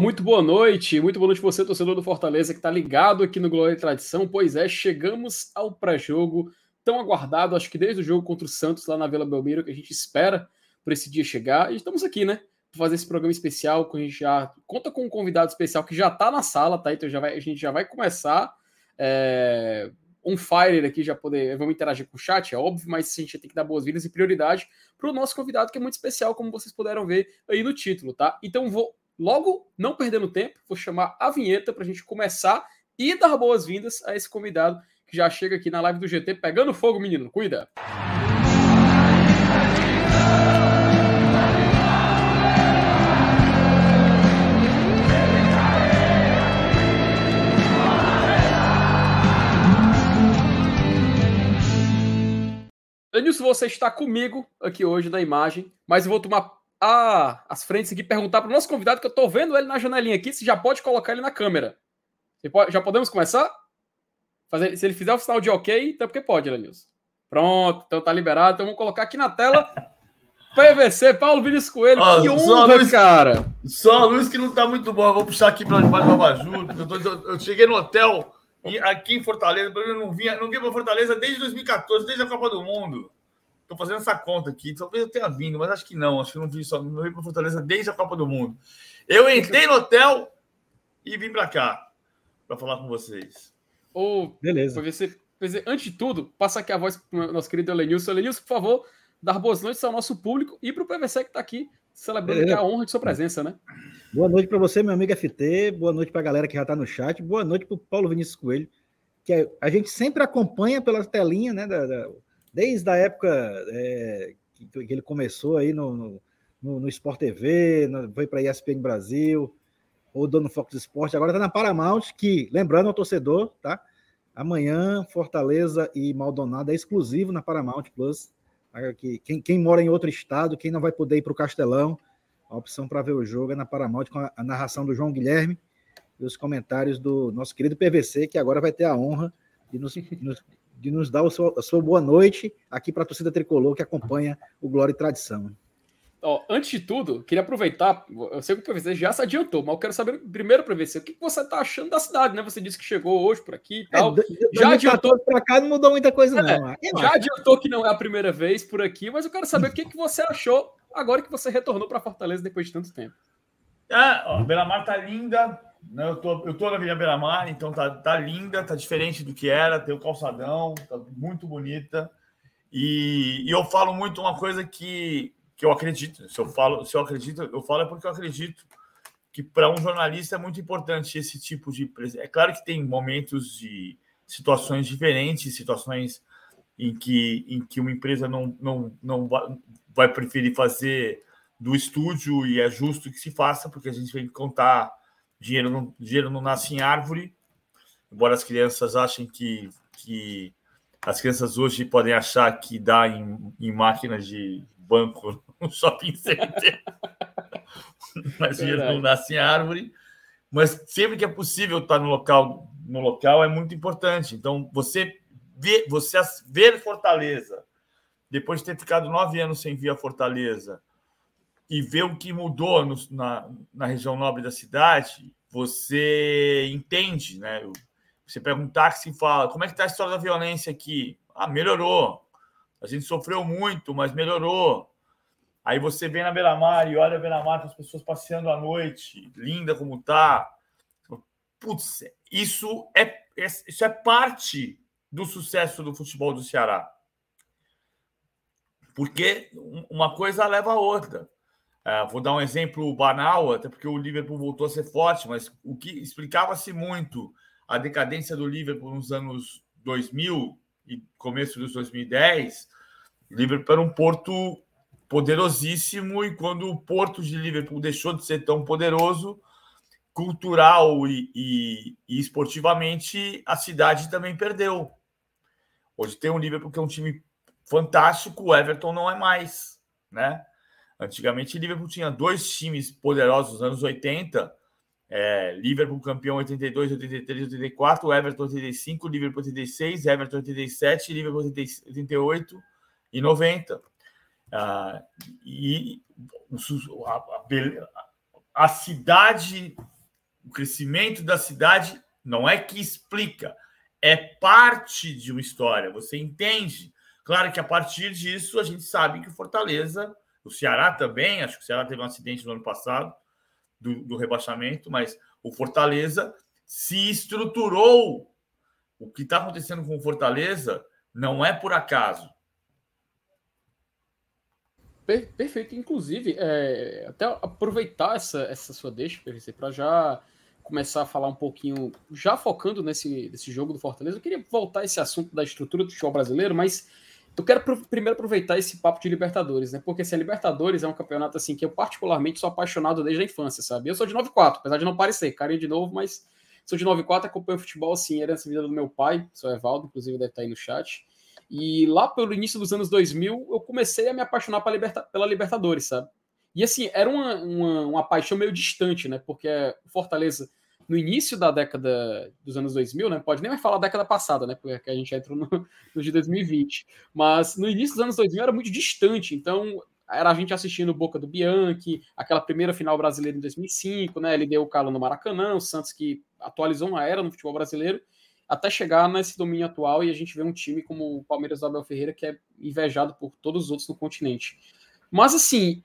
Muito boa noite. Muito boa noite você, torcedor do Fortaleza, que está ligado aqui no Glória e Tradição. Pois é, chegamos ao pré-jogo tão aguardado, acho que desde o jogo contra o Santos lá na Vila Belmiro, que a gente espera por esse dia chegar. E estamos aqui, né, para fazer esse programa especial, que a gente já conta com um convidado especial que já está na sala, tá? Então já vai, a gente já vai começar é, fire aqui, já poder, vamos interagir com o chat, é óbvio, mas a gente tem que dar boas-vindas e prioridade para o nosso convidado, que é muito especial, como vocês puderam ver aí no título, tá? Então vou logo, não perdendo tempo, vou chamar a vinheta para a gente começar e dar boas-vindas a esse convidado que já chega aqui na live do GT pegando fogo, menino. Cuida! Denilson, você está comigo aqui hoje na imagem, mas eu vou tomar a, as frentes aqui perguntar para o nosso convidado, que eu estou vendo ele na janelinha aqui, se já pode colocar ele na câmera. Pode, já podemos começar? Fazer, se ele fizer o sinal de ok, então porque pode, Denilson. Pronto, então tá liberado. Então vamos colocar aqui na tela. PVC, Paulo Vinícius Coelho, oh, que honra, luz, cara. Só a luz que não tá muito boa. Vou puxar aqui para debaixo do abajur. Eu, eu, eu cheguei no hotel aqui em Fortaleza, eu não vinha, não vinha para Fortaleza desde 2014, desde a Copa do Mundo. Estou fazendo essa conta aqui, talvez eu tenha vindo, mas acho que não. Acho que não vim só, não vim para Fortaleza desde a Copa do Mundo. Eu entrei no hotel e vim para cá para falar com vocês. Oh, Beleza. PVC, antes de tudo, passa aqui a voz para o nosso querido Elenilson. Elenilson, por favor, dar boas noites ao nosso público e para o PVC que está aqui celebrando a honra de sua presença, né? Boa noite para você, meu amigo FT. Boa noite para a galera que já está no chat. Boa noite para o Paulo Vinícius Coelho, que a gente sempre acompanha pela telinha, né? Da, da, desde a época é, que, que, ele começou aí no, no, no Sport TV, no, foi para a ESPN Brasil, ou dono Fox Sport, agora está na Paramount, que, lembrando ao torcedor, tá? Amanhã, Fortaleza e Maldonado é exclusivo na Paramount Plus. Tá? Que, quem, quem mora em outro estado, quem não vai poder ir para o Castelão, a opção para ver o jogo é na Paramount com a, a, narração do João Guilherme e os comentários do nosso querido PVC, que agora vai ter a honra de nos, nos de nos dar seu, a sua boa noite aqui para a torcida tricolor que acompanha o Glória e Tradição. Ó, antes de tudo, queria aproveitar. Eu sei que o PVC já se adiantou, mas eu quero saber primeiro, PVC, o que você está achando da cidade, né? Você disse que chegou hoje por aqui e é, tal. É, já adiantou para cá, não mudou muita coisa, é, não. já adiantou que não é a primeira vez por aqui, mas eu quero saber o que, que você achou agora que você retornou para Fortaleza depois de tanto tempo. Ah, ó, a Beira Mar tá linda. Né? Eu, tô, eu tô na Avenida Beira Mar, então tá, tá linda, tá diferente do que era. Tem o calçadão, tá muito bonita. E, e eu falo muito uma coisa que, que eu acredito. Se eu falo, se eu acredito, eu falo é porque eu acredito que para um jornalista é muito importante esse tipo de. É claro que tem momentos de situações diferentes, situações em que, em que uma empresa não, não, não vai preferir fazer do estúdio e é justo que se faça, porque a gente que contar dinheiro não, dinheiro não nasce em árvore, embora as crianças achem que, que as crianças hoje podem achar que dá em, em máquinas de banco no shopping center, mas dinheiro não nasce em árvore. Mas sempre que é possível estar no local, no local é muito importante. Então, você ver, você ver Fortaleza depois de ter ficado nove anos sem vir a Fortaleza e ver o que mudou no, na, na região nobre da cidade, você entende, né? Você pega um táxi e fala, como é que está a história da violência aqui? Ah, melhorou. A gente sofreu muito, mas melhorou. Aí você vem na beira-mar e olha a beira-mar com as pessoas passeando à noite, linda como tá. Putz, isso é, isso é parte do sucesso do futebol do Ceará. Porque uma coisa leva a outra. É, vou dar um exemplo banal, até porque o Liverpool voltou a ser forte, mas o que explicava-se muito a decadência do Liverpool nos anos 2000 e começo dos 2010, o Liverpool era um porto poderosíssimo e quando o porto de Liverpool deixou de ser tão poderoso, cultural e, e, e esportivamente, a cidade também perdeu. Hoje tem um Liverpool que é um time fantástico, o Everton não é mais, né? Antigamente, Liverpool tinha dois times poderosos nos anos 80. É, Liverpool campeão 82, 83, 84, Everton 85, Liverpool 86, Everton 87, Liverpool 88 e 90. Ah, e a, a, a cidade, o crescimento da cidade não é que explica, é parte de uma história. Você entende? Claro que a partir disso a gente sabe que Fortaleza, o Ceará também, acho que o Ceará teve um acidente no ano passado do, do rebaixamento, mas o Fortaleza se estruturou. O que está acontecendo com o Fortaleza não é por acaso. Perfeito. Inclusive, é, até aproveitar essa, essa sua deixa, PVC, para já começar a falar um pouquinho, já focando nesse, nesse jogo do Fortaleza, eu queria voltar esse assunto da estrutura do futebol brasileiro, mas eu quero primeiro aproveitar esse papo de Libertadores, né? Porque assim, a Libertadores é um campeonato assim que eu particularmente sou apaixonado desde a infância, sabe? Eu sou de 94, apesar de não parecer, carinha de novo, mas sou de 94, acompanho futebol assim, herança vida do meu pai, sou Evaldo, inclusive deve estar aí no chat. E lá pelo início dos anos 2000, eu comecei a me apaixonar pela, Liberta pela Libertadores, sabe? E assim, era uma, uma, uma paixão meio distante, né? Porque Fortaleza no início da década dos anos 2000, né? Pode nem mais falar da década passada, né? Porque a gente entrou no, no de 2020. Mas no início dos anos 2000 era muito distante. Então, era a gente assistindo Boca do Bianchi, aquela primeira final brasileira em 2005, né? Ele deu o calo no Maracanã, o Santos que atualizou uma era no futebol brasileiro, até chegar nesse domínio atual e a gente vê um time como o Palmeiras do Abel Ferreira que é invejado por todos os outros no continente. Mas assim,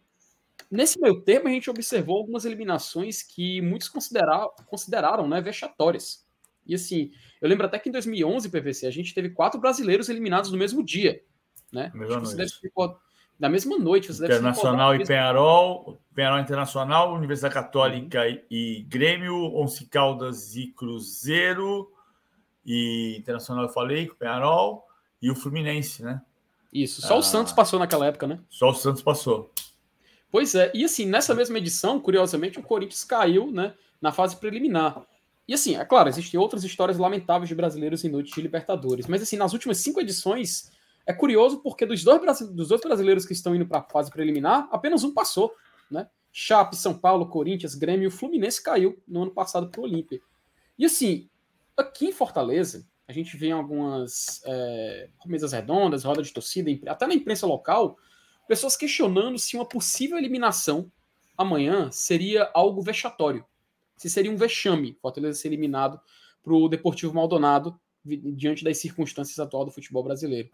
Nesse meio tempo, a gente observou algumas eliminações que muitos consideraram, consideraram né, vexatórias. E assim, eu lembro até que em 2011, PVC, a gente teve quatro brasileiros eliminados no mesmo dia. Né? Mesma noite. na mesma noite. Você Internacional e Penharol, Penharol Internacional, Universidade Católica uhum. e Grêmio, Once Caldas e Cruzeiro, e Internacional eu falei, com Penharol, e o Fluminense, né? Isso, só ah, o Santos passou naquela época, né? Só o Santos passou. Pois é, e assim, nessa mesma edição, curiosamente, o Corinthians caiu né, na fase preliminar. E assim, é claro, existem outras histórias lamentáveis de brasileiros em noite de Libertadores, mas assim, nas últimas cinco edições, é curioso porque dos dois, dos dois brasileiros que estão indo para a fase preliminar, apenas um passou, né? Chape, São Paulo, Corinthians, Grêmio e o Fluminense caiu no ano passado para o Olímpia. E assim, aqui em Fortaleza, a gente vê algumas é, mesas redondas, roda de torcida, até na imprensa local, pessoas questionando se uma possível eliminação amanhã seria algo vexatório. Se seria um vexame Fortaleza ser eliminado para o Deportivo Maldonado diante das circunstâncias atuais do futebol brasileiro.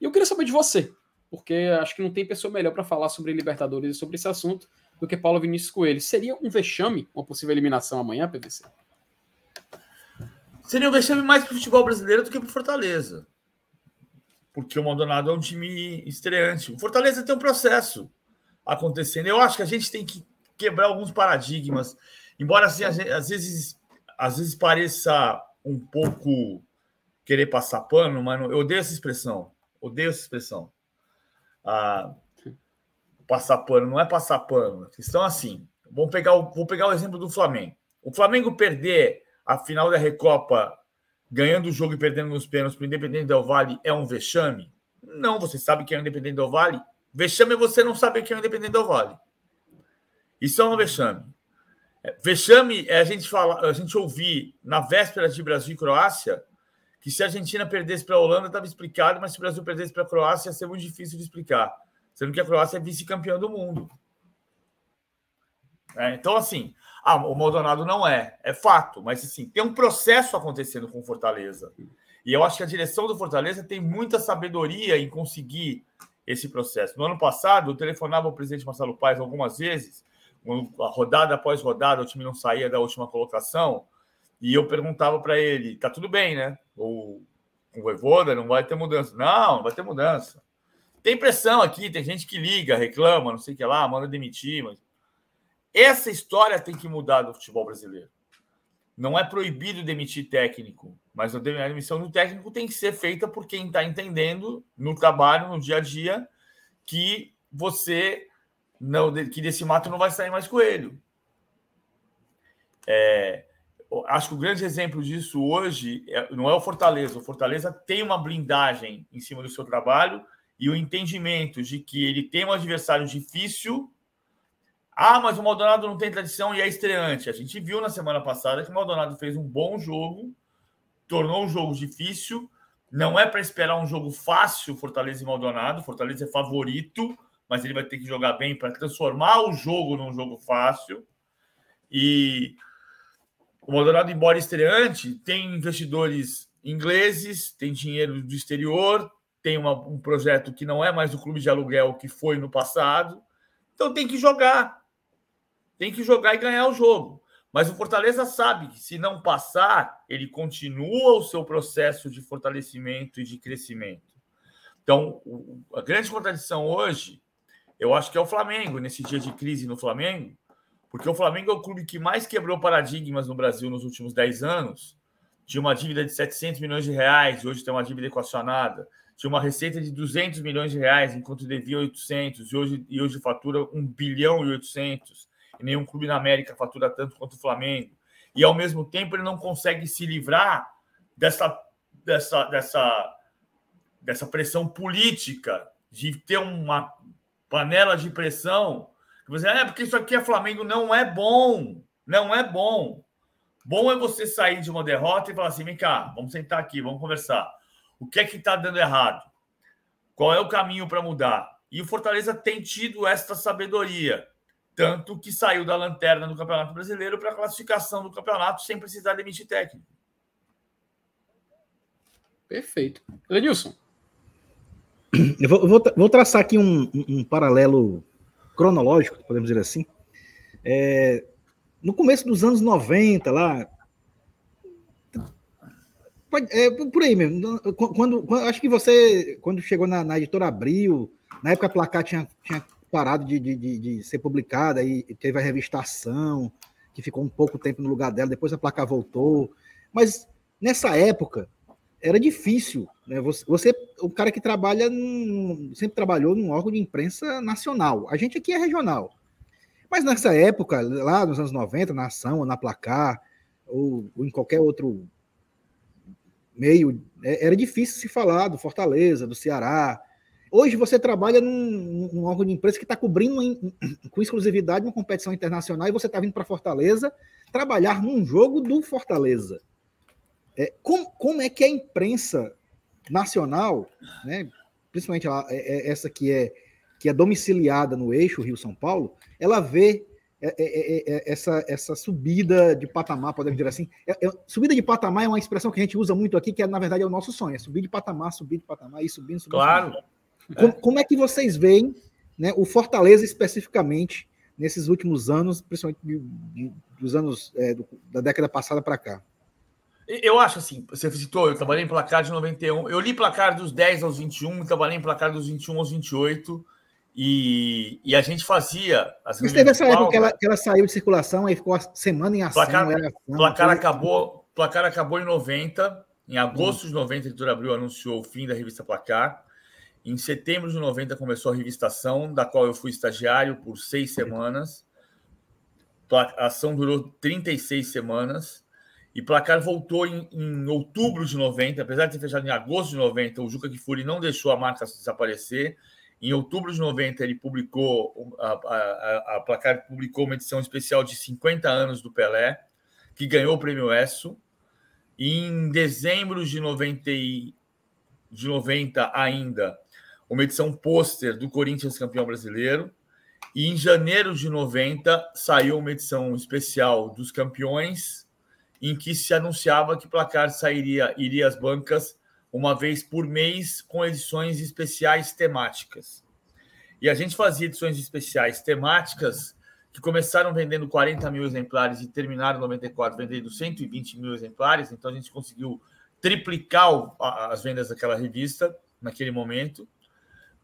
E eu queria saber de você, porque acho que não tem pessoa melhor para falar sobre Libertadores e sobre esse assunto do que Paulo Vinícius Coelho. Seria um vexame uma possível eliminação amanhã, PVC? Seria um vexame mais para o futebol brasileiro do que para Fortaleza porque o Maldonado é um time estreante. O Fortaleza tem um processo acontecendo. Eu acho que a gente tem que quebrar alguns paradigmas, embora assim, às vezes, às vezes pareça um pouco querer passar pano, mas eu odeio essa expressão. Odeio essa expressão. Ah, passar pano não é passar pano. A questão assim. Vamos pegar o, vou pegar o exemplo do Flamengo. O Flamengo perder a final da Recopa ganhando o jogo e perdendo nos pênaltis para o Independente Del Vale é um vexame? Não, você sabe quem é o Independente Del Vale. Vexame é você não saber quem é o Independente Del Vale. Isso é um vexame. É, vexame é a gente falar, a gente ouvir na véspera de Brasil e Croácia que se a Argentina perdesse para a Holanda estava explicado, mas se o Brasil perdesse para a Croácia ia ser muito difícil de explicar, sendo que a Croácia é vice-campeã do mundo. É, então, assim, ah, o Maldonado não é, é fato, mas assim, tem um processo acontecendo com o Fortaleza. E eu acho que a direção do Fortaleza tem muita sabedoria em conseguir esse processo. No ano passado, eu telefonava ao presidente Marcelo Paes algumas vezes, rodada após rodada, o time não saía da última colocação, e eu perguntava para ele: tá tudo bem, né? O, o Voivoda não vai ter mudança. Não, não vai ter mudança. Tem pressão aqui, tem gente que liga, reclama, não sei o que lá, manda demitir, mas essa história tem que mudar do futebol brasileiro. Não é proibido demitir técnico, mas a demissão do técnico tem que ser feita por quem está entendendo no trabalho, no dia a dia, que você não que desse mato não vai sair mais coelho. É, acho que o grande exemplo disso hoje é, não é o Fortaleza. O Fortaleza tem uma blindagem em cima do seu trabalho e o entendimento de que ele tem um adversário difícil ah, mas o Maldonado não tem tradição e é estreante. A gente viu na semana passada que o Maldonado fez um bom jogo, tornou um jogo difícil. Não é para esperar um jogo fácil, Fortaleza e Maldonado. Fortaleza é favorito, mas ele vai ter que jogar bem para transformar o jogo num jogo fácil. E o Maldonado, embora estreante, tem investidores ingleses, tem dinheiro do exterior, tem uma, um projeto que não é mais o clube de aluguel que foi no passado. Então tem que jogar. Tem que jogar e ganhar o jogo. Mas o Fortaleza sabe que se não passar, ele continua o seu processo de fortalecimento e de crescimento. Então, a grande contradição hoje, eu acho que é o Flamengo, nesse dia de crise no Flamengo, porque o Flamengo é o clube que mais quebrou paradigmas no Brasil nos últimos 10 anos. Tinha uma dívida de 700 milhões de reais, hoje tem uma dívida equacionada. Tinha uma receita de 200 milhões de reais, enquanto devia 800, e hoje, e hoje fatura 1 bilhão e 800. Nenhum clube na América fatura tanto quanto o Flamengo. E, ao mesmo tempo, ele não consegue se livrar dessa, dessa, dessa, dessa pressão política, de ter uma panela de pressão você, é porque isso aqui é Flamengo, não é bom. Não é bom. Bom é você sair de uma derrota e falar assim: vem cá, vamos sentar aqui, vamos conversar. O que é que está dando errado? Qual é o caminho para mudar? E o Fortaleza tem tido esta sabedoria, tanto que saiu da lanterna do Campeonato Brasileiro para a classificação do campeonato sem precisar demitir técnico. Perfeito. Lenilson. Eu vou, vou, vou traçar aqui um, um, paralelo cronológico, podemos dizer assim, é, no começo dos anos 90, lá. É, por aí mesmo. Quando, quando, acho que você, quando chegou na, na editora Abril, na época a placar tinha, tinha parado de, de, de, ser publicada e teve a revista Ação, que ficou um pouco tempo no lugar dela, depois a placar voltou. Mas nessa época era difícil. Né? Você, você, o cara que trabalha, num, sempre trabalhou num órgão de imprensa nacional. A gente aqui é regional. Mas nessa época, lá nos anos 90, na Ação, ou na Placar, ou, ou em qualquer outro meio, é, era difícil se falar do Fortaleza, do Ceará. Hoje você trabalha num, num órgão de imprensa que está cobrindo com exclusividade uma competição internacional e você está vindo para Fortaleza trabalhar num jogo do Fortaleza. É, como, como é que a imprensa nacional, né, principalmente é, é, essa que é, que é domiciliada no eixo Rio-São Paulo, ela vê é, essa, essa subida de patamar, podemos dizer assim. subida de patamar é uma expressão que a gente usa muito aqui, que é, na verdade é o nosso sonho, é subir de patamar, subir de patamar, e subindo, subindo. Claro. Subindo. Como, como, é que vocês veem né, o Fortaleza especificamente nesses últimos anos, principalmente de, de, dos anos do, da década passada para cá? Eu acho assim, você citou, eu trabalhei em placar de 91. Eu li placar dos 10 aos 21, trabalhei em placar dos 21 aos 28. E, e a gente fazia. As Mas teve essa época que ela, que ela saiu de circulação, aí ficou a semana em ação. Placar, ação, placar acabou, placar acabou em 90. Em agosto hum. de 90, a editora Abril anunciou o fim da revista Placar. Em setembro de 90 começou a revistação, da qual eu fui estagiário por seis semanas. A ação durou 36 semanas. E Placar voltou em, em, outubro de 90, apesar de ter fechado em agosto de 90, o Juca Kifuri não deixou a marca desaparecer. Em outubro de 90, ele publicou, a, a, a Placar publicou uma edição especial de 50 anos do Pelé, que ganhou o prêmio ESSO. E em dezembro de 90, de 90 ainda, uma edição pôster do Corinthians campeão brasileiro. E em janeiro de 90 saiu uma edição especial dos campeões em que se anunciava que Placar sairia, iria às bancas uma vez por mês com edições especiais temáticas. E a gente fazia edições especiais temáticas que começaram vendendo 40 mil exemplares e terminaram em 94 vendendo 120 mil exemplares. Então a gente conseguiu triplicar as vendas daquela revista naquele momento,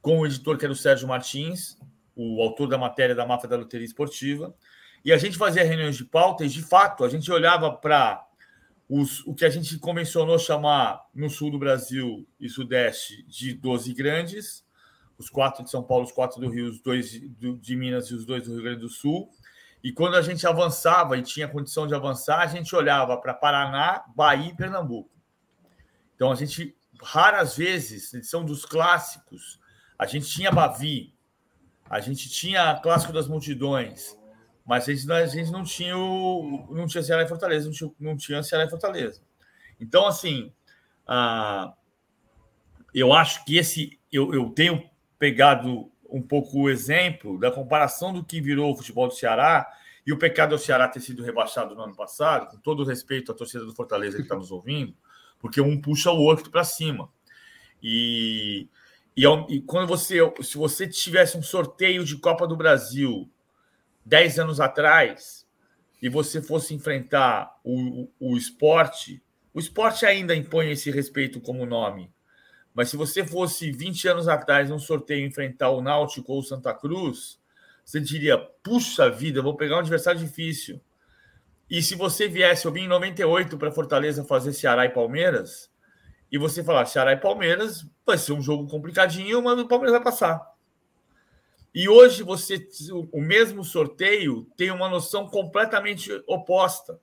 com o editor que era o Sérgio Martins, o autor da matéria da máfia da loteria esportiva. E a gente fazia reuniões de pauta e, de fato, a gente olhava para o que a gente convencionou chamar no sul do Brasil e sudeste de 12 grandes, os quatro de São Paulo, os quatro do Rio, os dois de Minas e os dois do Rio Grande do Sul. E quando a gente avançava e tinha condição de avançar, a gente olhava para Paraná, Bahia e Pernambuco. Então a gente, raras vezes, edição dos clássicos, a gente tinha Bavi, a gente tinha Clássico das Multidões, mas a gente, a gente não tinha o, não tinha Ceará e Fortaleza, não tinha, não tinha Ceará e Fortaleza. Então, assim, ah, eu acho que esse. Eu, eu tenho pegado um pouco o exemplo da comparação do que virou o futebol do Ceará, E o pecado é o Ceará ter sido rebaixado no ano passado, com todo o respeito à torcida do Fortaleza que está nos ouvindo, porque um puxa o outro para cima. E, e, e, quando você, se você tivesse um sorteio de Copa do Brasil 10 anos atrás e você fosse enfrentar o, o, o esporte, o esporte ainda impõe esse respeito como nome. Mas se você fosse 20 anos atrás num sorteio enfrentar o Náutico ou o Santa Cruz, você diria: puxa vida, vou pegar um adversário difícil. E se você viesse, eu vim em 98 para Fortaleza fazer Ceará e Palmeiras, e você falar Ceará e Palmeiras, vai ser um jogo complicadinho, mas o Palmeiras vai passar. E hoje você, o mesmo sorteio tem uma noção completamente oposta.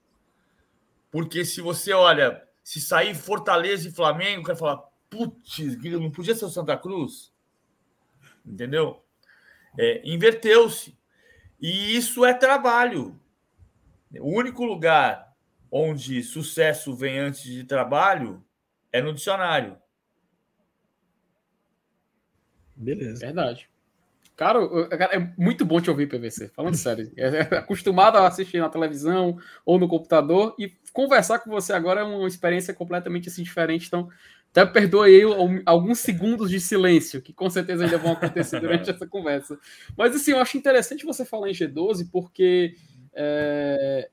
Porque se você olha, se sair Fortaleza e Flamengo, quer falar, putz, não podia ser o Santa Cruz? Entendeu? É, Inverteu-se. E isso é trabalho. O único lugar onde sucesso vem antes de trabalho é no dicionário. Beleza. Verdade. Cara, é muito bom te ouvir, PVC, falando sério. É, é acostumado a assistir na televisão ou no computador e conversar com você agora é uma experiência completamente assim, diferente. Então, até perdoe aí alguns segundos de silêncio, que com certeza ainda vão acontecer durante essa conversa. Mas assim, eu acho interessante você falar em G12, porque é,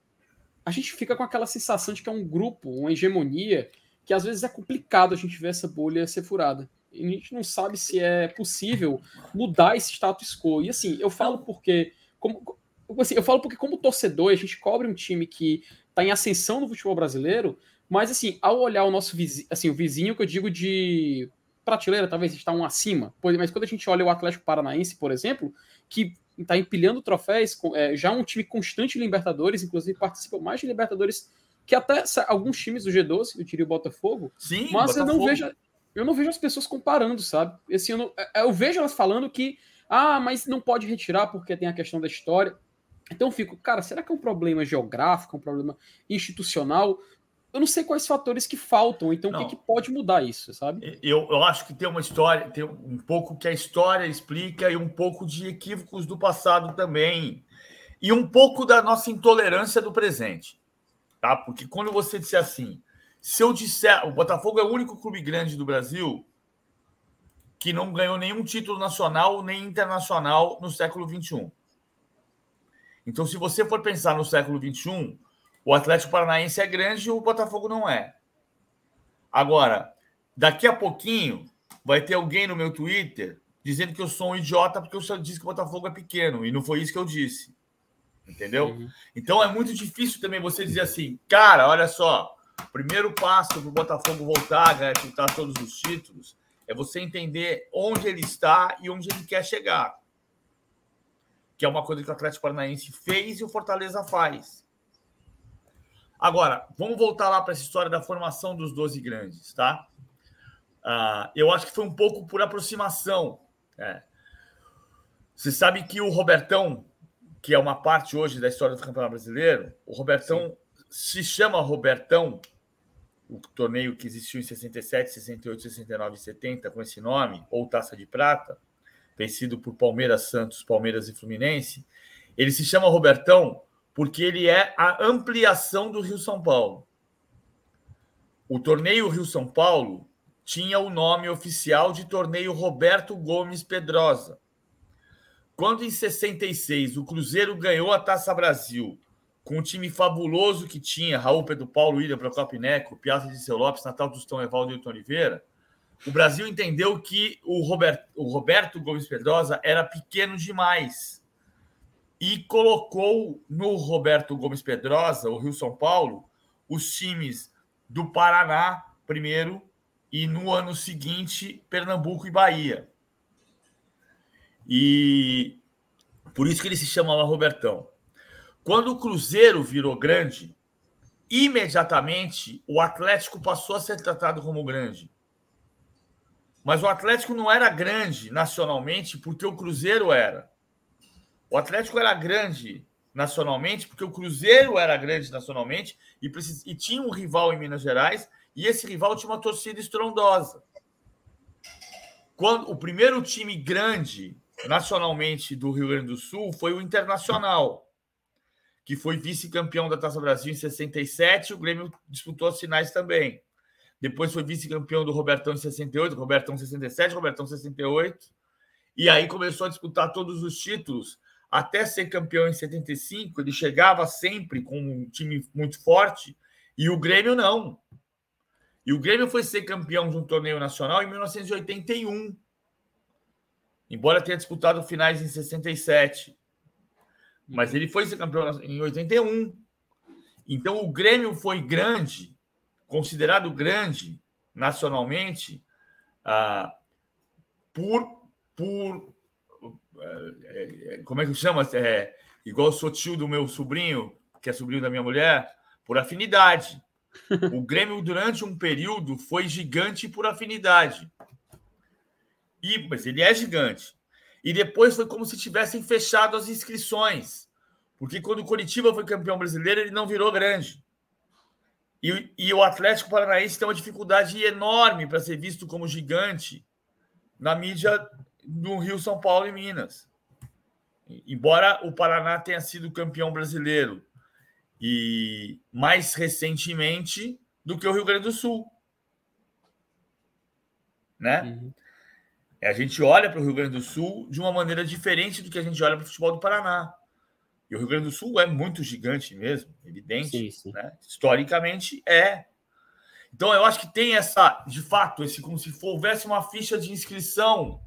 a gente fica com aquela sensação de que é um grupo, uma hegemonia, que às vezes é complicado a gente ver essa bolha ser furada. E a gente não sabe se é possível mudar esse status quo. E assim, eu falo porque. Como, assim, eu falo porque, como torcedor, a gente cobre um time que está em ascensão no futebol brasileiro, mas, assim, ao olhar o nosso vizinho, assim, o vizinho que eu digo de prateleira, talvez está um acima, mas quando a gente olha o Atlético Paranaense, por exemplo, que está empilhando troféus, é, já um time constante em Libertadores, inclusive participa mais de Libertadores que até alguns times do G12, eu diria o Botafogo, Sim, mas Botafogo. eu não vejo eu não vejo as pessoas comparando, sabe? Esse ano é, eu vejo elas falando que ah, mas não pode retirar porque tem a questão da história. Então eu fico, cara, será que é um problema geográfico, um problema institucional? eu não sei quais fatores que faltam, então não. o que, que, pode mudar isso, sabe? Eu, eu acho que tem uma história, tem um pouco que a história explica e um pouco de equívocos do passado também. E um pouco da nossa intolerância do presente. Tá? Porque quando você disser assim, se eu disser, o Botafogo é o único clube grande do Brasil que não ganhou nenhum título nacional nem internacional no século XXI. Então, se você for pensar no século XXI, o Atlético Paranaense é grande e o Botafogo não é. Agora, daqui a pouquinho vai ter alguém no meu Twitter dizendo que eu sou um idiota porque eu só disse que o Botafogo é pequeno e não foi isso que eu disse. Entendeu? Uhum. Então é muito difícil também você dizer assim, cara, olha só, primeiro passo para o Botafogo voltar a ganhar todos os títulos é você entender onde ele está e onde ele quer chegar. Que é uma coisa que o Atlético Paranaense fez e o Fortaleza faz. Agora, vamos voltar lá para essa história da formação dos 12 grandes, tá? Uh, eu acho que foi um pouco por aproximação. É. Você sabe que o Robertão, que é uma parte hoje da história do Campeonato Brasileiro, o Robertão Sim. se chama Robertão, o torneio que existiu em 67, 68, 69 e 70 com esse nome, ou Taça de Prata, vencido por Palmeiras, Santos, Palmeiras e Fluminense. Ele se chama Robertão porque ele é a ampliação do Rio São Paulo. O torneio Rio São Paulo tinha o nome oficial de torneio Roberto Gomes Pedrosa. Quando em 66 o Cruzeiro ganhou a Taça Brasil com um time fabuloso que tinha Raul Pedro Paulo, William Procopio Neco, Piazza de Seu Lopes, Natal Tostão, Evaldo e Newton Oliveira, o Brasil entendeu que o Roberto, o Roberto Gomes Pedrosa era pequeno demais e colocou no Roberto Gomes Pedrosa, o Rio São Paulo, os times do Paraná primeiro e no ano seguinte Pernambuco e Bahia. E por isso que ele se chamava Robertão. Quando o Cruzeiro virou grande, imediatamente o Atlético passou a ser tratado como grande. Mas o Atlético não era grande nacionalmente porque o Cruzeiro era. O Atlético era grande nacionalmente, porque o Cruzeiro era grande nacionalmente e, precis... e tinha um rival em Minas Gerais, e esse rival tinha uma torcida estrondosa. Quando o primeiro time grande nacionalmente do Rio Grande do Sul foi o Internacional, que foi vice-campeão da Taça Brasil em 67, o Grêmio disputou as finais também. Depois foi vice-campeão do Robertão em 68, Robertão 67, Robertão 68. E aí começou a disputar todos os títulos até ser campeão em 75. Ele chegava sempre com um time muito forte e o Grêmio não. E o Grêmio foi ser campeão de um torneio nacional em 1981. Embora tenha disputado finais em 67. Mas ele foi ser campeão em 81. Então o Grêmio foi grande considerado grande nacionalmente ah, por, por é, é, como é que chama? É, igual eu sou tio do meu sobrinho, que é sobrinho da minha mulher, por afinidade. O Grêmio, durante um período, foi gigante por afinidade. E, mas ele é gigante. E depois foi como se tivessem fechado as inscrições. Porque quando o Curitiba foi campeão brasileiro, ele não virou grande. E, e o Atlético Paranaense tem uma dificuldade enorme para ser visto como gigante na mídia do Rio, São Paulo e Minas. Embora o Paraná tenha sido campeão brasileiro e mais recentemente do que o Rio Grande do Sul. Né? Uhum. A gente olha para o Rio Grande do Sul de uma maneira diferente do que a gente olha para o futebol do Paraná. E o Rio Grande do Sul é muito gigante mesmo, evidente. Sim, sim. Né? Historicamente é. Então eu acho que tem essa, de fato, esse como se houvesse uma ficha de inscrição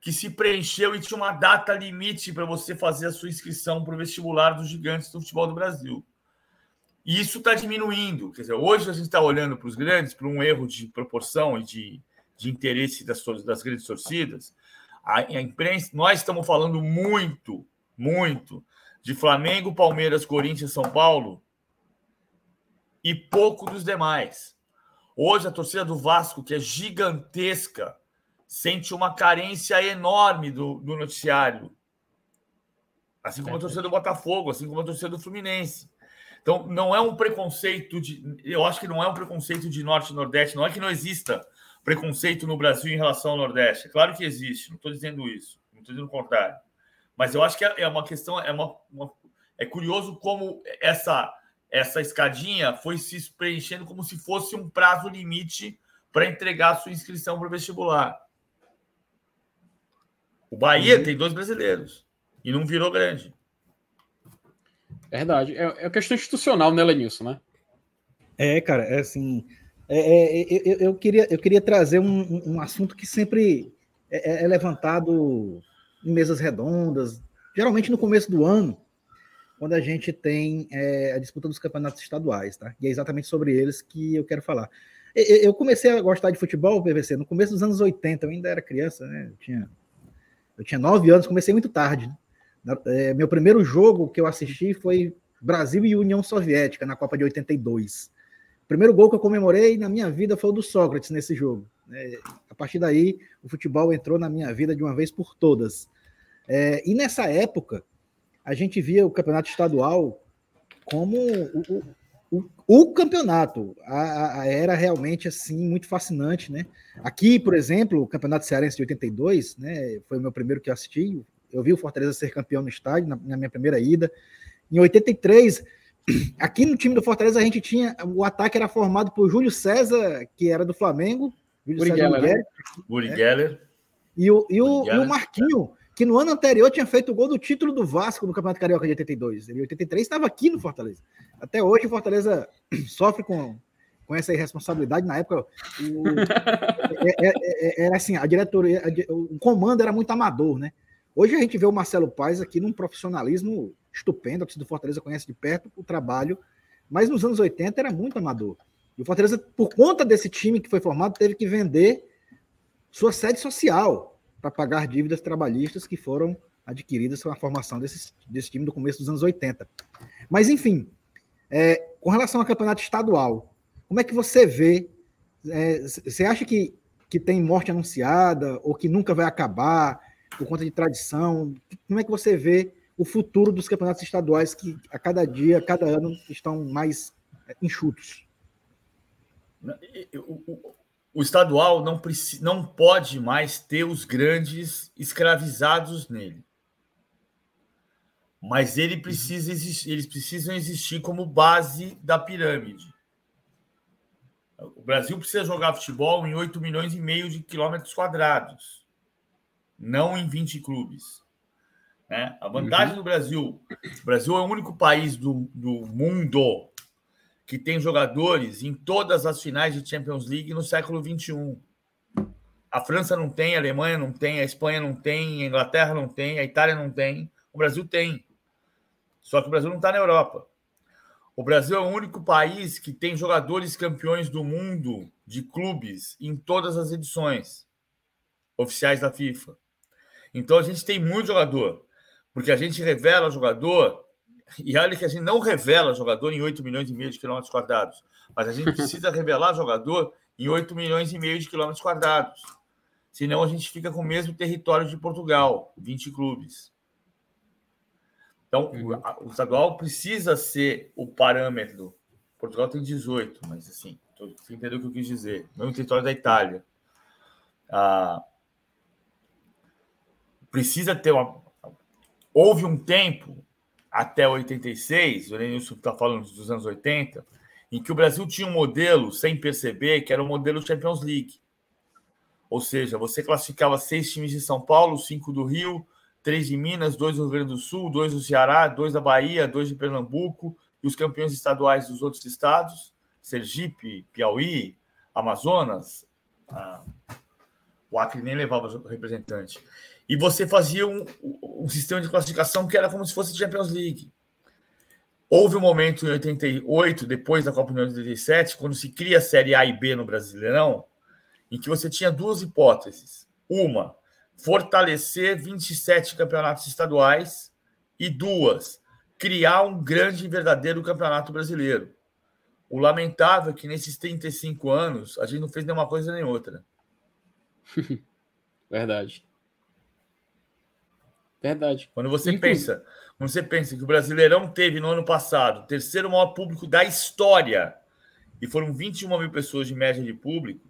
que se preencheu e tinha uma data limite para você fazer a sua inscrição para o vestibular dos gigantes do futebol do Brasil. E isso está diminuindo. Quer dizer, hoje a gente está olhando para os grandes, para um erro de proporção e de, de interesse das, das grandes torcidas. A, a imprensa, nós estamos falando muito, muito de Flamengo, Palmeiras, Corinthians, São Paulo e pouco dos demais. Hoje a torcida do Vasco, que é gigantesca, sente uma carência enorme do, do noticiário. Assim como a torcida do Botafogo, assim como a torcida do Fluminense. Então, não é um preconceito de. Eu acho que não é um preconceito de Norte e Nordeste. Não é que não exista preconceito no Brasil em relação ao Nordeste. É claro que existe, não estou dizendo isso, não estou dizendo o contrário. Mas eu acho que é, é uma questão, é, uma, uma, é curioso como essa, essa escadinha foi se preenchendo como se fosse um prazo limite para entregar a sua inscrição para o vestibular. O Bahia uhum. tem dois brasileiros e não virou grande. Verdade. É, é questão institucional, né, Lenilson, né? É, cara, é assim. É, é, é eu, eu, queria, eu queria trazer um, um assunto que sempre é, é levantado em mesas redondas, geralmente no começo do ano, quando a gente tem é, a disputa dos campeonatos estaduais, tá? E é exatamente sobre eles que eu quero falar. Eu comecei a gostar de futebol, PVC, no começo dos anos 80, eu ainda era criança, né? Eu tinha, eu tinha nove anos, comecei muito tarde. Né? É, meu primeiro jogo que eu assisti foi Brasil e União Soviética, na Copa de 82. O primeiro gol que eu comemorei na minha vida foi o do Sócrates nesse jogo. É, a partir daí, o futebol entrou na minha vida de uma vez por todas. É, e nessa época, a gente via o campeonato estadual como o, o, o campeonato. A, a, era realmente assim muito fascinante, né? Aqui, por exemplo, o Campeonato Cearense de 82, né? Foi o meu primeiro que eu assisti. Eu vi o Fortaleza ser campeão no estádio na, na minha primeira ida. Em 83, aqui no time do Fortaleza a gente tinha o ataque era formado por Júlio César, que era do Flamengo, Júlio César Geller, né? Geller. E o, e o, e o Marquinho, que no ano anterior tinha feito o gol do título do Vasco no Campeonato Carioca de 82. Ele, em 83, estava aqui no Fortaleza. Até hoje, o Fortaleza sofre com, com essa irresponsabilidade. Na época, o, é, é, é, era assim, a diretoria, a, o comando era muito amador, né? Hoje a gente vê o Marcelo Paes aqui num profissionalismo estupendo, a torcida do Fortaleza conhece de perto o trabalho, mas nos anos 80 era muito amador. E o Fortaleza, por conta desse time que foi formado, teve que vender sua sede social, para pagar dívidas trabalhistas que foram adquiridas com a formação desse, desse time do começo dos anos 80. Mas, enfim, é, com relação ao campeonato estadual, como é que você vê? É, você acha que, que tem morte anunciada ou que nunca vai acabar por conta de tradição? Como é que você vê o futuro dos campeonatos estaduais que a cada dia, a cada ano estão mais enxutos? o estadual não, não pode mais ter os grandes escravizados nele. mas ele precisa existir, eles precisam existir como base da pirâmide. O Brasil precisa jogar futebol em 8 milhões e meio de quilômetros quadrados, não em 20 clubes. Né? A vantagem uhum. do Brasil: o Brasil é o único país do, do mundo que tem jogadores em todas as finais de Champions League no século XXI. A França não tem, a Alemanha não tem, a Espanha não tem, a Inglaterra não tem, a Itália não tem, o Brasil tem. Só que o Brasil não está na Europa. O Brasil é o único país que tem jogadores campeões do mundo de clubes em todas as edições oficiais da FIFA. Então a gente tem muito jogador, porque a gente revela jogador, e olha que a gente não revela jogador em 8 milhões e meio de quilômetros quadrados, mas a gente precisa revelar jogador em 8 milhões e meio de quilômetros quadrados. Senão a gente fica com o mesmo território de Portugal, 20 clubes. Então, uhum. o, o estadual precisa ser o parâmetro. Portugal tem 18, mas assim, você entendeu o que eu quis dizer. Mesmo território da Itália. Ah, precisa ter uma. Houve um tempo, até 86, o Lenilson está falando dos anos 80, em que o Brasil tinha um modelo, sem perceber, que era o modelo Champions League. Ou seja, você classificava seis times de São Paulo, cinco do Rio, três de Minas, dois do Rio Grande do Sul, dois do Ceará, dois da Bahia, dois de Pernambuco e os campeões estaduais dos outros estados, Sergipe, Piauí, Amazonas. Ah, o Acre nem levava representante. E você fazia um, um sistema de classificação que era como se fosse Champions League. Houve um momento em 88, depois da Copa União de 87, quando se cria a Série A e B no Brasileirão, em que você tinha duas hipóteses. Uma, fortalecer 27 campeonatos estaduais e duas, criar um grande e verdadeiro campeonato brasileiro. O lamentável é que nesses 35 anos a gente não fez nenhuma coisa nem outra. Verdade. Verdade. Quando você Inclusive. pensa, quando você pensa que o Brasileirão teve no ano passado o terceiro maior público da história e foram 21 mil pessoas de média de público,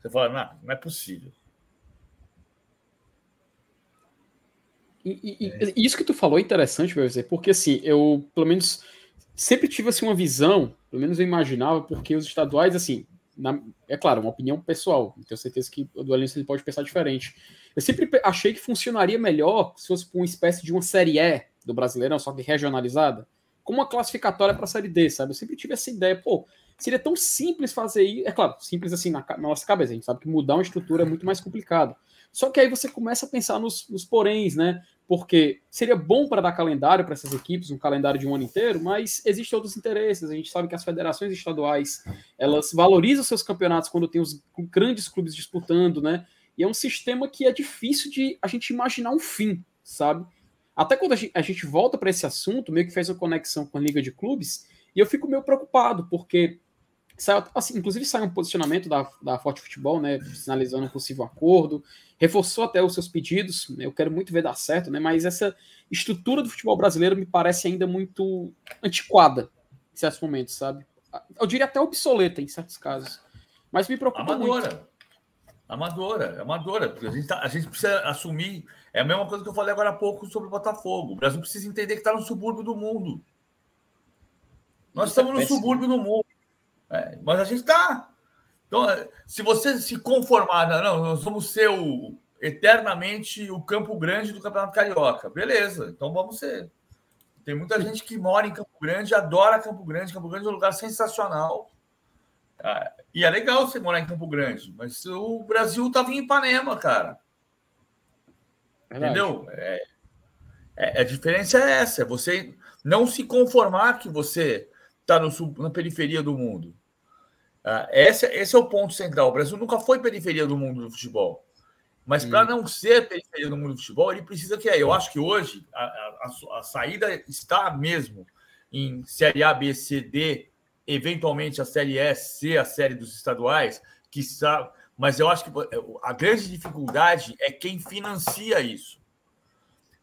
você fala, não, não é possível. E, e, é. Isso que tu falou é interessante, dizer, porque assim, eu pelo menos sempre tive assim, uma visão, pelo menos eu imaginava, porque os estaduais, assim, na, é claro, uma opinião pessoal, tenho certeza que o dualista pode pensar diferente. Eu sempre achei que funcionaria melhor se fosse uma espécie de uma série E do Brasileirão, só que regionalizada, como uma classificatória para a série D, sabe? Eu sempre tive essa ideia, pô, seria tão simples fazer isso. É claro, simples assim na, na nossa cabeça, a gente sabe que mudar uma estrutura é muito mais complicado. Só que aí você começa a pensar nos, nos poréns, né? Porque seria bom para dar calendário para essas equipes, um calendário de um ano inteiro, mas existem outros interesses. A gente sabe que as federações estaduais elas valorizam seus campeonatos quando tem os grandes clubes disputando, né? E é um sistema que é difícil de a gente imaginar um fim, sabe? Até quando a gente, a gente volta para esse assunto, meio que fez uma conexão com a Liga de Clubes, e eu fico meio preocupado, porque Saiu, assim, inclusive saiu um posicionamento da, da Forte Futebol, né, sinalizando um possível acordo, reforçou até os seus pedidos, né, eu quero muito ver dar certo, né, mas essa estrutura do futebol brasileiro me parece ainda muito antiquada em certos momentos, sabe? Eu diria até obsoleta em certos casos, mas me preocupa amadora. muito. Amadora, amadora, porque a gente, tá, a gente precisa assumir, é a mesma coisa que eu falei agora há pouco sobre o Botafogo, o Brasil precisa entender que está no subúrbio do mundo. Nós Isso estamos é no subúrbio do mundo. É, mas a gente está. Então, se você se conformar, não, nós vamos ser o, eternamente o Campo Grande do Campeonato Carioca. Beleza, então vamos ser. Tem muita gente que mora em Campo Grande, adora Campo Grande. Campo Grande é um lugar sensacional. Ah, e é legal você morar em Campo Grande, mas o Brasil estava em Ipanema, cara. Entendeu? É, é, a diferença é essa: é você não se conformar que você está na periferia do mundo. Uh, esse, esse é o ponto central. O Brasil nunca foi periferia do mundo do futebol. Mas hum. para não ser periferia do mundo do futebol, ele precisa que é. Eu acho que hoje a, a, a, saída está mesmo em Série A, B, C, D, eventualmente a Série E, C, a série dos estaduais, que está. Mas eu acho que a grande dificuldade é quem financia isso.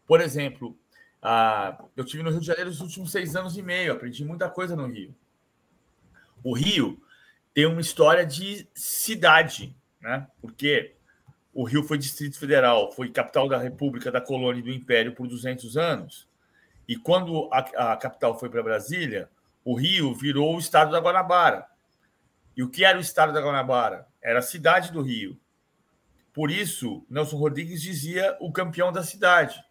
Por exemplo, uh, eu tive no Rio de Janeiro nos últimos seis anos e meio, aprendi muita coisa no Rio. O Rio tem uma história de cidade, né? Porque o Rio foi Distrito Federal, foi capital da República, da colônia e do Império por 200 anos. E quando a, a capital foi para Brasília, o Rio virou o estado da Guanabara. E o que era o estado da Guanabara? Era a cidade do Rio. Por isso, Nelson Rodrigues dizia o campeão da cidade.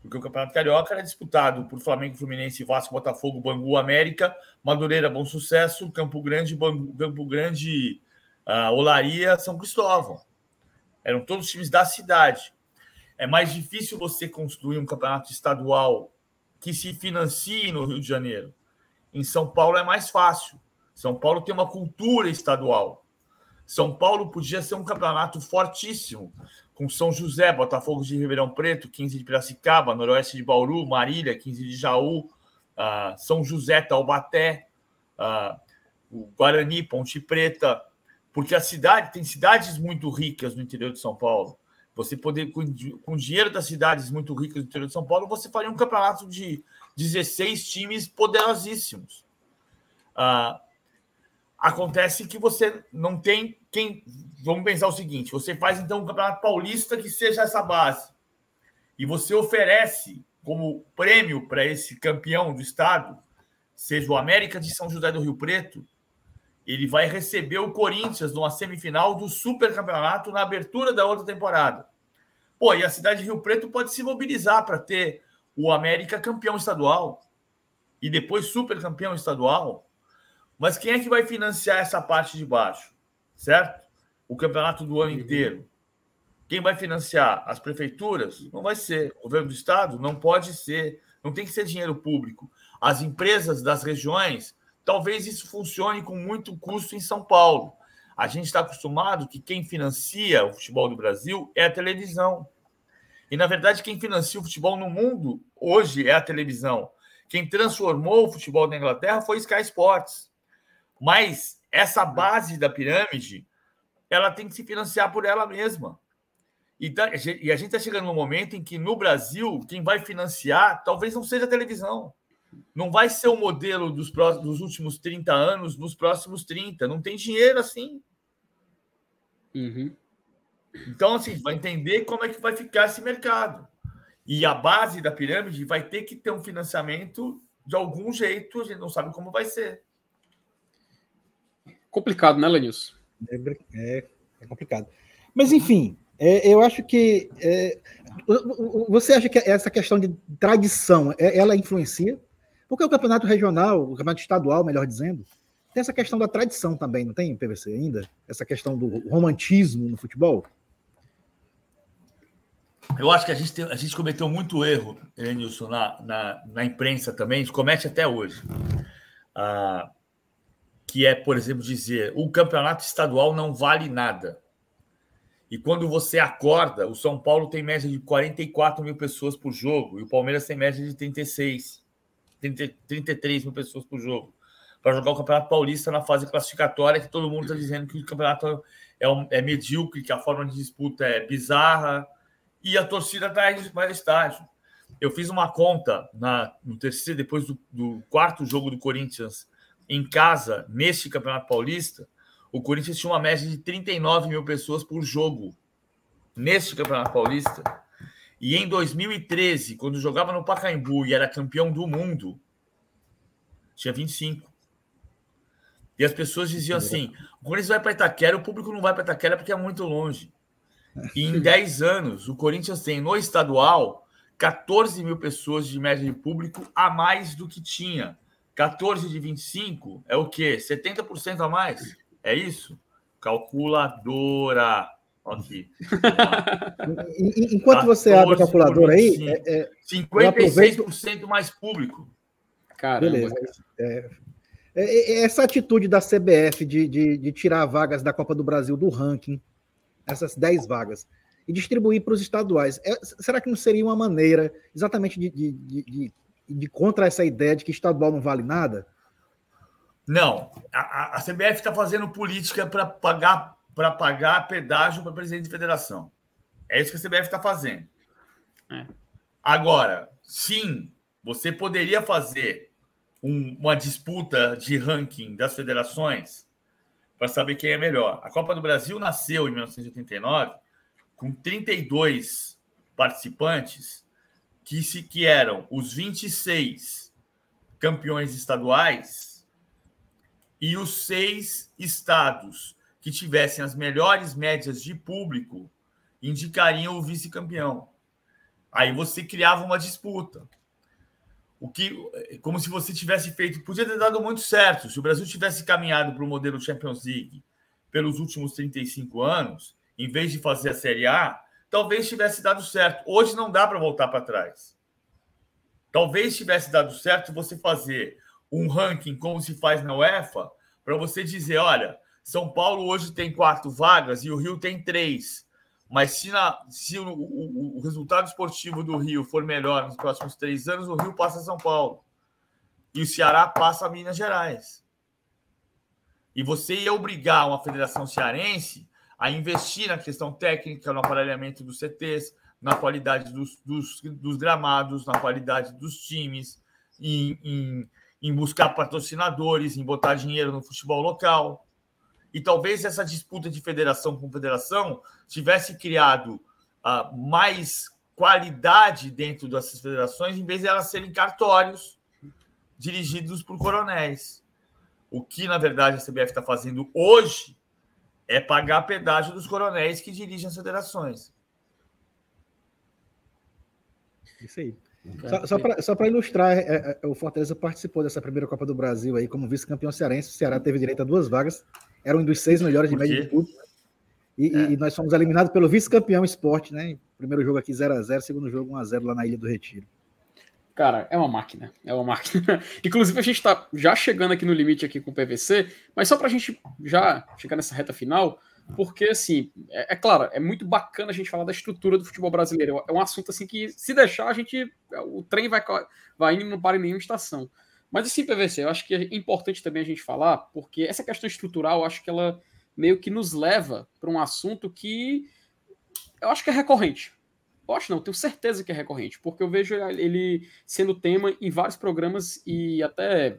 Porque o Campeonato Carioca era disputado por Flamengo, Fluminense, Vasco, Botafogo, Bangu, América, Madureira, Bom Sucesso, Campo Grande, Bangu, Campo Grande, uh, Olaria, São Cristóvão. Eram todos times da cidade. É mais difícil você construir um campeonato estadual que se financie no Rio de Janeiro. Em São Paulo é mais fácil. São Paulo tem uma cultura estadual. São Paulo podia ser um campeonato fortíssimo, com São José, Botafogo de Ribeirão Preto, 15 de Piracicaba, Noroeste de Bauru, Marília, 15 de Jaú, uh, São José, Taubaté, uh, o Guarani, Ponte Preta, porque a cidade tem cidades muito ricas no interior de São Paulo. Você poder, com, com dinheiro das cidades muito ricas do interior de São Paulo, você faria um campeonato de 16 times poderosíssimos. Uh, acontece que você não tem quem. Vamos pensar o seguinte: você faz então um campeonato paulista que seja essa base. E você oferece como prêmio para esse campeão do estado, seja o América de São José do Rio Preto, ele vai receber o Corinthians numa semifinal do Super Campeonato na abertura da outra temporada. Pô, e a cidade de Rio Preto pode se mobilizar para ter o América campeão estadual e depois super campeão estadual. Mas quem é que vai financiar essa parte de baixo? Certo? O campeonato do ano inteiro. Quem vai financiar? As prefeituras? Não vai ser. O governo do estado? Não pode ser. Não tem que ser dinheiro público. As empresas das regiões Talvez isso funcione com muito custo em São Paulo. A gente está acostumado que quem financia o futebol do Brasil é a televisão. E, na verdade, quem financia o futebol no mundo hoje é a televisão. Quem transformou o futebol da Inglaterra foi Sky Sports. Mas essa base da pirâmide, ela tem que se financiar por ela mesma. E, tá, e a gente está chegando num momento em que, no Brasil, quem vai financiar talvez não seja a televisão não vai ser o modelo dos, próximos, dos últimos 30 anos nos próximos 30. Não tem dinheiro assim. Uhum. Então, assim, vai entender como é que vai ficar esse mercado. E a base da pirâmide vai ter que ter um financiamento de algum jeito, a gente não sabe como vai ser. Complicado, né, Lenilson? É, é, é complicado. Mas, enfim, é, eu acho que. É, você acha que essa questão de tradição é, ela influencia? Porque o campeonato regional, o campeonato estadual, melhor dizendo, tem essa questão da tradição também, não tem, PVC, ainda? Essa questão do romantismo no futebol? Eu acho que a gente, tem, a gente cometeu muito erro, Elenilson, na, na, na, imprensa também, a gente comete até hoje. Ah, que é, por exemplo, dizer o campeonato estadual não vale nada. E quando você acorda, o São Paulo tem média de 44 mil pessoas por jogo e o Palmeiras tem média de 36. 30, 33 mil pessoas por jogo, para jogar o Campeonato Paulista na fase classificatória, que todo mundo está dizendo que o campeonato é, um, é, medíocre, que a forma de disputa é bizarra, e a torcida está indo para o estádio. Eu fiz uma conta na, no terceiro, depois do, do quarto jogo do Corinthians em casa, neste Campeonato Paulista, o Corinthians tinha uma média de 39 mil pessoas por jogo neste Campeonato Paulista e em 2013, quando jogava no Pacaembu e era campeão do mundo, tinha 25. E as pessoas diziam assim: o Corinthians vai para Itaquera, o público não vai para Itaquera porque é muito longe. E em 10 anos, o Corinthians tem no estadual 14 mil pessoas de média de público a mais do que tinha. 14 de 25 é o quê? 70% a mais? É isso? Calculadora. Aqui. Enquanto você abre a calculadora aí. É, é, 56% aproveito... mais público. Caramba. Beleza. É, é, é, essa atitude da CBF de, de, de, tirar vagas da Copa do Brasil do ranking, essas 10 vagas, e distribuir para os estaduais, é, será que não seria uma maneira exatamente de, de, de, contra essa ideia de que estadual não vale nada? Não. A, a CBF está fazendo política para pagar para pagar pedágio para presidente de federação. É isso que a CBF está fazendo. É. Agora, sim, você poderia fazer um, uma disputa de ranking das federações para saber quem é melhor. A Copa do Brasil nasceu em 1989 com 32 participantes que, se, que eram os 26 campeões estaduais e os seis estados que tivessem as melhores médias de público indicariam o vice-campeão. Aí você criava uma disputa. O que, como se você tivesse feito, podia ter dado muito certo. Se o Brasil tivesse caminhado para o modelo Champions League pelos últimos 35 anos, em vez de fazer a Série A, talvez tivesse dado certo. Hoje não dá para voltar para trás. Talvez tivesse dado certo você fazer um ranking como se faz na UEFA, para você dizer, olha, São Paulo hoje tem quatro vagas e o Rio tem três. Mas se, na, se o, o, o, resultado esportivo do Rio for melhor nos próximos três anos, o Rio passa São Paulo. E o Ceará passa Minas Gerais. E você ia obrigar uma federação cearense a investir na questão técnica, no aparelhamento dos CTs, na qualidade dos, dos, dos gramados, na qualidade dos times, em, em, em buscar patrocinadores, em botar dinheiro no futebol local. E talvez essa disputa de federação com federação tivesse criado uh, mais qualidade dentro dessas federações, em vez de elas serem cartórios dirigidos por coronéis. O que, na verdade, a CBF está fazendo hoje é pagar pedágio dos coronéis que dirigem as federações. Isso aí. Só, só para ilustrar, é, é, o Fortaleza participou dessa primeira Copa do Brasil aí como vice-campeão cearense. O Ceará teve direito a duas vagas era um dos seis melhores de média de tudo. E, é. e, nós fomos eliminados pelo vice-campeão esporte, né? Primeiro jogo aqui 0x0, segundo jogo 1x0 lá na Ilha do Retiro. Cara, é uma máquina, é uma máquina. Inclusive, a gente está já chegando aqui no limite aqui com o PVC, mas só para a gente já chegar nessa reta final, porque, assim, é, é, claro, é muito bacana a gente falar da estrutura do futebol brasileiro. É um assunto, assim, que se deixar, a gente, o trem vai, vai indo e não para em nenhuma estação. Mas assim, PVC, eu acho que é importante também a gente falar, porque essa questão estrutural, eu acho que ela meio que nos leva para um assunto que eu acho que é recorrente. Eu acho não, tenho certeza que é recorrente, porque eu vejo ele sendo tema em vários programas e até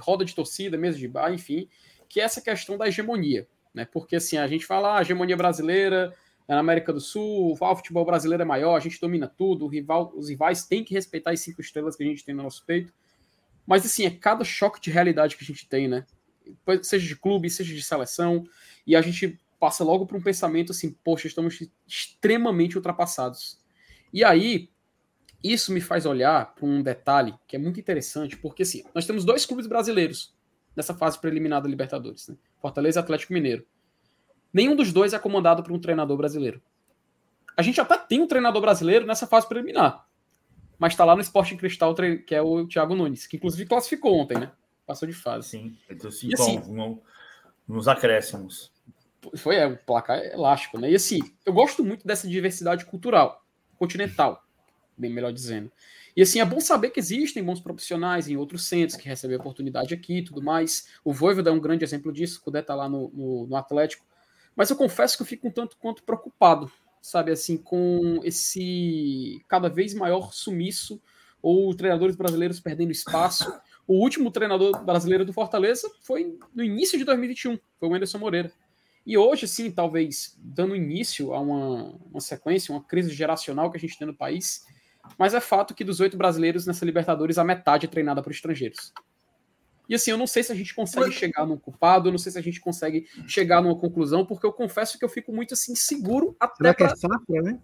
roda de torcida, mesa de bar, enfim, que é essa questão da hegemonia, né? Porque assim, a gente fala, ah, hegemonia brasileira é na América do Sul, o futebol brasileiro é maior, a gente domina tudo, rival, os rivais têm que respeitar as cinco estrelas que a gente tem no nosso peito. Mas assim, é cada choque de realidade que a gente tem, né? Seja de clube, seja de seleção, e a gente passa logo para um pensamento assim, poxa, estamos extremamente ultrapassados. E aí, isso me faz olhar para um detalhe que é muito interessante, porque assim, nós temos dois clubes brasileiros nessa fase preliminar da Libertadores, né? Fortaleza e Atlético Mineiro. Nenhum dos dois é comandado por um treinador brasileiro. A gente até tem um treinador brasileiro nessa fase preliminar, mas está lá no Esporte Cristal, que é o Thiago Nunes, que inclusive classificou ontem, né? Passou de fase. Sim, então sim, assim, nos acréscimos. Foi é, o placar é elástico, né? E assim, eu gosto muito dessa diversidade cultural, continental, bem melhor dizendo. E assim, é bom saber que existem bons profissionais em outros centros que recebem oportunidade aqui e tudo mais. O Voivoda é um grande exemplo disso, o Cudé tá lá no, no, no Atlético. Mas eu confesso que eu fico um tanto quanto preocupado sabe, assim, com esse cada vez maior sumiço ou treinadores brasileiros perdendo espaço. O último treinador brasileiro do Fortaleza foi no início de 2021, foi o Anderson Moreira. E hoje, sim, talvez dando início a uma, uma sequência, uma crise geracional que a gente tem no país, mas é fato que dos oito brasileiros nessa Libertadores, a metade é treinada por estrangeiros. E assim, eu não sei se a gente consegue Mas... chegar num culpado, eu não sei se a gente consegue chegar numa conclusão, porque eu confesso que eu fico muito assim, seguro até. Será pra... é safra, né?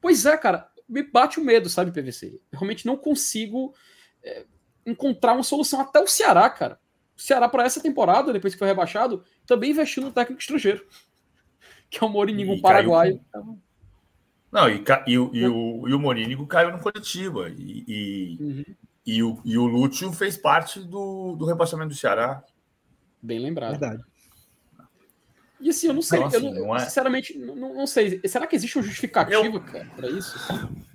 Pois é, cara, me bate o medo, sabe, PVC? Eu realmente não consigo é, encontrar uma solução. Até o Ceará, cara. O Ceará, para essa temporada, depois que foi rebaixado, também investiu no técnico estrangeiro, que é o Morininho paraguaio. Com... Não, e, e, o, e, o, e o Morínigo caiu no coletivo. E, e, uhum. E o, e o Lúcio fez parte do, do rebaixamento do Ceará. Bem lembrado. Verdade. E assim, eu não sei, então, assim, eu não, não é... sinceramente, não, não, sei. Será que existe uma justificativa, eu, cara, para isso?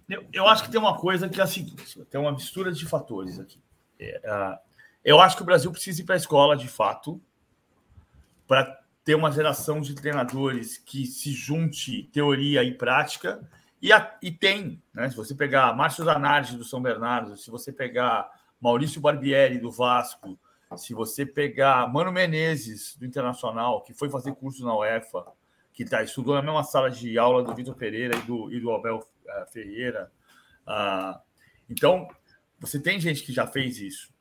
Eu, eu, acho que tem uma coisa que é a seguinte: tem uma mistura de fatores aqui. É, uh, eu acho que o Brasil precisa ir para a escola, de fato, para ter uma geração de treinadores que se junte teoria e prática e, a, e tem, né? Se você pegar Márcio Zanardi do São Bernardo, se você pegar Maurício Barbieri do Vasco, se você pegar Mano Menezes do Internacional, que foi fazer curso na UEFA, que tá, estudou na mesma sala de aula do Vitor Pereira e do, e do Abel uh, Ferreira, uh, Então, você tem gente que já fez isso.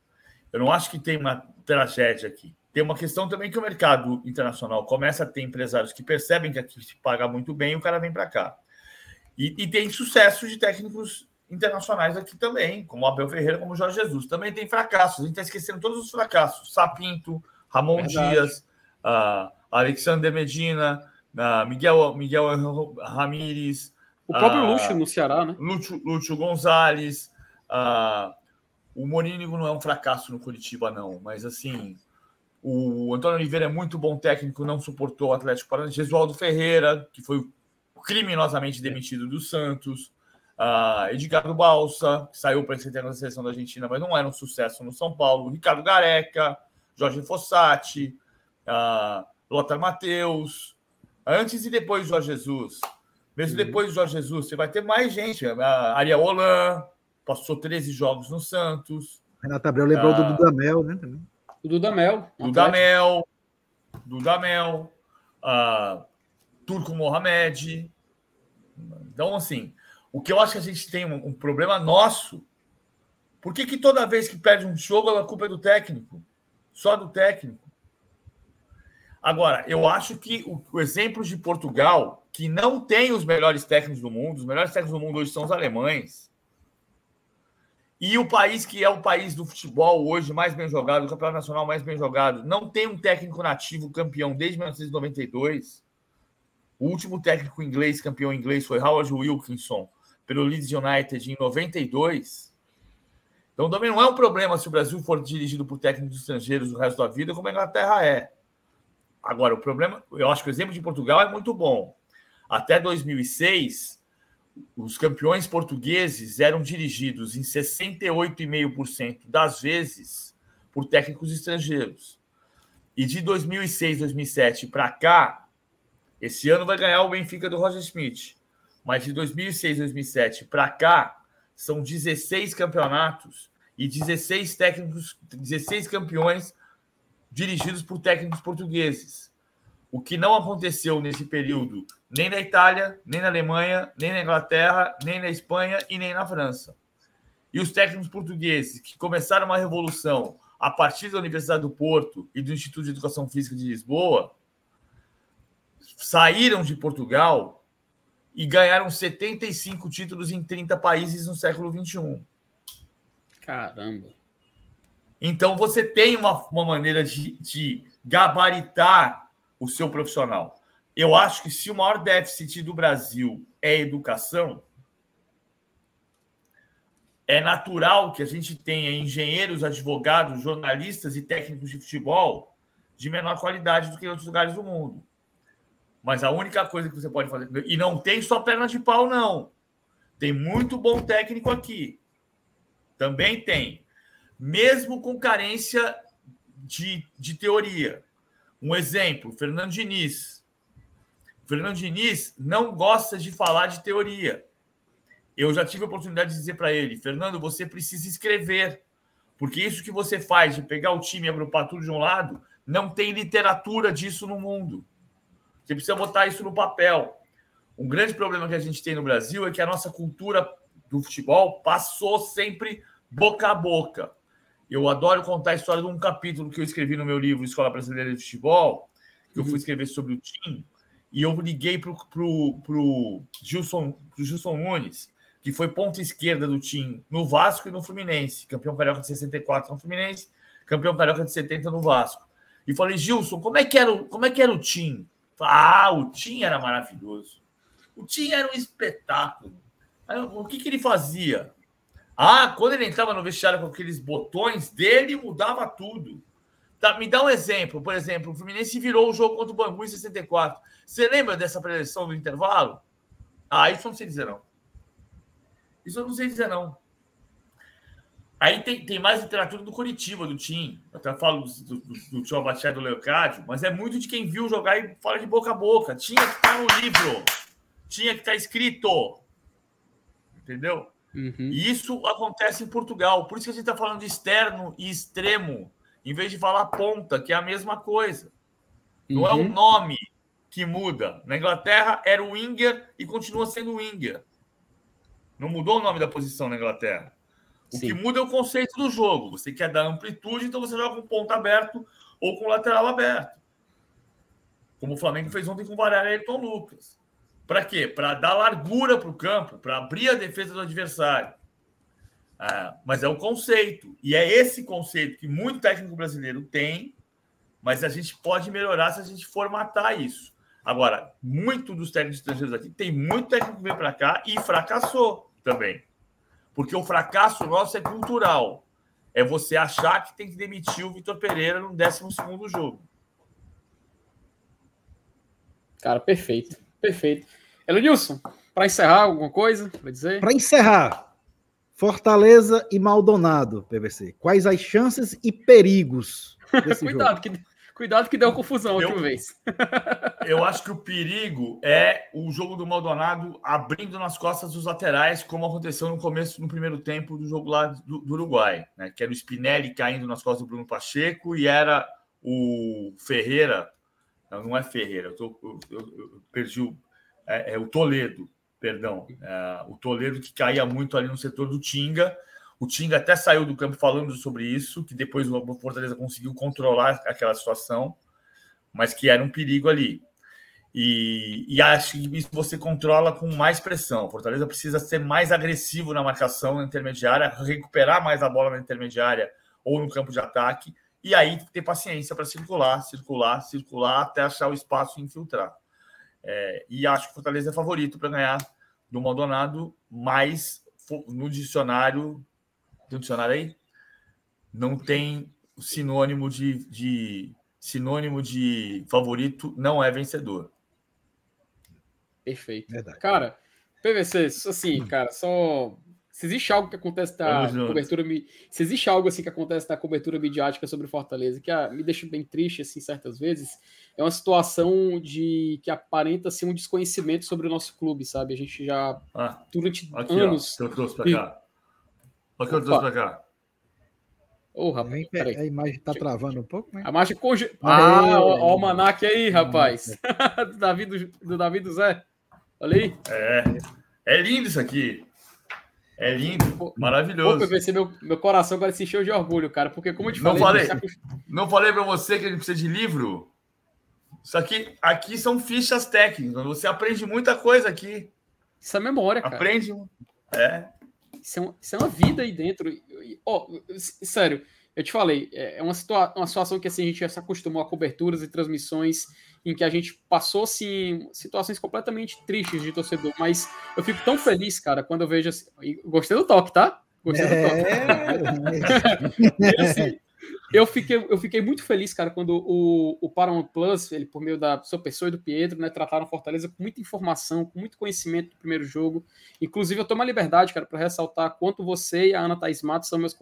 Eu não acho que tem uma tragédia aqui. Tem uma questão também que o mercado internacional começa a ter empresários que percebem que aqui se paga muito bem e o cara vem para cá. E, e, tem sucesso de técnicos internacionais aqui também, como Abel Ferreira, como Jorge Jesus. Também tem fracassos. A gente está esquecendo todos os fracassos. Sapinto, Ramon Verdade. Dias, uh, Alexander Medina, uh, Miguel, Miguel Ramírez. O próprio uh, Lúcio no Ceará, né? Lúcio, Lúcio Gonzalez. Uh, o Morínigo não é um fracasso no Curitiba, não. Mas, assim, o Antônio Oliveira é muito bom técnico, não suportou o Atlético Paranaense. Jesualdo Ferreira, que foi criminosamente demitido do Santos. Uh, Edgardo Balsa, que saiu para a na seleção da Argentina, mas não era um sucesso no São Paulo. Ricardo Gareca, Jorge Fossati, uh, Lothar Matheus. Antes e depois do Jorge Jesus. Mesmo uhum. depois do Jorge Jesus, você vai ter mais gente. Uh, Ariel Holan, passou 13 jogos no Santos. Renato Abreu lembrou uh, do Dudamel, né? Também. O Dudamel. Dudamel. Dudamel. Uh, Turco Mohamed. Então, assim, o que eu acho que a gente tem um, um problema nosso. Por que, que toda vez que perde um jogo, a culpa é do técnico? Só do técnico. Agora, eu acho que o, o exemplo de Portugal, que não tem os melhores técnicos do mundo, os melhores técnicos do mundo hoje são os alemães. E o país que é o país do futebol hoje mais bem jogado, o campeonato nacional mais bem jogado, não tem um técnico nativo campeão desde 1992. O último técnico inglês, campeão inglês, foi Howard Wilkinson, pelo Leeds United, em 92. Então também não é um problema se o Brasil for dirigido por técnicos estrangeiros o resto da vida, como a Inglaterra é. Agora, o problema, eu acho que o exemplo de Portugal é muito bom. Até 2006, os campeões portugueses eram dirigidos em 68,5% das vezes por técnicos estrangeiros. E de 2006, 2007 para cá, esse ano vai ganhar o Benfica do Roger Schmidt. Mas de 2006, 2007 para cá, são 16 campeonatos e 16 técnicos, 16 campeões dirigidos por técnicos portugueses. O que não aconteceu nesse período nem na Itália, nem na Alemanha, nem na Inglaterra, nem na Espanha e nem na França. E os técnicos portugueses que começaram uma revolução a partir da Universidade do Porto e do Instituto de Educação Física de Lisboa, saíram de Portugal e ganharam 75 títulos em 30 países no século 21. Caramba. Então você tem uma, uma maneira de, de gabaritar o seu profissional. Eu acho que se o maior déficit do Brasil é educação, é natural que a gente tenha engenheiros, advogados, jornalistas e técnicos de futebol de menor qualidade do que em outros lugares do mundo. Mas a única coisa que você pode fazer. E não tem só perna de pau, não. Tem muito bom técnico aqui. Também tem. Mesmo com carência de, de teoria. Um exemplo: Fernando Diniz. Fernando Diniz não gosta de falar de teoria. Eu já tive a oportunidade de dizer para ele: Fernando, você precisa escrever. Porque isso que você faz de pegar o time e agrupar tudo de um lado, não tem literatura disso no mundo. Você precisa botar isso no papel. Um grande problema que a gente tem no Brasil é que a nossa cultura do futebol passou sempre boca a boca. Eu adoro contar a história de um capítulo que eu escrevi no meu livro Escola Brasileira de Futebol, que eu fui uhum. escrever sobre o Tim, e eu liguei para o Gilson, pro Gilson Nunes, que foi ponta esquerda do Tim no Vasco e no Fluminense, campeão carioca de 64 no Fluminense, campeão carioca de 70 no Vasco. E falei, Gilson, como é que era, como é que era o Tim? Ah, o Tim era maravilhoso. O Tim era um espetáculo. o que, que ele fazia? Ah, quando ele entrava no vestiário com aqueles botões dele, mudava tudo. Tá, me dá um exemplo. Por exemplo, o Fluminense virou o jogo contra o Bangu em 64. Você lembra dessa preleção do intervalo? Ah, isso eu não sei dizer, não. Isso eu não sei dizer, não. Aí tem, tem mais literatura do Curitiba, do Tim. Eu até falo do, do, do Tio Abaté do Leocádio, mas é muito de quem viu jogar e fala de boca a boca. Tinha que estar no livro. Tinha que estar escrito. Entendeu? Uhum. E isso acontece em Portugal. Por isso que a gente está falando de externo e extremo, em vez de falar ponta, que é a mesma coisa. Não uhum. é o nome que muda. Na Inglaterra era o Winger e continua sendo Winger. Não mudou o nome da posição na Inglaterra. O Sim. que muda é o conceito do jogo. Você quer dar amplitude, então você joga com ponto aberto ou com lateral aberto. Como o Flamengo fez ontem com o Varela e Ayrton Lucas. Para quê? Para dar largura para o campo, para abrir a defesa do adversário. Ah, mas é o conceito. E é esse conceito que muito técnico brasileiro tem, mas a gente pode melhorar se a gente formatar isso. Agora, muito dos técnicos estrangeiros aqui, tem muito técnico que veio para cá e fracassou também. Porque o fracasso nosso é cultural. É você achar que tem que demitir o Vitor Pereira no 12 jogo. Cara, perfeito. Perfeito. Elenilson, para encerrar, alguma coisa para dizer? Para encerrar, Fortaleza e Maldonado, PVC. Quais as chances e perigos desse Cuidado, jogo? que Cuidado que deu confusão eu, vez. eu acho que o perigo é o jogo do Maldonado abrindo nas costas dos laterais, como aconteceu no começo, no primeiro tempo do jogo lá do, do Uruguai, né? Que era o Spinelli caindo nas costas do Bruno Pacheco e era o Ferreira. Não, não é Ferreira, eu, tô, eu, eu, eu perdi o. É, é, o Toledo, perdão. É, o Toledo que caía muito ali no setor do Tinga o Tinga até saiu do campo falando sobre isso, que depois o Fortaleza conseguiu controlar aquela situação, mas que era um perigo ali. E, e acho que isso você controla com mais pressão. O Fortaleza precisa ser mais agressivo na marcação na intermediária, recuperar mais a bola na intermediária ou no campo de ataque, e aí ter paciência para circular, circular, circular até achar o espaço e infiltrar. É, e acho que o Fortaleza é favorito para ganhar do Maldonado, mas no dicionário tem um dicionário aí? Não tem sinônimo de, de sinônimo de favorito, não é vencedor. Perfeito. Verdade. Cara, PVC, assim, cara, só se existe algo que acontece da cobertura, se existe algo assim que acontece da cobertura midiática sobre Fortaleza que ah, me deixa bem triste assim certas vezes, é uma situação de que aparenta ser um desconhecimento sobre o nosso clube, sabe? A gente já ah, durante aqui, anos ó, eu trouxe para cá. Olha o que eu trouxe pra cá. Ô, oh, rapaz, a imagem tá travando um pouco, né? A imagem conge... Ah, ó, ó o Manac aí, rapaz. do, Davi do, do Davi do Zé. Olha aí. É. É lindo isso aqui. É lindo, maravilhoso. Pô, PVC, meu, meu coração agora se encheu de orgulho, cara, porque como eu te não falei. falei não falei para você que a gente precisa de livro? Isso aqui, aqui são fichas técnicas. Você aprende muita coisa aqui. Isso é memória, cara. Aprende. É. Isso é, um, isso é uma vida aí dentro. Oh, sério, eu te falei, é, é uma, situa uma situação que assim, a gente já se acostumou a coberturas e transmissões em que a gente passou assim, situações completamente tristes de torcedor, mas eu fico tão feliz, cara, quando eu vejo assim. Gostei do toque, tá? Gostei do toque. É... assim, eu fiquei, eu fiquei muito feliz, cara, quando o, o Paramount Plus, ele por meio da sua pessoa e do Pietro, né, trataram Fortaleza com muita informação, com muito conhecimento do primeiro jogo. Inclusive, eu tomo a liberdade, cara, para ressaltar quanto você e a Ana Thaís Matos são, meus,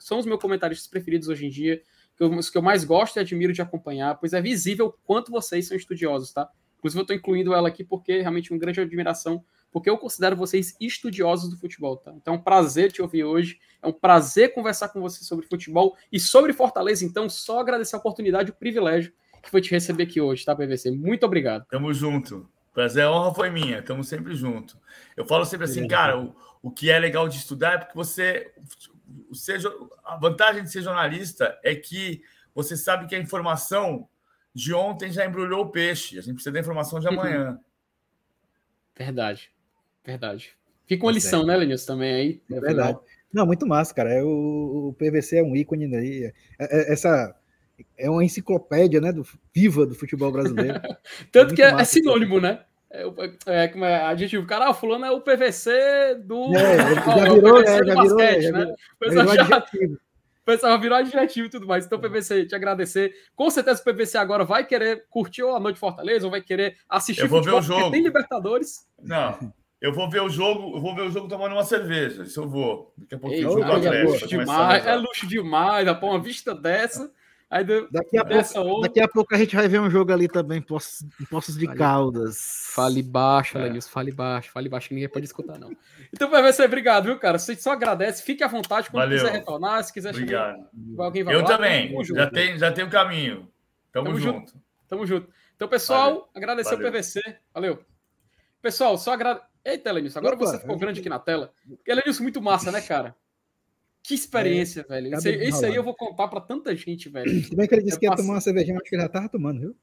são os meus comentaristas preferidos hoje em dia, os que eu mais gosto e admiro de acompanhar, pois é visível quanto vocês são estudiosos, tá? Inclusive, eu estou incluindo ela aqui porque é realmente uma grande admiração porque eu considero vocês estudiosos do futebol, tá? Então é um prazer te ouvir hoje, é um prazer conversar com você sobre futebol e sobre Fortaleza, então só agradecer a oportunidade, o privilégio que foi te receber aqui hoje, tá, PVC? Muito obrigado. Tamo junto. Prazer, a honra foi minha, tamo sempre junto. Eu falo sempre assim, cara, o, o que é legal de estudar é porque você, seja, a vantagem de ser jornalista é que você sabe que a informação de ontem já embrulhou o peixe, a gente precisa da informação de amanhã. Verdade. Verdade. Fica uma tá lição, né, Lenilson, também aí. É verdade. Não, muito massa, cara. É, o, o PVC é um ícone aí. É, é, essa é uma enciclopédia, né, do viva do futebol brasileiro. Tanto é que é, é sinônimo, né? É, é, como é adjetivo. Cara, ah, fulano é o PVC do. É, já virou, é, já virou, basquete, já, né? virou, já, adjetivo. O pessoal virou adjetivo e tudo mais. Então, PVC, te agradecer. Com certeza o PVC agora vai querer curtir a Noite Fortaleza ou vai querer assistir Eu vou futebol, ver o jogo. tem Libertadores. Não. Eu vou ver o jogo, eu vou ver o jogo tomando uma cerveja. Isso eu vou. Daqui a pouquinho o jogo é luxo demais, é luxo demais, rapaz, uma vista dessa. Aí daqui, a pouco, daqui a pouco a gente vai ver um jogo ali também, em Poços, em Poços de fale, Caldas. Fale baixo, é. Lenilson, fale baixo, fale baixo, que ninguém pode escutar, não. Então, vai ser obrigado, viu, cara? Você só agradece, fique à vontade quando Valeu. quiser retornar, se quiser Obrigado. Chamar, alguém vai Eu lá, também, já tem, já tem o caminho. Tamo, Tamo junto. junto. Tamo junto. Então, pessoal, Valeu. agradecer Valeu. o PVC. Valeu. Pessoal, só agradecer. Eita, Lenilson, agora Opa, você ficou grande aqui na tela. Porque Lenilson, muito massa, né, cara? Que experiência, é, velho. Esse, esse aí eu vou contar pra tanta gente, velho. Se bem que ele disse eu que ia tomar uma cervejinha, acho que ele já tava tomando, viu?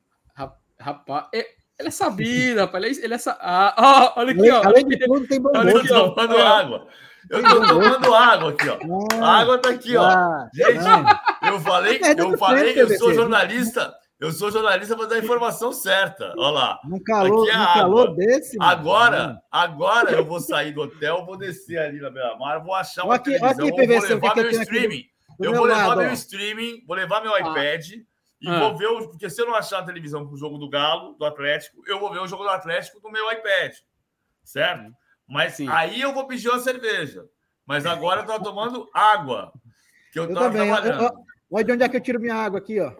Rapaz, é, ele é sabido, rapaz. Ele é, ele é ah, olha aqui, ó. Além de tudo, tem bom Olha aqui, ó. Tomando água. Eu tô tomando água aqui, ó. a água tá aqui, ó. Ah, gente, eu falei, é, eu falei, eu sou jornalista. Eu sou jornalista para dar a informação certa. Olha lá. Um calor, é um calor desse. Agora, agora eu vou sair do hotel, vou descer ali na Beira-Mar, vou achar uma aqui, televisão, aqui, PVC, vou levar meu streaming. Eu vou levar lado, meu ó. streaming, vou levar meu ah. iPad e ah. vou ver o. Porque se eu não achar a televisão com o jogo do Galo, do Atlético, eu vou ver o jogo do Atlético no meu iPad. Certo? Mas Sim. aí eu vou pedir uma cerveja. Mas agora eu tô tomando água. Que eu, eu tava também. trabalhando. Olha de onde é que eu tiro minha água aqui, ó.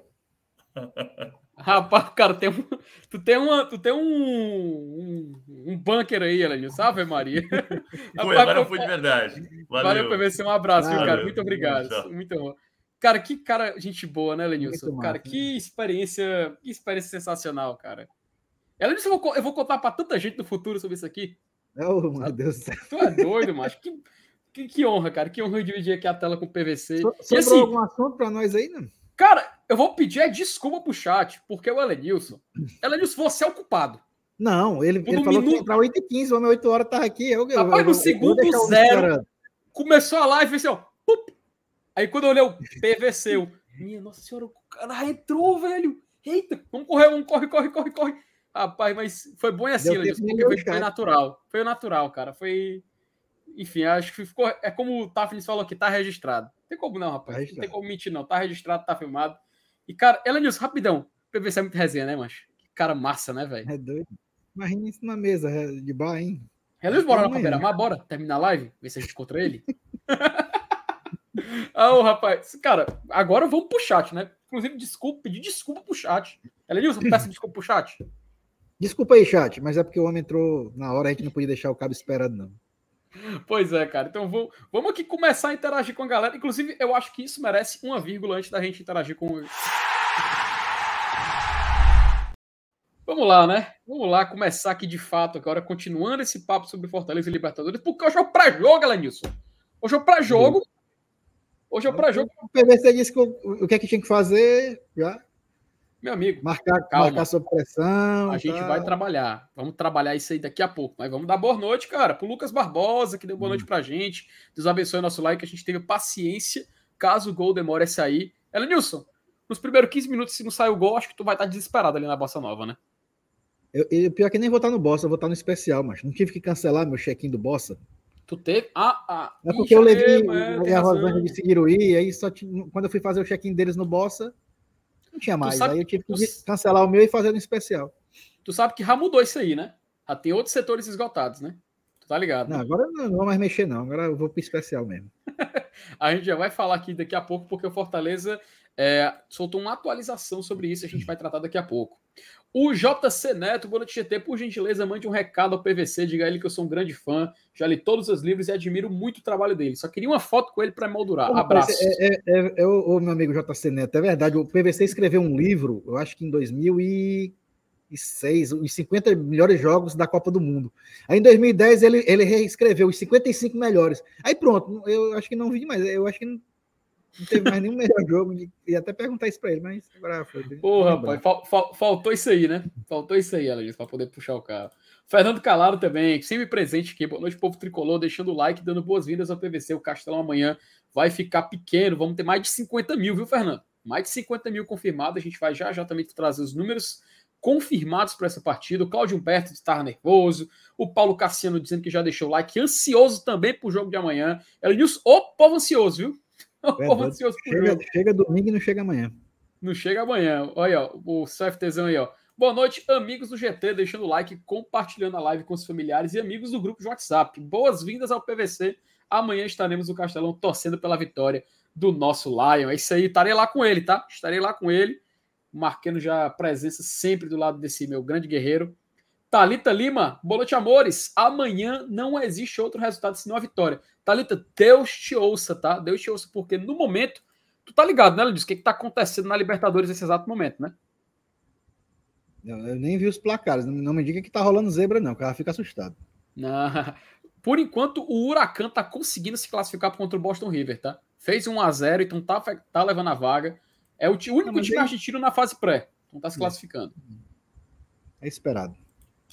Rapaz, cara, tem um, tu tem, uma, tu tem um, um, um bunker aí, Elenil, sabe, Maria? Foi, Rapaz, agora foi de verdade. Valeu, Valeu PVC, um abraço, Valeu. cara. Muito obrigado. Tchau. Muito bom. Cara, que cara, gente boa, né, Lenilson? Cara, que experiência, que experiência sensacional, cara. Elenilson, eu vou, eu vou contar pra tanta gente no futuro sobre isso aqui. Oh, meu Deus do céu. Tu é doido, macho. Que, que, que, honra, cara. Que honra dividir aqui a tela com o PVC. So, sobrou assim, algum assunto pra nós aí, né? Cara, eu vou pedir é desculpa pro chat, porque o Elenilson. Elenilson, você é o culpado. Não, ele, ele falou minuto... que ia 8 h 15, o homem 8 horas tá aqui. Eu, Rapaz, no segundo zero, começou a live e assim, ó. Pup. Aí quando eu olhei o PVC, eu, minha nossa senhora, o cara entrou, velho. Eita, vamos correr, vamos corre, corre, corre, corre. Rapaz, mas foi bom assim, Elenilson, porque foi, foi natural. Foi natural, cara. Foi. Enfim, acho que ficou. É como o Tafnis falou aqui, tá registrado. Não tem como não, rapaz. Não tem como mentir, não. Tá registrado, tá filmado. E, cara, Elenilson, rapidão. PVC é muito resenha, né, mancho? Que cara massa, né, velho? É doido. Imagina isso na mesa é, de bar, hein? Elenilson, bora lá pra beira bora terminar a live, ver se a gente encontra ele. ah, oh, rapaz, cara, agora vamos pro chat, né? Inclusive, desculpa, pedir desculpa pro chat. Elenilson, peça desculpa pro chat. Desculpa aí, chat, mas é porque o homem entrou na hora, a gente não podia deixar o cabo esperando, não. Pois é, cara. Então vamos, vamos aqui começar a interagir com a galera. Inclusive, eu acho que isso merece uma vírgula antes da gente interagir com. Vamos lá, né? Vamos lá começar aqui de fato agora, continuando esse papo sobre Fortaleza e Libertadores, porque hoje é o pré-jogo, Elenilson. Hoje é o pré-jogo. Hoje é o pré-jogo. O PVC disse que o, o que é que tinha que fazer já meu amigo, marcar, calma. marcar sob pressão. A gente vai trabalhar. Vamos trabalhar isso aí daqui a pouco. Mas vamos dar boa noite, cara, pro Lucas Barbosa, que deu boa hum. noite pra gente. Deus abençoe nosso like. A gente teve paciência caso o gol demore a sair. Elenilson, nos primeiros 15 minutos, se não sair o gol, acho que tu vai estar desesperado ali na Bossa Nova, né? Eu, eu, pior que nem vou estar no Bossa, eu vou estar no especial, mas não tive que cancelar meu check-in do Bossa. Tu teve? Ah, ah. É porque eu levei é, a Rosângela de Seguiruí, aí só quando eu fui fazer o check-in deles no Bossa, não tinha mais. Sabe, aí eu tive que cancelar o meu e fazer um especial. Tu sabe que já mudou isso aí, né? Já tem outros setores esgotados, né? Tu tá ligado? Não, agora não, não vou mais mexer, não. Agora eu vou pro especial mesmo. a gente já vai falar aqui daqui a pouco, porque o Fortaleza é, soltou uma atualização sobre isso, a gente vai tratar daqui a pouco. O JC Neto, boa noite, GT, por gentileza, mande um recado ao PVC, diga a ele que eu sou um grande fã, já li todos os livros e admiro muito o trabalho dele. Só queria uma foto com ele para moldurar. Abraço. É, é, é, é o, meu amigo JC Neto, é verdade, o PVC escreveu um livro, eu acho que em 2006, os 50 melhores jogos da Copa do Mundo. Aí em 2010 ele, ele reescreveu os 55 melhores. Aí pronto, eu acho que não vi mais, eu acho que não teve mais nenhum melhor jogo. E até perguntar isso para ele, mas agora foi. Porra, rapaz, fal, fal, faltou isso aí, né? Faltou isso aí, ela disse, para poder puxar o carro. Fernando Calado também, sempre presente aqui. Boa noite, povo tricolor, deixando o like, dando boas-vindas ao PVC. O Castelão amanhã vai ficar pequeno. Vamos ter mais de 50 mil, viu, Fernando? Mais de 50 mil confirmados. A gente vai já já também trazer os números confirmados para essa partida. O Cláudio Humberto estava nervoso. O Paulo Cassiano dizendo que já deixou o like. Ansioso também para o jogo de amanhã. Elenilson, o povo ansioso, viu? É, chega, chega, domingo e não chega amanhã. Não chega amanhã. Olha, ó, o CFTzão aí, ó. Boa noite, amigos do GT, deixando o like, compartilhando a live com os familiares e amigos do grupo de WhatsApp. Boas-vindas ao PVC. Amanhã estaremos no Castelão torcendo pela vitória do nosso Lion. É isso aí, estarei lá com ele, tá? Estarei lá com ele, marcando já presença sempre do lado desse meu grande guerreiro. Talita Lima, boa noite, amores. Amanhã não existe outro resultado senão a vitória. Talita, Deus te ouça, tá? Deus te ouça, porque no momento, tu tá ligado, né, Luiz? O que, que tá acontecendo na Libertadores nesse exato momento, né? Eu, eu nem vi os placares. Não, não me diga que tá rolando zebra, não, que ela fica assustado. Não. Por enquanto, o Huracan tá conseguindo se classificar contra o Boston River, tá? Fez 1 a 0 então tá, tá levando a vaga. É o, o único não, time argentino na fase pré. Então tá se classificando. É esperado.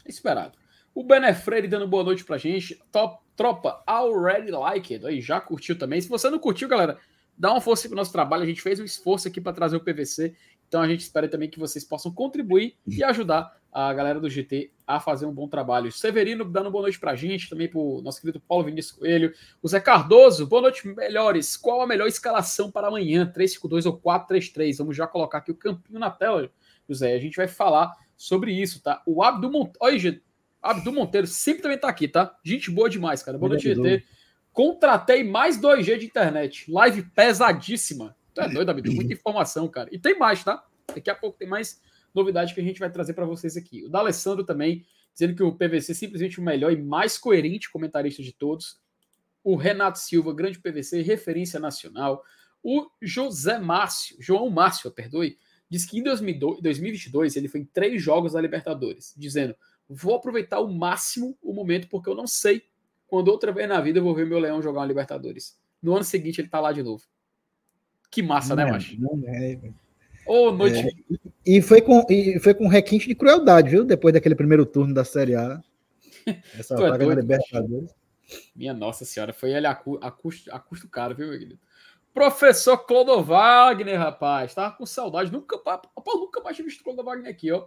Esperado. O Benefreire dando boa noite pra gente. Top, tropa, already like. Aí, já curtiu também. Se você não curtiu, galera, dá uma força pro nosso trabalho. A gente fez um esforço aqui para trazer o PVC. Então a gente espera também que vocês possam contribuir e ajudar a galera do GT a fazer um bom trabalho. Severino dando boa noite pra gente, também pro nosso querido Paulo Vinícius Coelho. O Zé Cardoso, boa noite, melhores. Qual a melhor escalação para amanhã? 352 ou 433? Vamos já colocar aqui o campinho na tela, José. A gente vai falar sobre isso, tá? O Abdo Monteiro. Olha, Abdo Monteiro sempre também tá aqui, tá? Gente boa demais, cara. Boa noite, GT. Contratei mais 2G de internet. Live pesadíssima. Tu é doido, Abdu? Muita informação, cara. E tem mais, tá? Daqui a pouco tem mais novidade que a gente vai trazer para vocês aqui. O D'Alessandro também, dizendo que o PVC é simplesmente o melhor e mais coerente comentarista de todos. O Renato Silva, grande PVC, referência nacional. O José Márcio, João Márcio, perdoe, diz que em 2022 ele foi em três jogos da Libertadores, dizendo: vou aproveitar ao máximo o momento porque eu não sei quando outra vez na vida eu vou ver meu Leão jogar uma Libertadores. No ano seguinte ele tá lá de novo. Que massa, né, não, né, macho? Não é. Ô, noite. É, e, foi com, e foi com requinte de crueldade, viu? Depois daquele primeiro turno da Série A. Essa é vaga na Libertadores. Minha nossa senhora, foi ele a, cu, a, custo, a custo caro, viu, meu querido? Professor Clodo Wagner, rapaz. Tava com saudade. Nunca, Paulo, nunca mais tinha visto Clodo Wagner aqui, ó.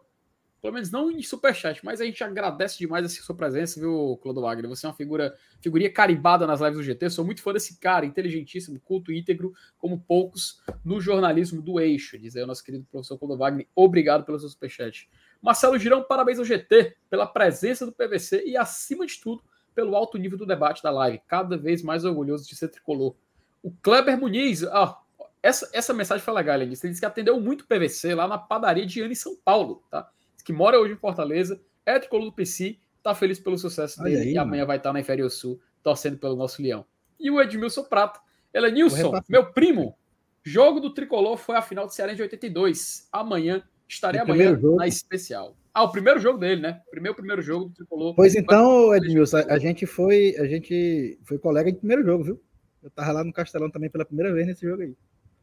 Pelo menos não em superchat, mas a gente agradece demais a sua presença, viu, Clodo Wagner? Você é uma figura, figurinha carimbada nas lives do GT. Sou muito fã desse cara, inteligentíssimo, culto íntegro, como poucos no jornalismo do eixo, diz aí o nosso querido professor Clodo Wagner. Obrigado pelo seu superchat. Marcelo Girão, parabéns ao GT pela presença do PVC e, acima de tudo, pelo alto nível do debate da live. Cada vez mais orgulhoso de ser tricolor. O Kleber Muniz, ah, essa, essa mensagem foi legal, ele disse. Que atendeu muito PVC lá na padaria de Ana em São Paulo, tá? que mora hoje em Fortaleza, é tricolor do PC, tá feliz pelo sucesso dele aí, e amanhã vai estar na Inferior Sul torcendo pelo nosso leão. E o Edmilson Prata, ele é Nilson, meu primo, jogo do tricolor foi a final do Ceará de 82. Amanhã estarei amanhã na especial. Ah, o primeiro jogo dele, né? Primeiro primeiro jogo do tricolor. Pois então, Edmilson, a gente foi, a gente foi colega de primeiro jogo, viu? Eu tava lá no Castelão também pela primeira vez nesse jogo aí.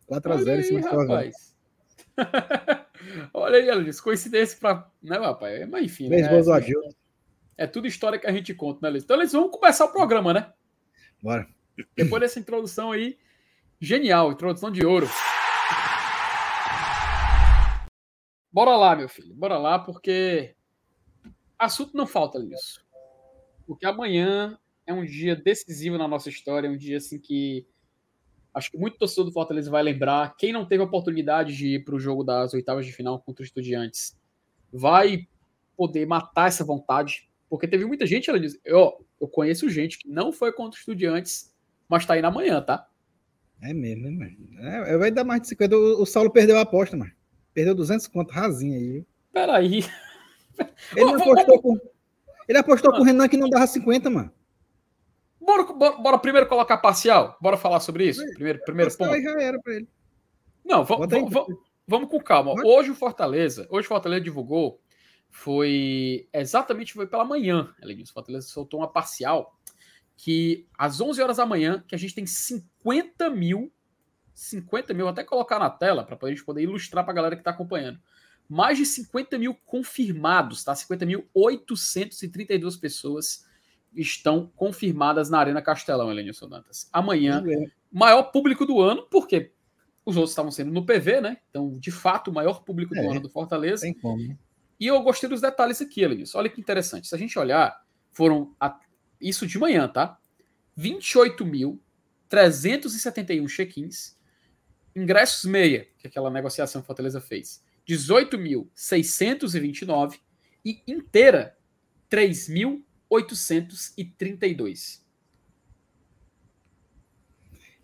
4 a 0 em cima do rapaz. Olha aí, Alice, coincidência para. Né, rapaz? Mas enfim. Né? É, é tudo história que a gente conta, né, Alice? Então, eles vamos começar o programa, né? Bora. Depois dessa introdução aí, genial, introdução de ouro. Bora lá, meu filho, bora lá, porque assunto não falta nisso. Porque amanhã é um dia decisivo na nossa história, é um dia assim que Acho que muito torcedor do Fortaleza vai lembrar. Quem não teve a oportunidade de ir para o jogo das oitavas de final contra os Estudiantes vai poder matar essa vontade. Porque teve muita gente, ela diz, eu, eu conheço gente que não foi contra os Estudiantes, mas está aí na manhã, tá? É mesmo, mano. É, é, vai dar mais de 50. O, o Saulo perdeu a aposta, mano. Perdeu 200 conto rasinho aí. Peraí. Ele, apostou, com, ele apostou com o Renan que não dava 50, mano. Bora, bora, bora, primeiro colocar parcial? Bora falar sobre isso? Primeiro, primeiro ponto. já era para ele. Não, vamos, vamos com calma. Hoje o Fortaleza, hoje o Fortaleza divulgou, foi exatamente foi pela manhã, ela disse, o Fortaleza soltou uma parcial que às 11 horas da manhã, que a gente tem 50 mil, 50 mil, vou até colocar na tela para a gente poder ilustrar para a galera que está acompanhando. Mais de 50 mil confirmados, tá? 50.832 pessoas estão confirmadas na Arena Castelão, Elenilson Dantas. Amanhã, é. maior público do ano, porque os outros estavam sendo no PV, né? Então, de fato, o maior público do é, ano do Fortaleza. Tem como. E eu gostei dos detalhes aqui, Elenilson. Olha que interessante. Se a gente olhar, foram a... isso de manhã, tá? 28.371 check-ins. Ingressos meia, que aquela negociação que Fortaleza fez. 18.629 e inteira 3.000 832.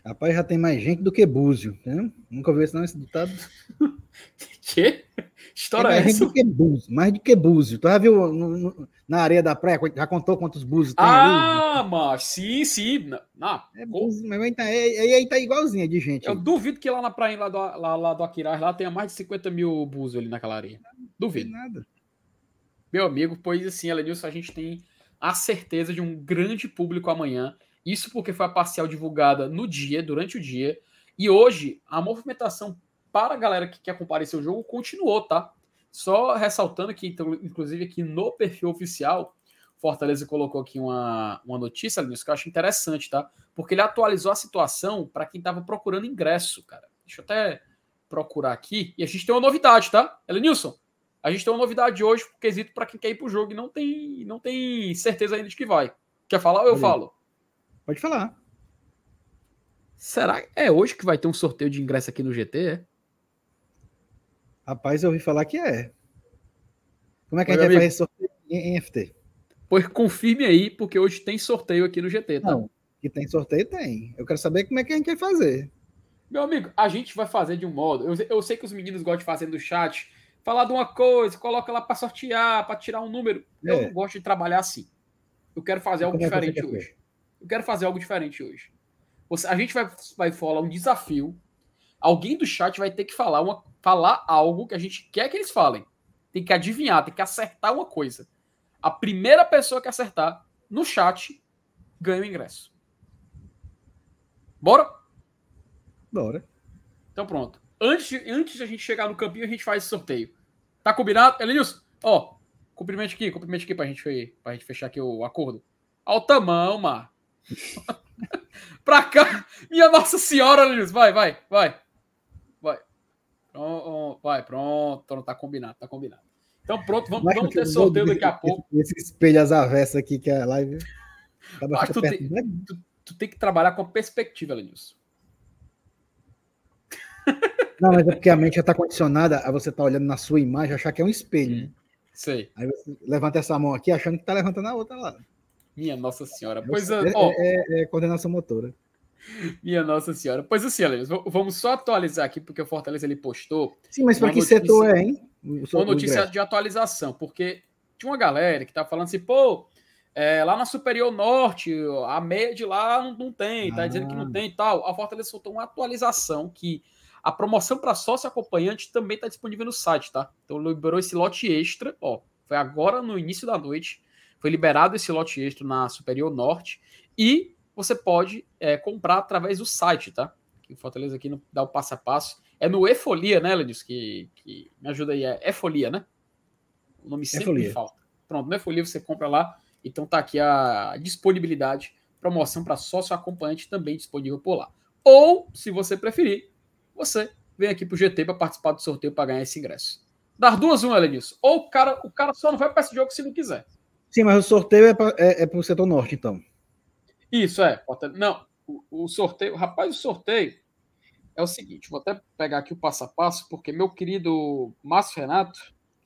Rapaz, já tem mais gente do que Búzio, né? Nunca ouviu esse, não, esse ditado. que? História é mais gente do que Búzio, mais do que Búzio. Tu já viu no, no, na areia da praia, já contou quantos Búzios tem ah, ali? mas sim, sim. Não, é Búzio, mas aí tá, aí, aí tá igualzinha de gente. Eu aí. duvido que lá na praia, lá do, lá, lá do Aquiraz, lá tenha mais de 50 mil Búzios ali naquela areia. Duvido. nada. Meu amigo, pois assim, Elenilson, a gente tem a certeza de um grande público amanhã. Isso porque foi a parcial divulgada no dia, durante o dia. E hoje, a movimentação para a galera que quer comparecer ao jogo continuou, tá? Só ressaltando que, então, inclusive aqui no perfil oficial, Fortaleza colocou aqui uma, uma notícia, Linus, que eu acho interessante, tá? Porque ele atualizou a situação para quem estava procurando ingresso, cara. Deixa eu até procurar aqui. E a gente tem uma novidade, tá? Elenilson, a gente tem uma novidade hoje, quesito para quem quer ir pro jogo e não tem, não tem certeza ainda de que vai. Quer falar ou eu falo? Pode falar. Será que é hoje que vai ter um sorteio de ingresso aqui no GT? É? Rapaz, eu ouvi falar que é. Como é que Oi, a gente vai fazer sorteio em, em FT? Pois confirme aí, porque hoje tem sorteio aqui no GT, tá? Não, que tem sorteio, tem. Eu quero saber como é que a gente vai fazer. Meu amigo, a gente vai fazer de um modo. Eu, eu sei que os meninos gostam de fazer no chat falar de uma coisa, coloca lá para sortear, para tirar um número. É. Eu não gosto de trabalhar assim. Eu quero fazer algo diferente hoje. Eu quero fazer algo diferente hoje. a gente vai, vai falar um desafio. Alguém do chat vai ter que falar, uma, falar algo que a gente quer que eles falem. Tem que adivinhar, tem que acertar uma coisa. A primeira pessoa que acertar no chat ganha o ingresso. Bora? Bora. Então pronto. Antes, antes de a gente chegar no campinho, a gente faz esse sorteio. Tá combinado? Elenilson, ó, cumprimento aqui, cumprimento aqui pra gente, pra gente fechar aqui o acordo. Altamão, mar. pra cá. Minha Nossa Senhora, Elenilson. Vai, vai, vai. Vai. Pronto, vai, pronto. Tá combinado, tá combinado. Então pronto, vamos, vamos ter sorteio daqui a pouco. Esse espelho às avessas aqui que é a live. tu, tem, tu, tu, tem que trabalhar com a perspectiva, Lenilson. Não, mas é porque a mente já está condicionada a você estar tá olhando na sua imagem achar que é um espelho. Hum, sei. Aí você levanta essa mão aqui achando que está levantando a outra lá. Minha Nossa Senhora. Pois, é, ó, é, é, coordenação motora. Minha Nossa Senhora. Pois assim, Alex, vamos só atualizar aqui, porque o Fortaleza ele postou. Sim, mas para que notícia, setor é, hein? Uma notícia de atualização, porque tinha uma galera que tá falando assim, pô, é, lá na Superior Norte, a de lá não, não tem, tá ah. dizendo que não tem e tal. A Fortaleza soltou uma atualização que a promoção para sócio acompanhante também está disponível no site, tá? Então liberou esse lote extra, ó. Foi agora no início da noite. Foi liberado esse lote extra na Superior Norte. E você pode é, comprar através do site, tá? Que o Fortaleza aqui não dá o passo a passo. É no Efolia, né, Lenils? Que, que me ajuda aí. É Efolia, né? O nome sempre Efolia. falta. Pronto, no Efolia você compra lá. Então tá aqui a disponibilidade. Promoção para sócio acompanhante também disponível por lá. Ou, se você preferir, você vem aqui pro GT para participar do sorteio para ganhar esse ingresso. Dar duas, uma, Elenilson. Ou o cara, o cara só não vai para esse jogo se não quiser. Sim, mas o sorteio é para é, é o setor norte, então. Isso, é. Não, o, o sorteio. Rapaz, o sorteio é o seguinte: vou até pegar aqui o passo a passo, porque meu querido Márcio Renato,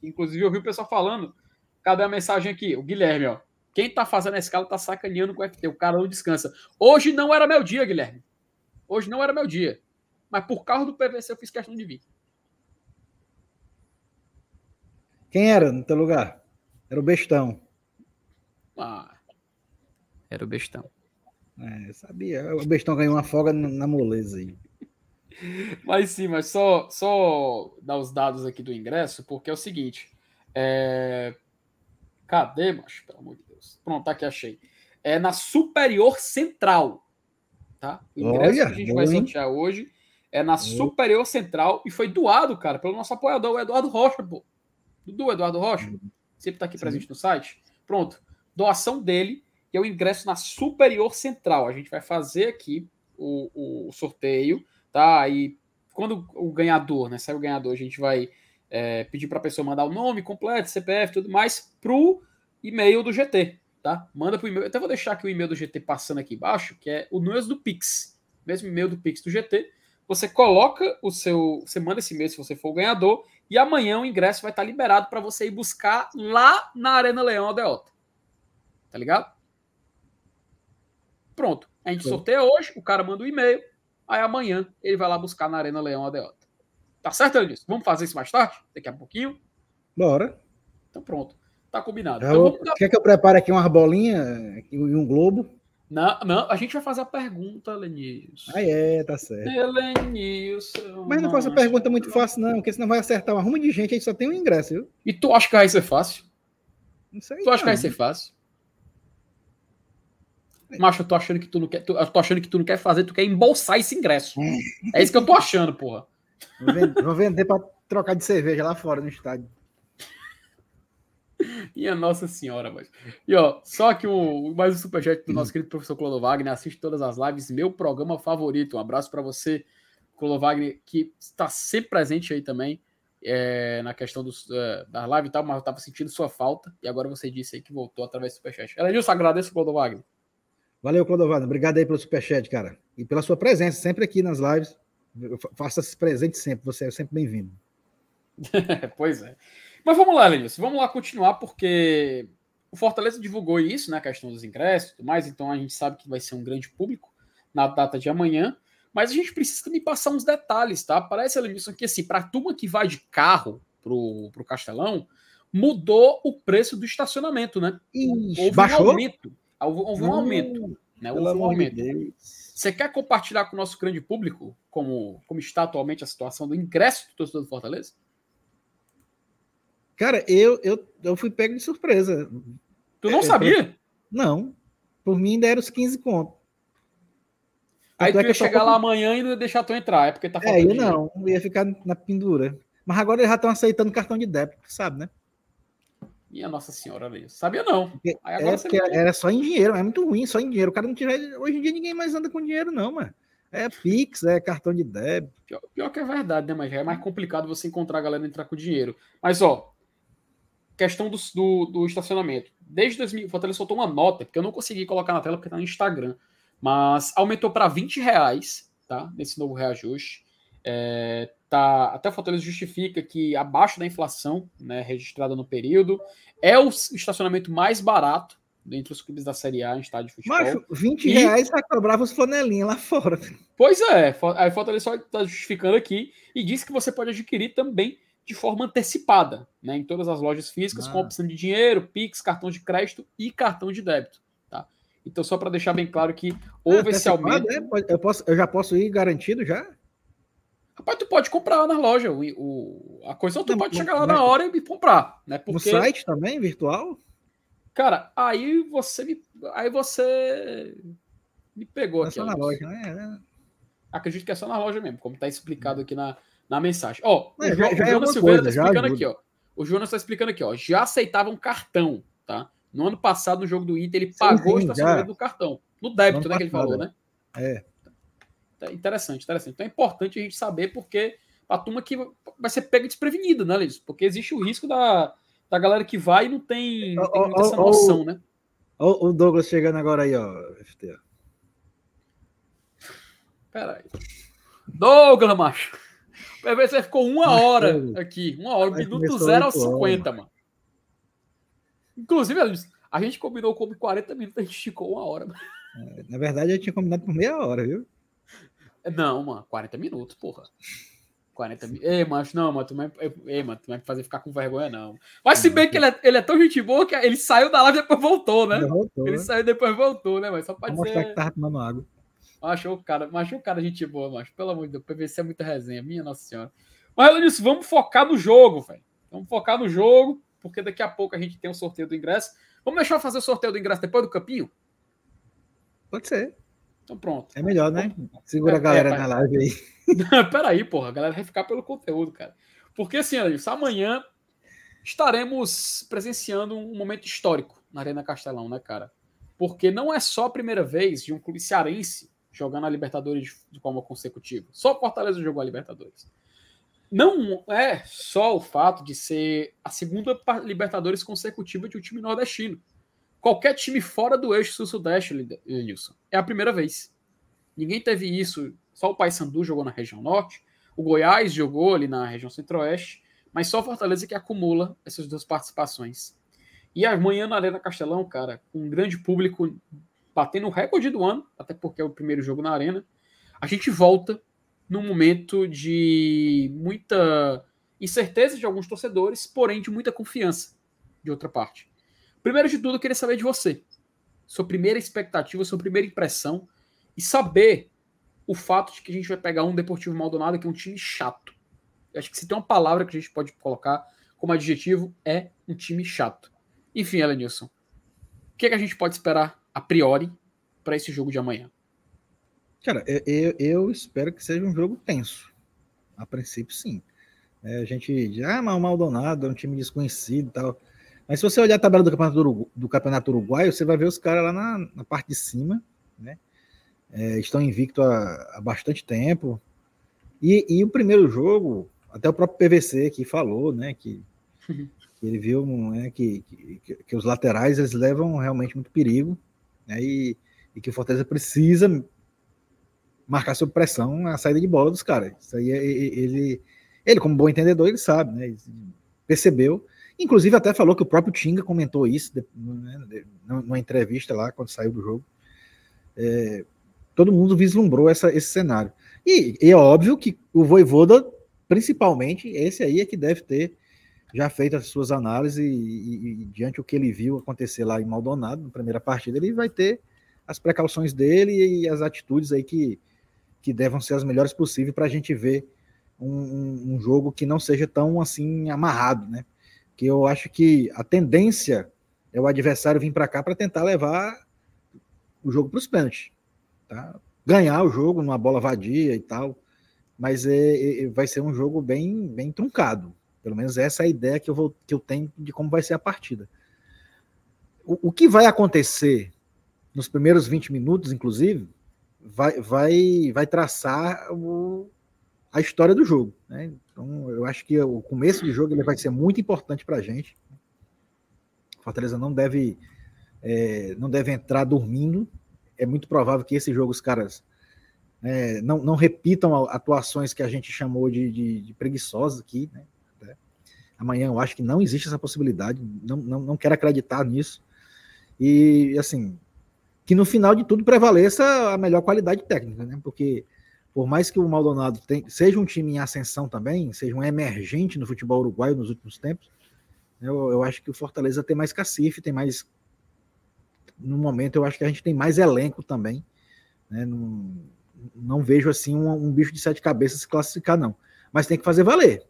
inclusive eu vi o pessoal falando. Cadê a mensagem aqui? O Guilherme, ó. Quem tá fazendo a escala tá sacaneando com o FT. O cara não descansa. Hoje não era meu dia, Guilherme. Hoje não era meu dia mas por causa do PVC eu fiz questão de vir. Quem era no teu lugar? Era o Bestão. Ah, era o Bestão. É, sabia. O Bestão ganhou uma folga na moleza aí. Mas sim, mas só, só dar os dados aqui do ingresso, porque é o seguinte. É... Cadê, macho? Pelo amor de Deus. Pronto, tá aqui achei. É na Superior Central. Tá? O ingresso Olha, que a gente vai sortear hoje é na Superior Central e foi doado, cara, pelo nosso apoiador, o Eduardo Rocha, pô. Dudu, Eduardo Rocha, uhum. sempre tá aqui Sim. presente no site. Pronto. Doação dele, que é o ingresso na Superior Central. A gente vai fazer aqui o, o sorteio, tá? E quando o ganhador, né? Sai o ganhador, a gente vai é, pedir para a pessoa mandar o nome completo, CPF tudo mais, pro e-mail do GT, tá? Manda pro e-mail. Até vou deixar aqui o e-mail do GT passando aqui embaixo, que é o mesmo do Pix. Mesmo e-mail do Pix do GT você coloca o seu. Você manda esse mês se você for o ganhador, e amanhã o ingresso vai estar liberado para você ir buscar lá na Arena Leão Aldeota. Tá ligado? Pronto. A gente sorteia hoje, o cara manda o um e-mail, aí amanhã ele vai lá buscar na Arena Leão Aldeota. Tá certo, Elis? Vamos fazer isso mais tarde? Daqui a pouquinho? Bora. Então pronto. Tá combinado. Então, dar... Quer que eu prepare aqui umas bolinhas e um globo? Não, não, a gente vai fazer a pergunta, Lenilson. Ah, é, tá certo. Lenilson. Mas não faça pergunta muito fácil, não, porque senão vai acertar uma ruma de gente, a gente só tem um ingresso, viu? E tu acha que vai ser fácil? Não sei. Tu acha que vai ser fácil? Macho, eu tô achando que tu não quer. Tu, eu tô achando que tu não quer fazer, tu quer embolsar esse ingresso. É isso que eu tô achando, porra. Vou vender, vou vender pra trocar de cerveja lá fora no estádio. Minha Nossa Senhora, mas. E ó, só que o mais um superchat do nosso querido professor Clodo Wagner, assiste todas as lives, meu programa favorito. Um abraço para você, Clodo Wagner, que está sempre presente aí também é, na questão dos, é, da live e tal, mas eu estava sentindo sua falta e agora você disse aí que voltou através do superchat. Elenilson, agradeço, Clodo Wagner. Valeu, Clodo Wagner. Obrigado aí pelo superchat, cara. E pela sua presença sempre aqui nas lives. Faça-se presente sempre, você é sempre bem-vindo. pois é. Mas vamos lá, Lenilson, vamos lá continuar, porque o Fortaleza divulgou isso, né? A questão dos ingressos e tudo mais, então a gente sabe que vai ser um grande público na data de amanhã. Mas a gente precisa também passar uns detalhes, tá? Parece, Lenilson, que assim, para a turma que vai de carro pro, pro Castelão, mudou o preço do estacionamento, né? Ixi, houve baixou? um aumento. Houve, houve um aumento. Né? Houve um aumento. Você quer compartilhar com o nosso grande público como, como está atualmente a situação do ingresso do torcedor do Fortaleza? Cara, eu, eu, eu fui pego de surpresa. Tu não é, sabia? Não. Por mim ainda era os 15 contos. Aí tu é ia chegar lá amanhã e não ia deixar tu entrar, é porque tá faltando. É, eu não, ia ficar na pendura. Mas agora eles já estão aceitando cartão de débito, sabe, né? Minha Nossa Senhora, ali. Sabia não. É porque era só em dinheiro, é muito ruim, só em dinheiro. O cara não tiver. Hoje em dia ninguém mais anda com dinheiro, não, mano. É Pix, é cartão de débito. Pior, pior que é verdade, né? Mas já é mais complicado você encontrar a galera entrar com dinheiro. Mas, ó, questão do, do, do estacionamento. Desde 2000, o Fortaleza soltou uma nota, porque eu não consegui colocar na tela porque tá no Instagram, mas aumentou para 20 reais, tá? Nesse novo reajuste. É, tá, até o Fortaleza justifica que abaixo da inflação, né, registrada no período, é o estacionamento mais barato entre os clubes da Série A em estádio de futebol. Macho, 20 e... reais para cobrar os flanelinhas lá fora. Pois é, a Fortaleza só está justificando aqui e diz que você pode adquirir também de forma antecipada, né, em todas as lojas físicas, ah. com opção de dinheiro, Pix, cartão de crédito e cartão de débito. Tá? Então, só para deixar bem claro que houve ah, esse aumento. É? Eu, posso, eu já posso ir garantido já? Rapaz, tu pode comprar na loja. O, o a coisa tu não, pode chegar lá na hora e comprar. Né? Porque, no site também, virtual? Cara, aí você me. Aí você me pegou é aqui. Só na loja, né? Acredito que é só na loja mesmo, como está explicado aqui na, na mensagem. Ó, oh, o, já, o Jonas é Silveira está explicando aqui, ó. O Jonas está explicando aqui, ó. Já aceitavam cartão, tá? No ano passado, no jogo do Inter, ele sim, pagou sim, o estacionamento do cartão. No débito, né? Que ele falou, né? É. Tá interessante, interessante. Então é importante a gente saber porque a turma que vai ser pega desprevenida, né, Liz? Porque existe o risco da, da galera que vai e não tem, não tem oh, essa noção, oh, né? Olha o Douglas chegando agora aí, ó. FT. Peraí. Douglas, macho. Você ficou uma hora aqui. Uma hora, minuto zero aos 50, mano. Inclusive, a gente combinou como 40 minutos, a gente esticou uma hora. É, na verdade, a gente tinha combinado por meia hora, viu? Não, mano, 40 minutos, porra. 40 minutos. Ei, macho, não, mano, tu vai, ei, mano, tu vai fazer ficar com vergonha, não. Mas se bem que ele é, ele é tão gente boa que ele saiu da live e depois voltou, né? Ele, voltou, ele né? saiu e depois voltou, né? Mas só pode Vou mostrar que tava tomando água. Achou o cara, achou o cara gente boa, macho. Pelo amor de Deus, PVC é muita resenha, minha Nossa Senhora. Mas ela disse: vamos focar no jogo, velho. Vamos focar no jogo, porque daqui a pouco a gente tem o um sorteio do ingresso. Vamos deixar eu fazer o sorteio do ingresso depois do campinho? Pode ser. Então pronto. É melhor, né? Segura é, a galera é, na live aí. Peraí, porra. A galera vai ficar pelo conteúdo, cara. Porque assim, Alisson, amanhã estaremos presenciando um momento histórico na Arena Castelão, né, cara? Porque não é só a primeira vez de um clube cearense jogando a Libertadores de forma consecutiva. Só o Fortaleza jogou a Libertadores. Não é só o fato de ser a segunda Libertadores consecutiva de um time nordestino. Qualquer time fora do eixo sul-sudeste, Nilson, é a primeira vez. Ninguém teve isso. Só o Paysandu jogou na região norte, o Goiás jogou ali na região centro-oeste, mas só o Fortaleza que acumula essas duas participações. E amanhã na Arena Castelão, cara, com um grande público batendo o recorde do ano, até porque é o primeiro jogo na arena, a gente volta num momento de muita incerteza de alguns torcedores, porém de muita confiança de outra parte. Primeiro de tudo, eu queria saber de você. Sua primeira expectativa, sua primeira impressão e saber o fato de que a gente vai pegar um Deportivo Maldonado que é um time chato. Eu acho que se tem uma palavra que a gente pode colocar como adjetivo, é um time chato. Enfim, Elenilson, o que, é que a gente pode esperar a priori para esse jogo de amanhã? Cara, eu, eu, espero que seja um jogo tenso. A princípio, sim. É, a gente diz, ah, mas o Maldonado é um time desconhecido e tal. Mas se você olhar a tabela do Campeonato, do campeonato Uruguaio, você vai ver os caras lá na, na, parte de cima, né? É, estão invictos há, há, bastante tempo. E, e, o primeiro jogo, até o próprio PVC que falou, né? Que, que ele viu né, que, que, que, os laterais eles levam realmente muito perigo, né? E, e que o Fortaleza precisa marcar sob pressão a saída de bola dos caras. Isso aí é, ele, ele, como bom entendedor, ele sabe, né? Ele percebeu. Inclusive, até falou que o próprio Tinga comentou isso né, numa entrevista lá, quando saiu do jogo. É, todo mundo vislumbrou essa, esse cenário. E, e, é óbvio que o Voivoda, principalmente, esse aí é que deve ter já feito as suas análises e, e, e diante do que ele viu acontecer lá em Maldonado, na primeira partida, ele vai ter as precauções dele e as atitudes aí que, que devam ser as melhores possíveis para a gente ver um, um, jogo que não seja tão assim amarrado, né? Que eu acho que a tendência é o adversário vir para cá para tentar levar o jogo para os pênaltis, tá? Ganhar o jogo numa bola vadia e tal, mas é, é, vai ser um jogo bem, bem truncado. Pelo menos essa é a ideia que eu, vou, que eu tenho de como vai ser a partida. O, o que vai acontecer nos primeiros 20 minutos, inclusive, vai, vai, vai traçar o, a história do jogo. Né? Então, eu acho que o começo de jogo ele vai ser muito importante para a gente. Fortaleza não deve, é, não deve entrar dormindo. É muito provável que esse jogo os caras é, não, não, repitam atuações que a gente chamou de, de, de aqui. Né? Amanhã eu acho que não existe essa possibilidade. Não, não, não quero acreditar nisso. E assim, que no final de tudo prevaleça a melhor qualidade técnica, né? Porque por mais que o Maldonado tem, seja um time em ascensão também, seja um emergente no futebol uruguaio nos últimos tempos, eu, eu acho que o Fortaleza tem mais cacife, tem mais. No momento, eu acho que a gente tem mais elenco também. Né? Não, não vejo assim um, um bicho de sete cabeças se classificar, não. Mas tem que fazer valer.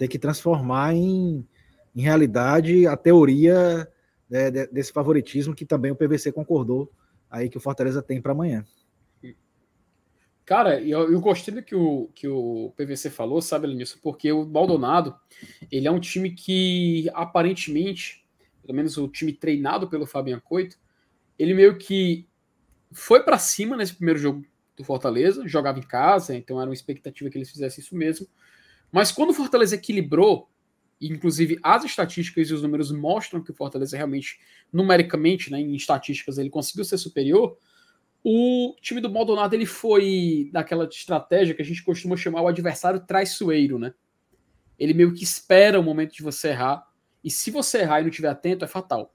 Tem que transformar em, em realidade a teoria né, desse favoritismo que também o PVC concordou aí que o Fortaleza tem para amanhã. Cara, eu, eu gostei do que o, que o PVC falou, sabe, nisso, porque o Maldonado, ele é um time que aparentemente, pelo menos o time treinado pelo Fabian Coito, ele meio que foi para cima nesse primeiro jogo do Fortaleza, jogava em casa, então era uma expectativa que eles fizessem isso mesmo. Mas quando o Fortaleza equilibrou inclusive as estatísticas e os números mostram que o Fortaleza realmente, numericamente, né, em estatísticas, ele conseguiu ser superior. O time do Maldonado ele foi daquela estratégia que a gente costuma chamar o adversário traiçoeiro, né? Ele meio que espera o momento de você errar, e se você errar e não estiver atento, é fatal.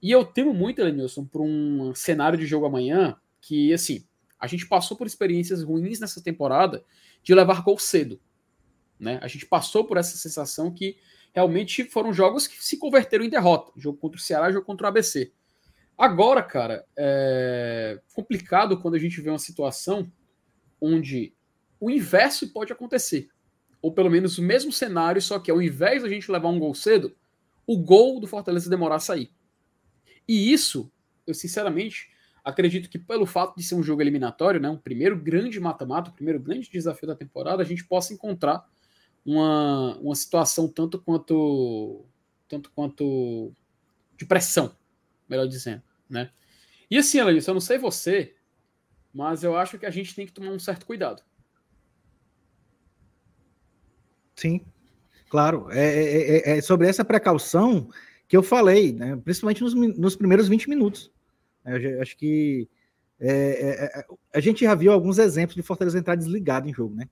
E eu temo muito, Elenilson, por um cenário de jogo amanhã que, assim, a gente passou por experiências ruins nessa temporada de levar gol cedo. Né? A gente passou por essa sensação que realmente foram jogos que se converteram em derrota. Jogo contra o Ceará, jogo contra o ABC. Agora, cara, é complicado quando a gente vê uma situação onde o inverso pode acontecer. Ou pelo menos o mesmo cenário, só que ao invés da gente levar um gol cedo, o gol do Fortaleza demorar a sair. E isso, eu sinceramente acredito que pelo fato de ser um jogo eliminatório, né, um primeiro grande mata-mata, o primeiro grande desafio da temporada, a gente possa encontrar uma, uma situação tanto quanto tanto quanto de pressão, melhor dizendo, né? E assim, Alanis, eu não sei você, mas eu acho que a gente tem que tomar um certo cuidado. Sim, claro. É, é, é, é sobre essa precaução que eu falei, né? principalmente nos, nos primeiros 20 minutos. Eu acho que é, é, é, a gente já viu alguns exemplos de Fortaleza entrar desligado em jogo, né?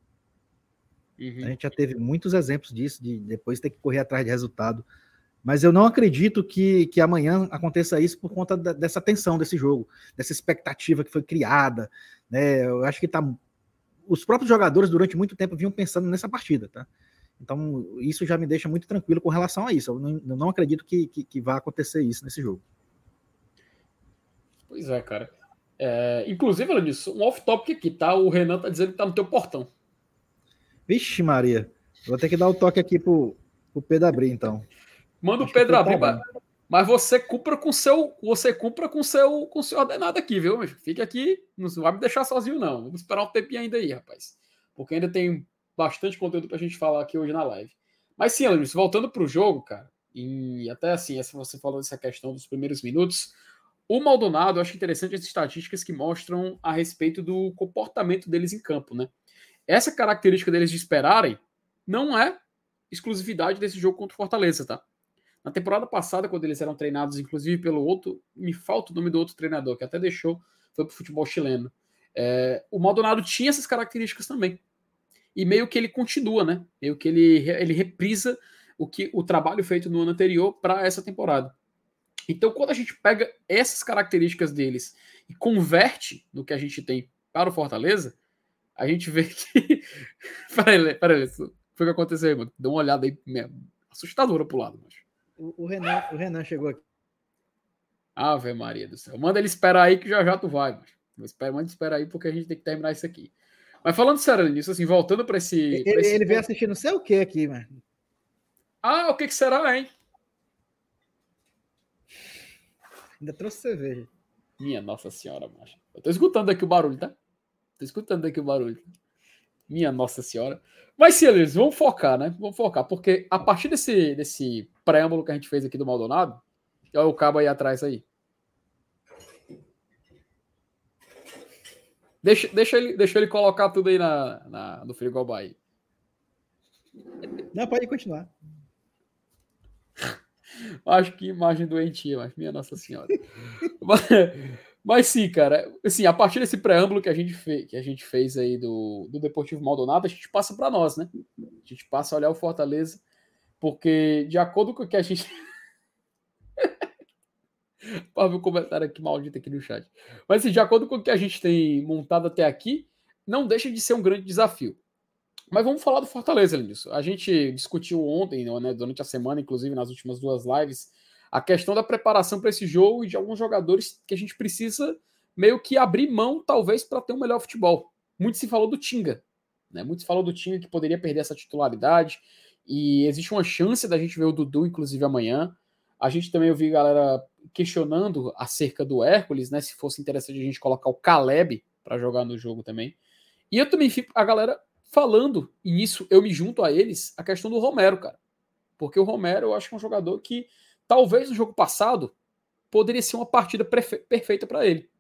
Uhum. A gente já teve muitos exemplos disso, de depois ter que correr atrás de resultado. Mas eu não acredito que, que amanhã aconteça isso por conta da, dessa tensão desse jogo, dessa expectativa que foi criada. Né? Eu acho que tá. Os próprios jogadores, durante muito tempo, vinham pensando nessa partida, tá? Então, isso já me deixa muito tranquilo com relação a isso. Eu não, eu não acredito que, que, que vá acontecer isso nesse jogo. Pois é, cara. É, inclusive, Alanis, um off-topic aqui, tá? O Renan tá dizendo que tá no teu portão. Vixe, Maria. Vou ter que dar o toque aqui pro, pro Pedro abrir, então. Manda o Pedro abrir. Tá Mas você cumpra com seu, você cumpra com seu, com seu ordenado aqui, viu? Fique aqui, não vai me deixar sozinho não. Vamos esperar um tempinho ainda aí, rapaz, porque ainda tem bastante conteúdo para a gente falar aqui hoje na live. Mas sim, Luiz, voltando para o jogo, cara, e até assim, essa você falou dessa questão dos primeiros minutos, o Maldonado, eu acho interessante as estatísticas que mostram a respeito do comportamento deles em campo, né? Essa característica deles de esperarem não é exclusividade desse jogo contra o Fortaleza, tá? Na temporada passada, quando eles eram treinados, inclusive pelo outro, me falta o nome do outro treinador, que até deixou, foi pro futebol chileno. É, o Maldonado tinha essas características também. E meio que ele continua, né? Meio que ele, ele reprisa o que o trabalho feito no ano anterior para essa temporada. Então, quando a gente pega essas características deles e converte no que a gente tem para o Fortaleza, a gente vê que. peraí, peraí, foi o que aconteceu, mano. Dá uma olhada aí mesmo. assustadora pro lado, mas. O, o, Renan, o Renan chegou aqui. Ave Maria do céu. Manda ele esperar aí que já já tu vai, mas. Manda esperar aí porque a gente tem que terminar isso aqui. Mas falando sério nisso, assim, voltando para esse. Esse ele veio assistir não sei o que aqui, mano. Ah, o que, que será, hein? Ainda trouxe cerveja. Minha Nossa Senhora, macho. Eu tô escutando aqui o barulho, tá? Tô escutando aqui o barulho. Minha Nossa Senhora. Mas sim, eles vamos focar, né? Vamos focar, porque a partir desse, desse preâmbulo que a gente fez aqui do Maldonado, olha o cabo aí atrás aí. Deixa, deixa, ele, deixa ele colocar tudo aí na, na, no frigobar aí. Não, pode continuar. Acho que imagem doentia, mas minha Nossa Senhora. mas, sim, cara, assim, a partir desse preâmbulo que a gente, fez, que a gente fez aí do, do Deportivo Maldonado, a gente passa para nós, né? A gente passa a olhar o Fortaleza, porque de acordo com o que a gente. Para ver o comentário aqui maldito aqui no chat. Mas assim, de acordo com o que a gente tem montado até aqui, não deixa de ser um grande desafio. Mas vamos falar do Fortaleza, Lenilson. A gente discutiu ontem, né, durante a semana, inclusive nas últimas duas lives, a questão da preparação para esse jogo e de alguns jogadores que a gente precisa meio que abrir mão, talvez, para ter um melhor futebol. Muito se falou do Tinga, né? Muito se falou do Tinga que poderia perder essa titularidade. E existe uma chance da gente ver o Dudu, inclusive, amanhã. A gente também ouviu galera questionando acerca do Hércules, né? Se fosse interessante a gente colocar o Caleb para jogar no jogo também. E eu também fico, a galera falando, e nisso eu me junto a eles, a questão do Romero, cara. Porque o Romero eu acho que é um jogador que, talvez no jogo passado, poderia ser uma partida perfeita para ele.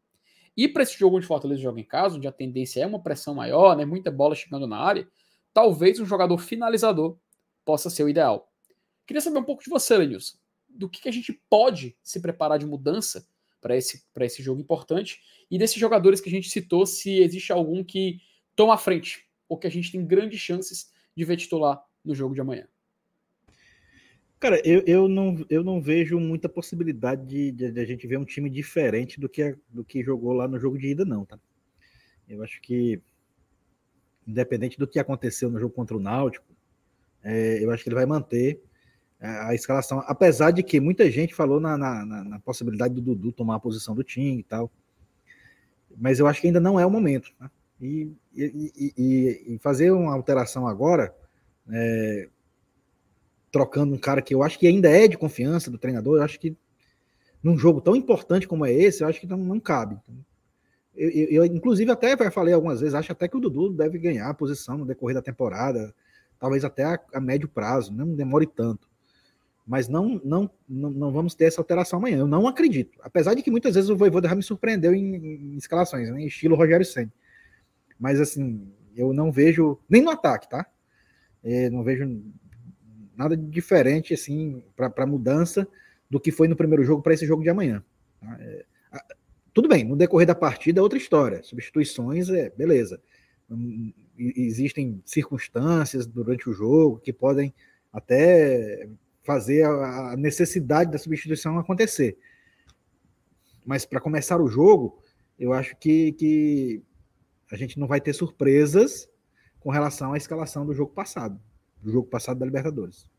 E para esse jogo onde o Fortaleza joga em casa, onde a tendência é uma pressão maior, né, muita bola chegando na área, talvez um jogador finalizador possa ser o ideal. Queria saber um pouco de você, Lenilson do que, que a gente pode se preparar de mudança para esse, esse jogo importante e desses jogadores que a gente citou, se existe algum que toma a frente ou que a gente tem grandes chances de ver titular no jogo de amanhã. Cara, eu, eu, não, eu não vejo muita possibilidade de, de, de, a gente ver um time diferente do que, do que jogou lá no jogo de ida, não, tá? Eu acho que, independente do que aconteceu no jogo contra o Náutico, é, eu acho que ele vai manter a escalação, apesar de que muita gente falou na, na, na, possibilidade do Dudu tomar a posição do time e tal, mas eu acho que ainda não é o momento. Né? E, e, e, e, fazer uma alteração agora, é, trocando um cara que eu acho que ainda é de confiança do treinador, eu acho que num jogo tão importante como é esse, eu acho que não, não cabe. Eu, eu, eu, inclusive, até falei algumas vezes, acho até que o Dudu deve ganhar a posição no decorrer da temporada, talvez até a, a médio prazo, não demore tanto mas não, não, não, não, vamos ter essa alteração amanhã. Eu não acredito. Apesar de que muitas vezes o Voivoda já me surpreendeu em, em escalações, né, em estilo Rogério Senna. Mas assim, eu não vejo, nem no ataque, tá? É, não vejo nada diferente assim para mudança do que foi no primeiro jogo para esse jogo de amanhã. Tá? É, tudo bem, no decorrer da partida é outra história. Substituições, é beleza. Hum, existem circunstâncias durante o jogo que podem até fazer a necessidade da substituição acontecer. Mas para começar o jogo, eu acho que, que a gente não vai ter surpresas com relação à escalação do jogo passado, do jogo passado da Libertadores.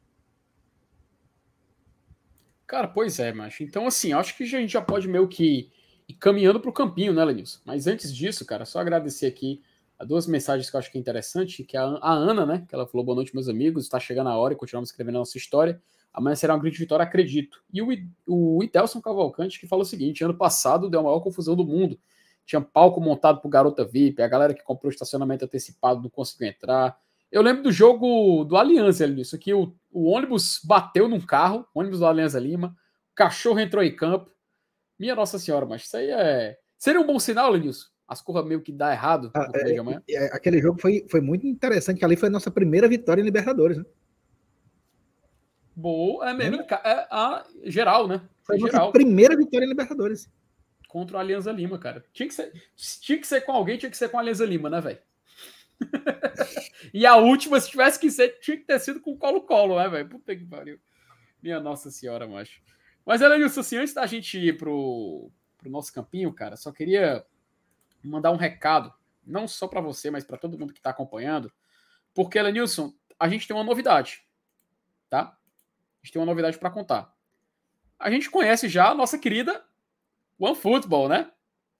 Cara, pois é, macho. Então, assim, acho que a gente já pode meio que ir caminhando para o campinho, né, Lenilson? Mas antes disso, cara, só agradecer aqui a duas mensagens que eu acho que é interessante, que é a, a Ana, né, que ela falou boa noite, meus amigos, está chegando a hora e continuamos escrevendo a nossa história. Amanhã será uma grande vitória, acredito. E o, o Idelson Cavalcante que fala o seguinte: ano passado deu a maior confusão do mundo. Tinha palco montado pro Garota VIP, a galera que comprou estacionamento antecipado não conseguiu entrar. Eu lembro do jogo do Aliança ali, isso aqui, o, o ônibus bateu num carro, ônibus do Aliança Lima, o cachorro entrou em campo. Minha Nossa Senhora, mas isso aí é. Seria um bom sinal, Lenilson? As curvas meio que dá errado ah, é, é, aquele jogo foi, foi muito interessante, que ali foi a nossa primeira vitória em Libertadores, né? Boa, é mesmo. É a geral, né? Foi, a geral. primeira vitória em Libertadores. Contra o Alianza Lima, cara. Tinha que, ser, tinha que ser com alguém, tinha que ser com a Alianza Lima, né, velho? e a última, se tivesse que ser, tinha que ter sido com Colo-Colo, né, velho? Puta que pariu. Minha Nossa Senhora, macho. Mas, Elenilson, assim, antes da gente ir pro, pro nosso campinho, cara, só queria mandar um recado, não só para você, mas para todo mundo que está acompanhando, porque, Elenilson, a gente tem uma novidade, tá? A gente tem uma novidade para contar. A gente conhece já a nossa querida OneFootball, né?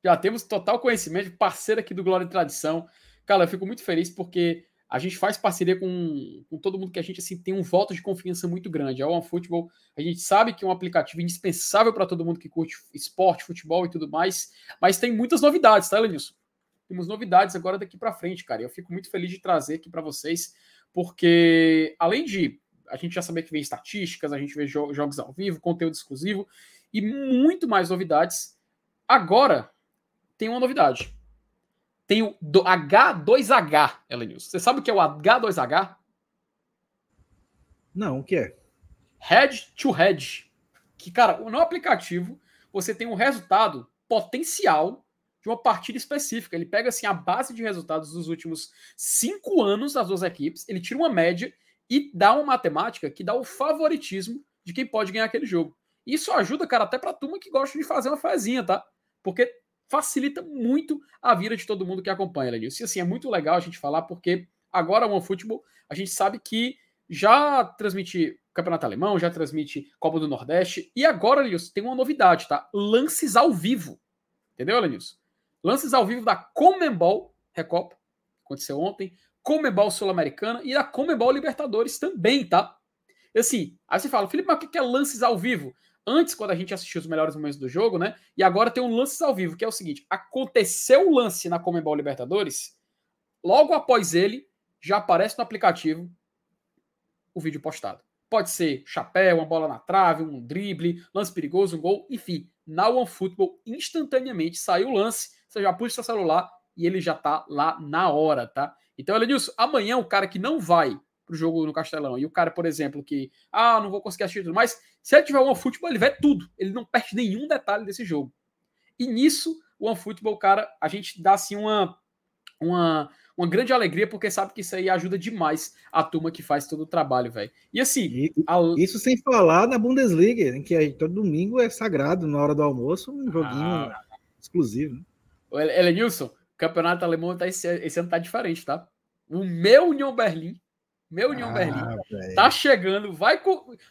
Já temos total conhecimento, parceira aqui do Glória e Tradição. Cara, eu fico muito feliz porque a gente faz parceria com, com todo mundo que a gente assim, tem um voto de confiança muito grande. A OneFootball, a gente sabe que é um aplicativo indispensável para todo mundo que curte esporte, futebol e tudo mais, mas tem muitas novidades, tá, Lenilson? Temos novidades agora daqui para frente, cara. Eu fico muito feliz de trazer aqui para vocês, porque além de a gente já saber que vem estatísticas, a gente vê jo jogos ao vivo, conteúdo exclusivo e muito mais novidades. Agora tem uma novidade. Tem o H2H, Elenilson. Você sabe o que é o H2H? Não, o que é? Head to head. Que, cara, no aplicativo você tem um resultado potencial de uma partida específica. Ele pega assim a base de resultados dos últimos cinco anos das duas equipes, ele tira uma média e dá uma matemática que dá o favoritismo de quem pode ganhar aquele jogo. Isso ajuda, cara, até pra turma que gosta de fazer uma fezinha, tá? Porque facilita muito a vida de todo mundo que acompanha, Lenilson. E assim, é muito legal a gente falar, porque agora o OneFootball, a gente sabe que já transmite Campeonato Alemão, já transmite Copa do Nordeste, e agora, Lenilson, tem uma novidade, tá? Lances ao vivo. Entendeu, Lenilson? Lances ao vivo da Comembol Recopa, aconteceu ontem, Comebol Sul-Americana e a Comebol Libertadores também, tá? Assim, aí você fala, Felipe, mas o que é lances ao vivo? Antes, quando a gente assistiu os melhores momentos do jogo, né? E agora tem um lances ao vivo, que é o seguinte: aconteceu o lance na Comebol Libertadores, logo após ele, já aparece no aplicativo o vídeo postado. Pode ser chapéu, uma bola na trave, um drible, lance perigoso, um gol, enfim. Na OneFootball, instantaneamente saiu o lance, você já puxa seu celular e ele já tá lá na hora, tá? Então, Elenilson, amanhã o cara que não vai pro jogo no Castelão e o cara, por exemplo, que, ah, não vou conseguir assistir tudo, mas se ele tiver o OneFootball, ele vê tudo. Ele não perde nenhum detalhe desse jogo. E nisso, o OneFootball, cara, a gente dá assim uma, uma, uma grande alegria, porque sabe que isso aí ajuda demais a turma que faz todo o trabalho, velho. E assim. E, a... Isso sem falar na Bundesliga, em que todo domingo é sagrado, na hora do almoço, um joguinho ah. exclusivo. Né? Elenilson, campeonato alemão tá esse, esse, ano tá diferente, tá? O meu União Berlim, meu União ah, Berlim, véio. tá chegando, vai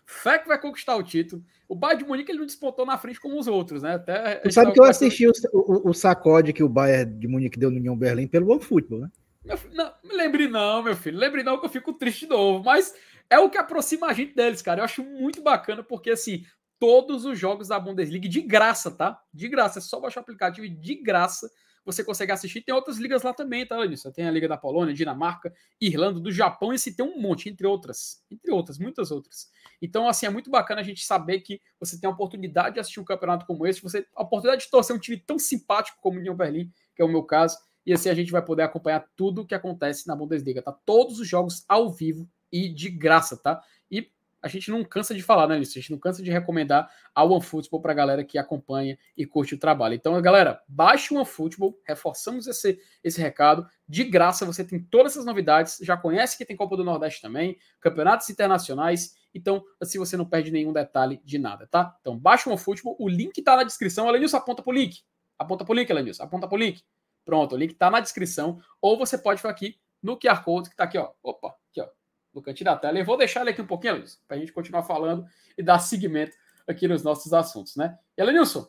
fé que vai conquistar o título. O Bayern de Munique ele não disputou na frente como os outros, né? Até tu sabe que eu assisti o, o, o, sacode que o Bayern de Munique deu no União Berlim pelo OneFootball, né? Meu, não, me lembre não, meu filho. Lembre não que eu fico triste de novo, mas é o que aproxima a gente deles, cara. Eu acho muito bacana porque assim, todos os jogos da Bundesliga de graça, tá? De graça, é só baixar o aplicativo e de graça você consegue assistir. Tem outras ligas lá também, tá, Lenilson? Tem a Liga da Polônia, Dinamarca, Irlanda, do Japão, esse tem um monte, entre outras. Entre outras, muitas outras. Então, assim, é muito bacana a gente saber que você tem a oportunidade de assistir um campeonato como esse, você a oportunidade de torcer um time tão simpático como o União Berlim, que é o meu caso, e assim a gente vai poder acompanhar tudo o que acontece na Bundesliga, tá? Todos os jogos ao vivo e de graça, tá? A gente não cansa de falar, né, Lício? A gente não cansa de recomendar a OneFootball para a galera que acompanha e curte o trabalho. Então, galera, baixe o OneFootball, reforçamos esse, esse recado. De graça, você tem todas essas novidades. Já conhece que tem Copa do Nordeste também, campeonatos internacionais. Então, assim você não perde nenhum detalhe de nada, tá? Então, baixe o OneFootball. O link está na descrição. Elenilson, aponta para o link. Aponta para o link, Elenilson. Aponta para o link. Pronto, o link está na descrição. Ou você pode ficar aqui no QR Code que está aqui, ó. Opa, da tela. Eu vou deixar ele aqui um pouquinho, Luiz, para a gente continuar falando e dar seguimento aqui nos nossos assuntos, né? E Elenilson,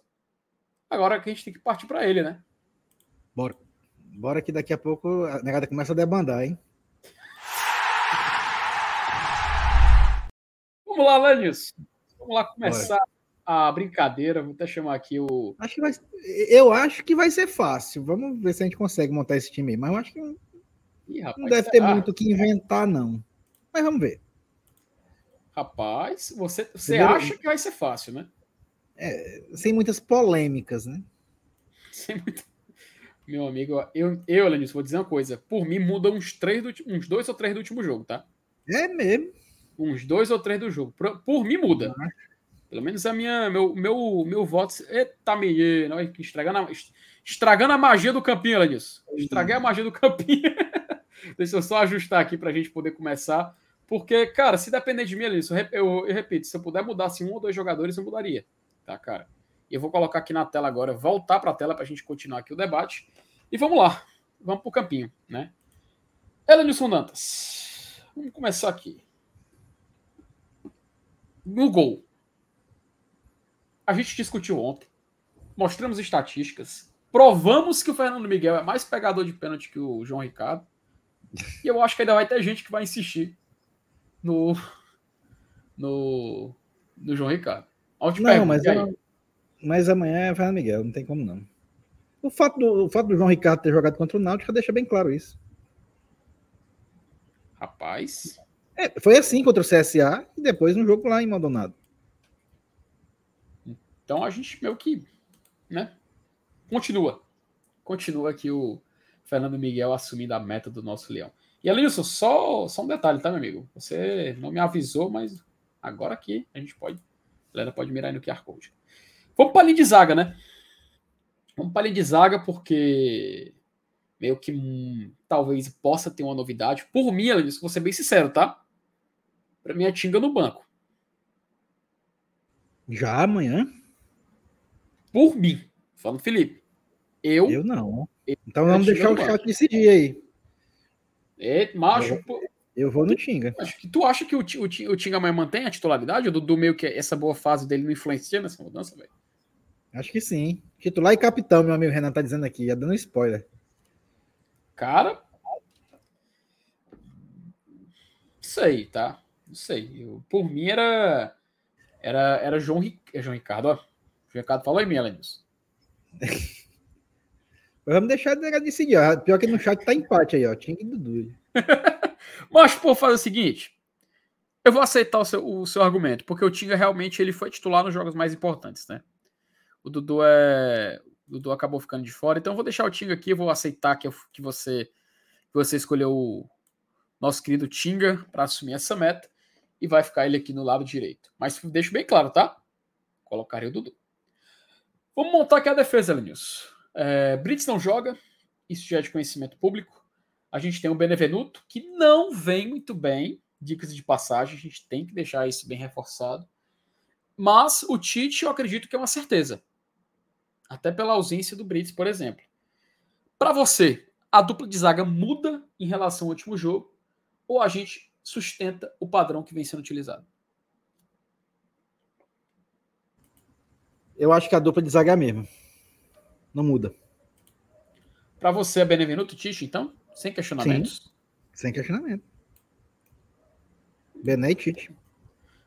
agora que a gente tem que partir para ele, né? Bora. Bora que daqui a pouco a negada começa a debandar, hein? Vamos lá, Lanis. Vamos lá começar a brincadeira. Vou até chamar aqui o. Acho que vai, eu acho que vai ser fácil. Vamos ver se a gente consegue montar esse time aí. Mas eu acho que Ih, rapaz, não deve ter muito o que inventar, não. Mas vamos ver. Rapaz, você, você acha que vai ser fácil, né? É, sem muitas polêmicas, né? Sem muito... Meu amigo, eu, eu, Lenilson, vou dizer uma coisa. Por mim, muda uns, três do, uns dois ou três do último jogo, tá? É mesmo. Uns dois ou três do jogo. Por, por mim, muda. Ah. Pelo menos a minha, meu, meu, meu voto. Eita, menino, estragando a, estragando a magia do campinho, Lenilson. Estraguei a magia do campinho. Deixa eu só ajustar aqui para a gente poder começar. Porque, cara, se depender de mim, Lenilson, eu, eu, eu repito, se eu puder mudar assim, um ou dois jogadores, eu mudaria. Tá, cara? Eu vou colocar aqui na tela agora, voltar para a tela para a gente continuar aqui o debate. E vamos lá. Vamos para o campinho, né? Elenilson Dantas. Vamos começar aqui. No gol. A gente discutiu ontem. Mostramos estatísticas. Provamos que o Fernando Miguel é mais pegador de pênalti que o João Ricardo. E eu acho que ainda vai ter gente que vai insistir no, no, no João Ricardo. Não, mas eu, mas amanhã é Fernando Miguel, não tem como não. O fato do, o fato do João Ricardo ter jogado contra o Náutico deixa bem claro isso. Rapaz. É, foi assim contra o CSA e depois no jogo lá em Maldonado. Então a gente meio que, né? Continua. Continua aqui o Fernando Miguel assumindo a meta do nosso leão. E Alilson, só, só um detalhe, tá, meu amigo? Você não me avisou, mas agora aqui a gente pode. A galera pode mirar aí no QR Code. Vamos para a linha de zaga, né? Vamos para a linha de zaga porque meio que hum, talvez possa ter uma novidade. Por mim, Elenilson, vou ser bem sincero, tá? Para mim é Tinga no banco. Já amanhã? Por mim. Falando Felipe. Eu. Eu não. Eu, então vamos deixar o chat decidir aí. É, macho. Eu, eu vou no Tinga. Acho que, tu acha que o, o, o Tinga amanhã mantém a titularidade? Do, do meio que essa boa fase dele não influencia nessa mudança, velho? Acho que sim. Titular e capitão, meu amigo Renan tá dizendo aqui, já dando spoiler. Cara. Não sei, tá? Não sei. Eu, por mim era. Era, era João, é João Ricardo, ó. João Ricardo falou em mim, além Vamos deixar de decidir. Ó. Pior que no chat tá empate aí, ó. Tinha que Dudu. Mas, pô, faz o seguinte. Eu vou aceitar o seu, o seu argumento, porque o Tinga realmente ele foi titular nos jogos mais importantes, né? O Dudu é. O Dudu acabou ficando de fora. Então eu vou deixar o Tinga aqui, vou aceitar que, eu, que você que você escolheu o nosso querido Tinga para assumir essa meta e vai ficar ele aqui no lado direito. Mas deixo bem claro, tá? Colocarei o Dudu. Vamos montar aqui a defesa, Lenilson. É, Brits não joga, isso já é de conhecimento público. A gente tem o Benevenuto, que não vem muito bem, dicas de passagem, a gente tem que deixar isso bem reforçado. Mas o Tite, eu acredito que é uma certeza. Até pela ausência do Brits, por exemplo. Para você, a dupla de zaga muda em relação ao último jogo ou a gente sustenta o padrão que vem sendo utilizado? Eu acho que a dupla de zaga é mesmo. Não muda. Para você é Benevenuto Tite, então? Sem questionamentos? Sim, sem questionamento. Bené e Tite.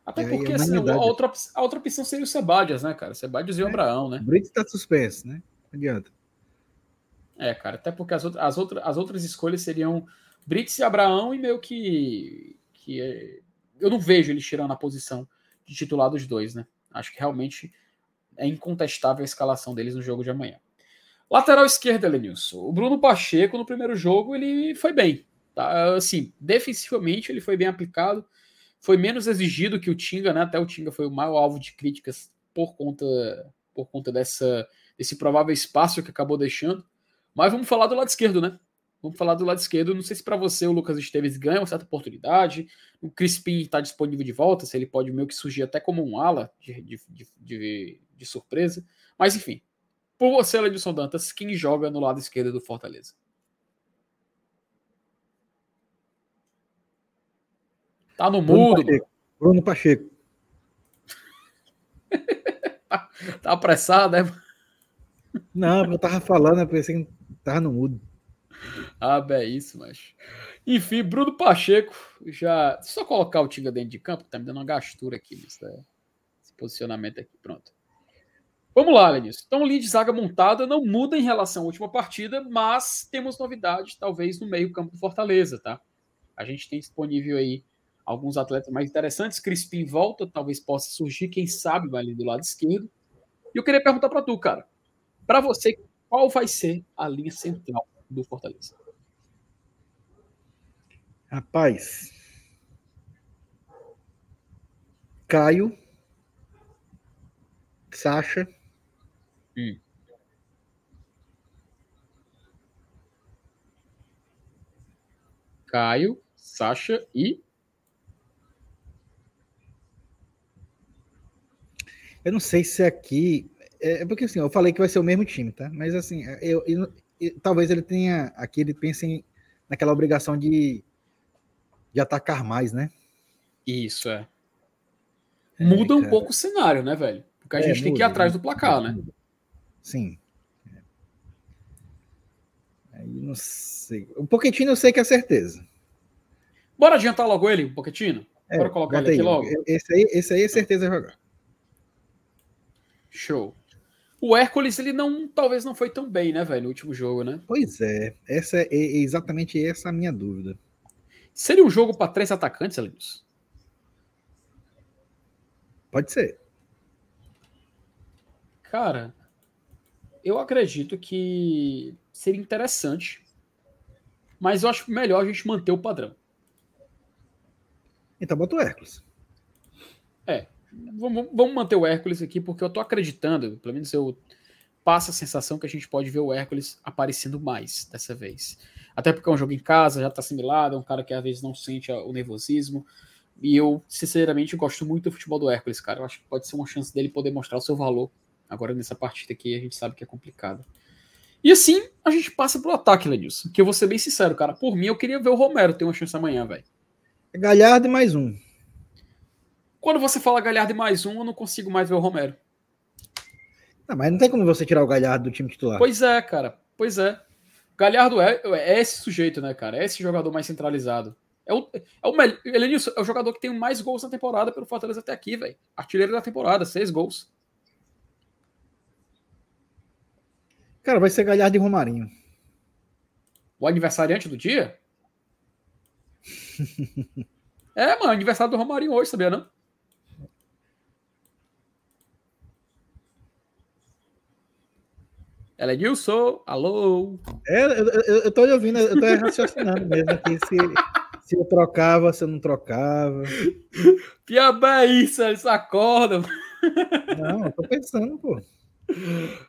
Até porque assim, a, outra, a outra opção seria o Sebadias, né, cara? Sebadias e o é, Abraão, né? O Brito tá suspenso, né? Não adianta. É, cara, até porque as, outras, as, outras, as outras escolhas seriam Brits e Abraão e meio que. que é, eu não vejo ele tirando a posição de titular dos dois, né? Acho que realmente é incontestável a escalação deles no jogo de amanhã. Lateral esquerda, Lenilson. O Bruno Pacheco, no primeiro jogo, ele foi bem. Tá? Assim, defensivamente, ele foi bem aplicado foi menos exigido que o Tinga, né? Até o Tinga foi o maior alvo de críticas por conta, por conta dessa, desse provável espaço que acabou deixando. Mas vamos falar do lado esquerdo, né? Vamos falar do lado esquerdo. Não sei se para você o Lucas Esteves ganha uma certa oportunidade. O Crispim está disponível de volta, se ele pode meio que surgir até como um ala de, de, de, de surpresa. Mas enfim, por você, Ledilson Dantas, quem joga no lado esquerdo do Fortaleza? Tá no Bruno mudo. Pacheco. Bruno Pacheco. tá, tá apressado, né? Não, eu tava falando, eu pensei que tava no mudo. Ah, é isso, mas. Enfim, Bruno Pacheco já. Só colocar o Tinga dentro de campo, tá me dando uma gastura aqui nesse, esse posicionamento aqui. Pronto. Vamos lá, Lenilson. Então, linha de zaga montada não muda em relação à última partida, mas temos novidades, talvez, no meio-campo do Fortaleza, tá? A gente tem disponível aí alguns atletas mais interessantes. Crispim volta, talvez possa surgir, quem sabe, ali do lado esquerdo. E eu queria perguntar para tu, cara. Para você, qual vai ser a linha central do Fortaleza? Rapaz. Caio. Sacha. Hum. Caio, Sacha e. Eu não sei se aqui. É, é porque assim, eu falei que vai ser o mesmo time, tá? Mas assim, eu, eu, eu talvez ele tenha. Aqui ele pense naquela obrigação de, de atacar mais, né? Isso, é. é muda um pouco o cenário, né, velho? Porque a é, gente muda, tem que ir atrás do placar, né? Sim. Aí não sei. O Pochettino eu sei que é certeza. Bora adiantar logo ele, o Pochettino? É, Bora colocar ele aqui logo? Esse aí, esse aí é certeza jogar. Show. O Hércules, ele não, talvez não foi tão bem, né, velho, no último jogo, né? Pois é. Essa é, é exatamente essa a minha dúvida. Seria um jogo para três atacantes, Linus? Pode ser. Cara, eu acredito que seria interessante, mas eu acho melhor a gente manter o padrão. Então bota o Hércules. É, vamos, vamos manter o Hércules aqui, porque eu tô acreditando, pelo menos eu passo a sensação que a gente pode ver o Hércules aparecendo mais dessa vez. Até porque é um jogo em casa, já tá assimilado, é um cara que às vezes não sente o nervosismo. E eu, sinceramente, gosto muito do futebol do Hércules, cara. Eu acho que pode ser uma chance dele poder mostrar o seu valor Agora nessa partida aqui a gente sabe que é complicado. E assim a gente passa pro ataque, Lenilson. Que eu vou ser bem sincero, cara. Por mim, eu queria ver o Romero ter uma chance amanhã, velho. É Galhardo e mais um. Quando você fala Galhardo e mais um, eu não consigo mais ver o Romero. Não, mas não tem como você tirar o Galhardo do time titular. Pois é, cara. Pois é. Galhardo é, é esse sujeito, né, cara? É esse jogador mais centralizado. É o, é o melhor. Elenilson é o jogador que tem mais gols na temporada pelo Fortaleza até aqui, velho. Artilheiro da temporada, seis gols. Cara, vai ser Galhardo e Romarinho. O aniversariante do dia? é, mano, aniversário do Romarinho hoje, sabia não? Ela é Nilson, alô? É, eu, eu, eu tô ouvindo, eu tô raciocinando mesmo aqui se, se eu trocava, se eu não trocava. Piaba é isso, eles acordam. Não, eu tô pensando, pô.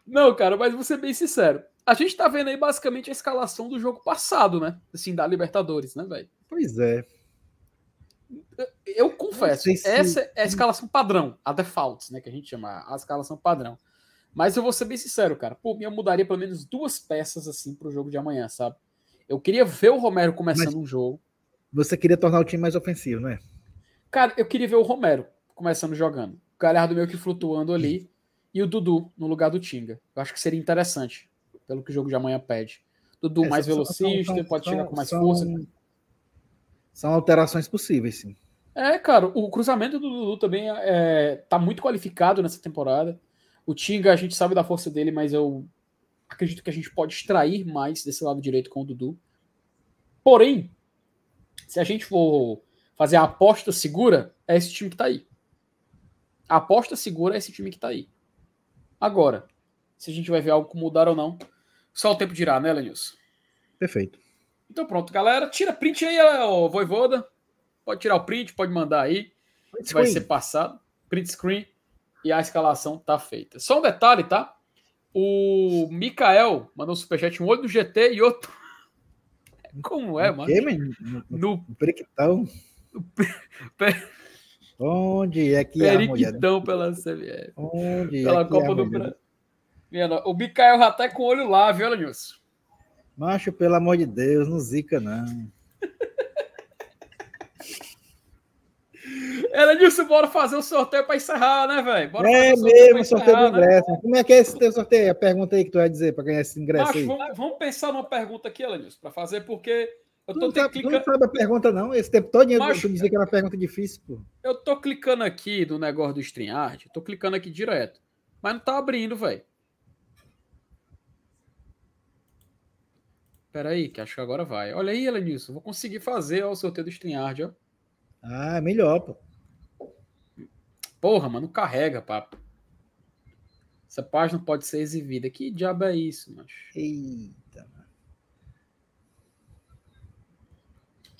Não, cara, mas vou ser bem sincero. A gente tá vendo aí basicamente a escalação do jogo passado, né? Assim, da Libertadores, né, velho? Pois é. Eu confesso, se... essa é a escalação padrão, a default, né? Que a gente chama a escalação padrão. Mas eu vou ser bem sincero, cara. Por mim, eu mudaria pelo menos duas peças assim pro jogo de amanhã, sabe? Eu queria ver o Romero começando Mas um jogo. Você queria tornar o time mais ofensivo, não é? Cara, eu queria ver o Romero começando jogando. O Galhardo meio que flutuando ali e o Dudu no lugar do Tinga. Eu acho que seria interessante, pelo que o jogo de amanhã pede. Dudu é, mais são, velocista, são, pode são, chegar com mais força. São alterações possíveis, sim. É, cara, o cruzamento do Dudu também é, tá muito qualificado nessa temporada. O Tinga, a gente sabe da força dele, mas eu acredito que a gente pode extrair mais desse lado direito com o Dudu. Porém, se a gente for fazer a aposta segura, é esse time que tá aí. A aposta segura é esse time que tá aí. Agora, se a gente vai ver algo mudar ou não, só o tempo dirá, né, Lenilson? Perfeito. Então pronto, galera. Tira print aí, ó, Voivoda. Pode tirar o print, pode mandar aí. Print vai ser passado. Print screen. E a escalação tá feita. Só um detalhe, tá? O Mikael mandou um superchat, um olho do GT e outro. Como é, mano? No, no, no Periquitão. Onde é que Periquitão pela CBF. Onde pela é Copa do Brasil. O Bicael já tá com o olho lá, viu, Nilson? Macho, pelo amor de Deus, não zica, não. Elenilson, bora fazer o sorteio para encerrar, né, velho? É mesmo, sorteio do né? ingresso. Né? Como é que é esse teu sorteio? A pergunta aí que tu vai dizer para ganhar esse ingresso Acho, aí. Vamos, vamos, pensar numa pergunta aqui, Elenilson, para fazer, porque eu tô não, sabe, não sabe a pergunta, não? Esse tempo todo Mas... tu dizer que era uma pergunta difícil, pô. Eu tô clicando aqui no negócio do StreamYard, tô clicando aqui direto, mas não tá abrindo, velho. Pera aí, que acho que agora vai. Olha aí, Elenilson, vou conseguir fazer ó, o sorteio do StreamYard, ó. Ah, melhor, pô. Porra, mano, carrega, papo. Essa página pode ser exibida. Que diabo é isso, macho? Eita, mano.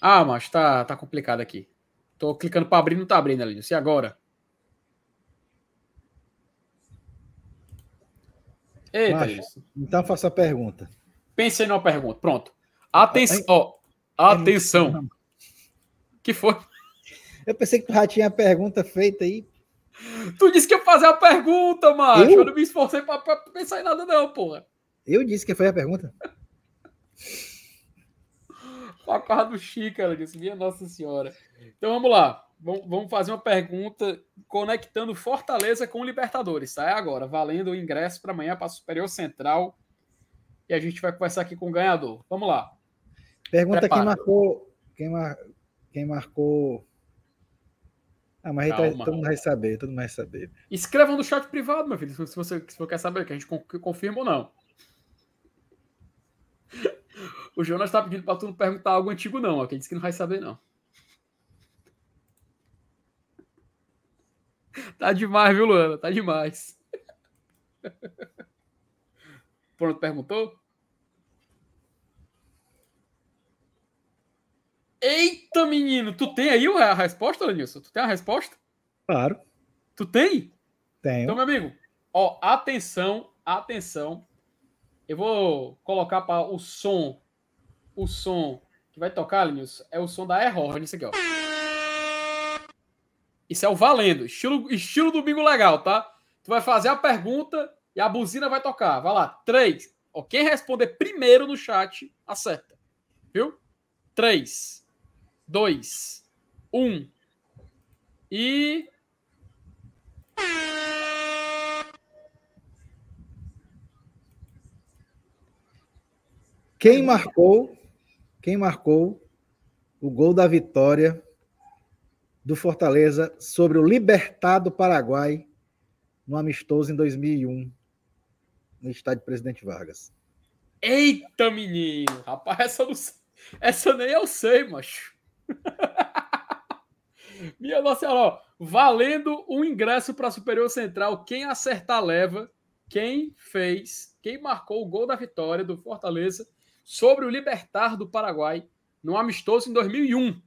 Ah, mas tá, tá complicado aqui. Tô clicando para abrir, não tá abrindo ali. E agora? Eita. Então faça a pergunta. Pensei numa pergunta. Pronto. Atenção. Ó, atenção. Que foi? Eu pensei que tu já tinha a pergunta feita aí. Tu disse que ia fazer a pergunta, macho. Eu, eu não me esforcei pra, pra, pensar em nada, não, porra. Eu disse que foi a pergunta. A cara do Chico, ela disse, minha Nossa Senhora. Então vamos lá. Vamos fazer uma pergunta conectando Fortaleza com Libertadores, tá? É agora, valendo o ingresso para amanhã para Superior Central. E a gente vai conversar aqui com o ganhador. Vamos lá. Pergunta Prepara. quem marcou. Quem, mar, quem marcou ah, mas tá, todo mundo vai saber, todo mundo vai saber. Escrevam no chat privado, meu filho, se você, se você quer saber, que a gente confirma ou não. O Jonas tá pedindo para tu não perguntar algo antigo, não. Ó, quem disse que não vai saber, não. Tá demais, viu, Luana? Tá demais. Pronto, perguntou? Eita, menino! Tu tem aí a resposta, Lenilson? Tu tem a resposta? Claro. Tu tem? Tenho. Então, meu amigo, ó, atenção, atenção. Eu vou colocar para o som, o som que vai tocar, Lenilson, é o som da Airhorn, isso aqui, ó. Isso é o valendo, estilo, estilo domingo legal, tá? Tu vai fazer a pergunta e a buzina vai tocar. Vai lá, três. Ó, quem responder primeiro no chat, acerta. Viu? Três dois, um. E. Quem marcou? Quem marcou o gol da vitória do Fortaleza sobre o Libertado Paraguai no amistoso em 2001 no estádio Presidente Vargas? Eita, menino! Rapaz, essa, não... essa nem eu sei, macho. Minha nossa senhora, valendo um ingresso para Superior Central. Quem acertar leva. Quem fez, quem marcou o gol da vitória do Fortaleza sobre o Libertar do Paraguai no amistoso em 2001.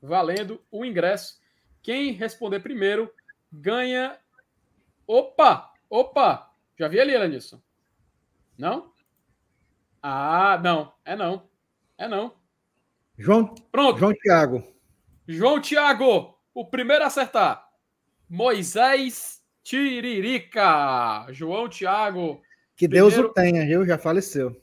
Valendo o ingresso. Quem responder primeiro ganha. Opa! Opa! Já vi ali, Elenilson? Não? Ah, não. É não. É não. João, Pronto. João Tiago. João Tiago, o primeiro a acertar. Moisés Tiririca. João Tiago. Que primeiro... Deus o tenha, viu? Já faleceu.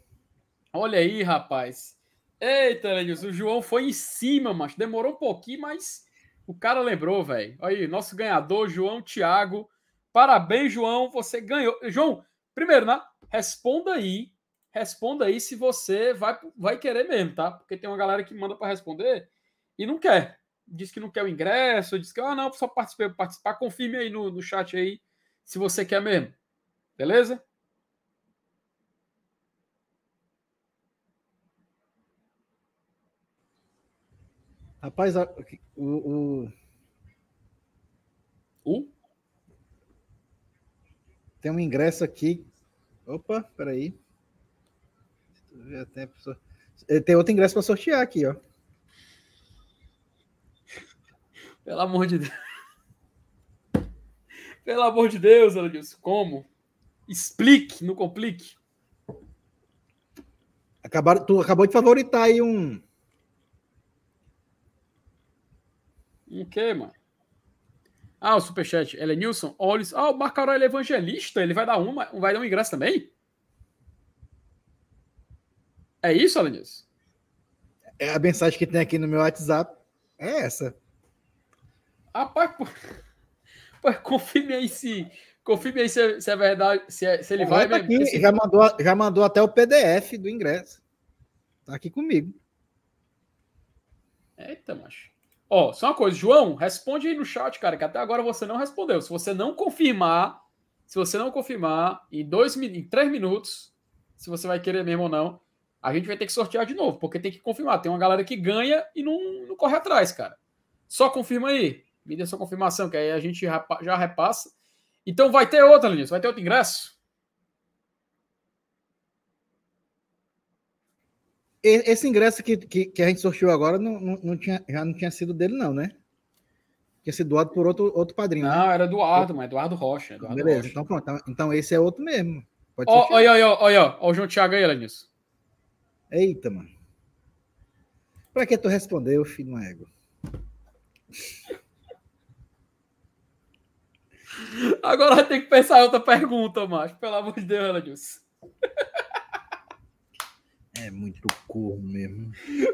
Olha aí, rapaz. Eita, Lenilson, o João foi em cima, mas demorou um pouquinho, mas o cara lembrou, velho. Aí, nosso ganhador, João Tiago. Parabéns, João, você ganhou. João, primeiro, né? Responda aí responda aí se você vai, vai querer mesmo, tá? Porque tem uma galera que manda para responder e não quer. Diz que não quer o ingresso, diz que, ah, não, só participei, participar. Confirme aí no, no chat aí se você quer mesmo. Beleza? Rapaz, o, o... o... Tem um ingresso aqui. Opa, peraí. Eh, tem outro ingresso para sortear aqui, ó. Pelo amor de Deus. Pelo amor de Deus, ela disse. Como? Explique, não complique. Acabaram, tu acabou de favoritar aí um. Um quê, mano? Ah, o superchat. Ele é Nilson. Olha, ah, o Aurélio é evangelista. Ele vai dar uma, vai dar um ingresso também? É isso, Alanis? É a mensagem que tem aqui no meu WhatsApp. É essa. Rapaz, pô, pô, confirme aí se. Confirme aí se, é, se é verdade, se, é, se ele vai tá aqui, já, mandou, já mandou até o PDF do ingresso. Tá aqui comigo. Eita, macho. Ó, só uma coisa, João, responde aí no chat, cara, que até agora você não respondeu. Se você não confirmar, se você não confirmar em dois em três minutos, se você vai querer mesmo ou não, a gente vai ter que sortear de novo, porque tem que confirmar. Tem uma galera que ganha e não, não corre atrás, cara. Só confirma aí. Me dê sua confirmação, que aí a gente já repassa. Então vai ter outra, Linus. Vai ter outro ingresso? Esse ingresso que, que, que, a gente sorteou agora não, não, não, tinha, já não tinha sido dele, não, né? Tinha sido doado por outro, outro padrinho. Não, né? era Eduardo, mas Eduardo Rocha. Eduardo Beleza, Rocha. então pronto. Então, então esse é outro mesmo. Olha, olha, olha, olha, olha o João Thiago aí, Lenilson. Eita, mano. Pra que tu respondeu, filho do ego? Agora ter que pensar outra pergunta, macho. Pelo amor de Deus, Lenilson. É muito corro mesmo.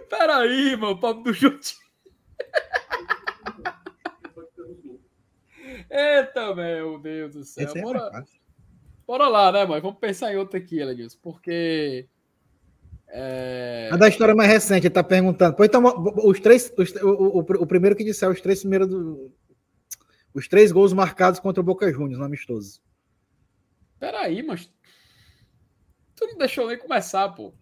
Peraí, mano, o papo do chute. Eita, meu Deus do céu. É bora, bora lá, né, mano? Vamos pensar em outra aqui, Elenilson, porque. É... A da história mais recente, ele tá perguntando. Pois então, os três. Os, o, o, o, primeiro que disser, os três primeiros do. Os três gols marcados contra o Boca Juniors no amistoso. Peraí, mas. Tu não deixou nem começar, pô.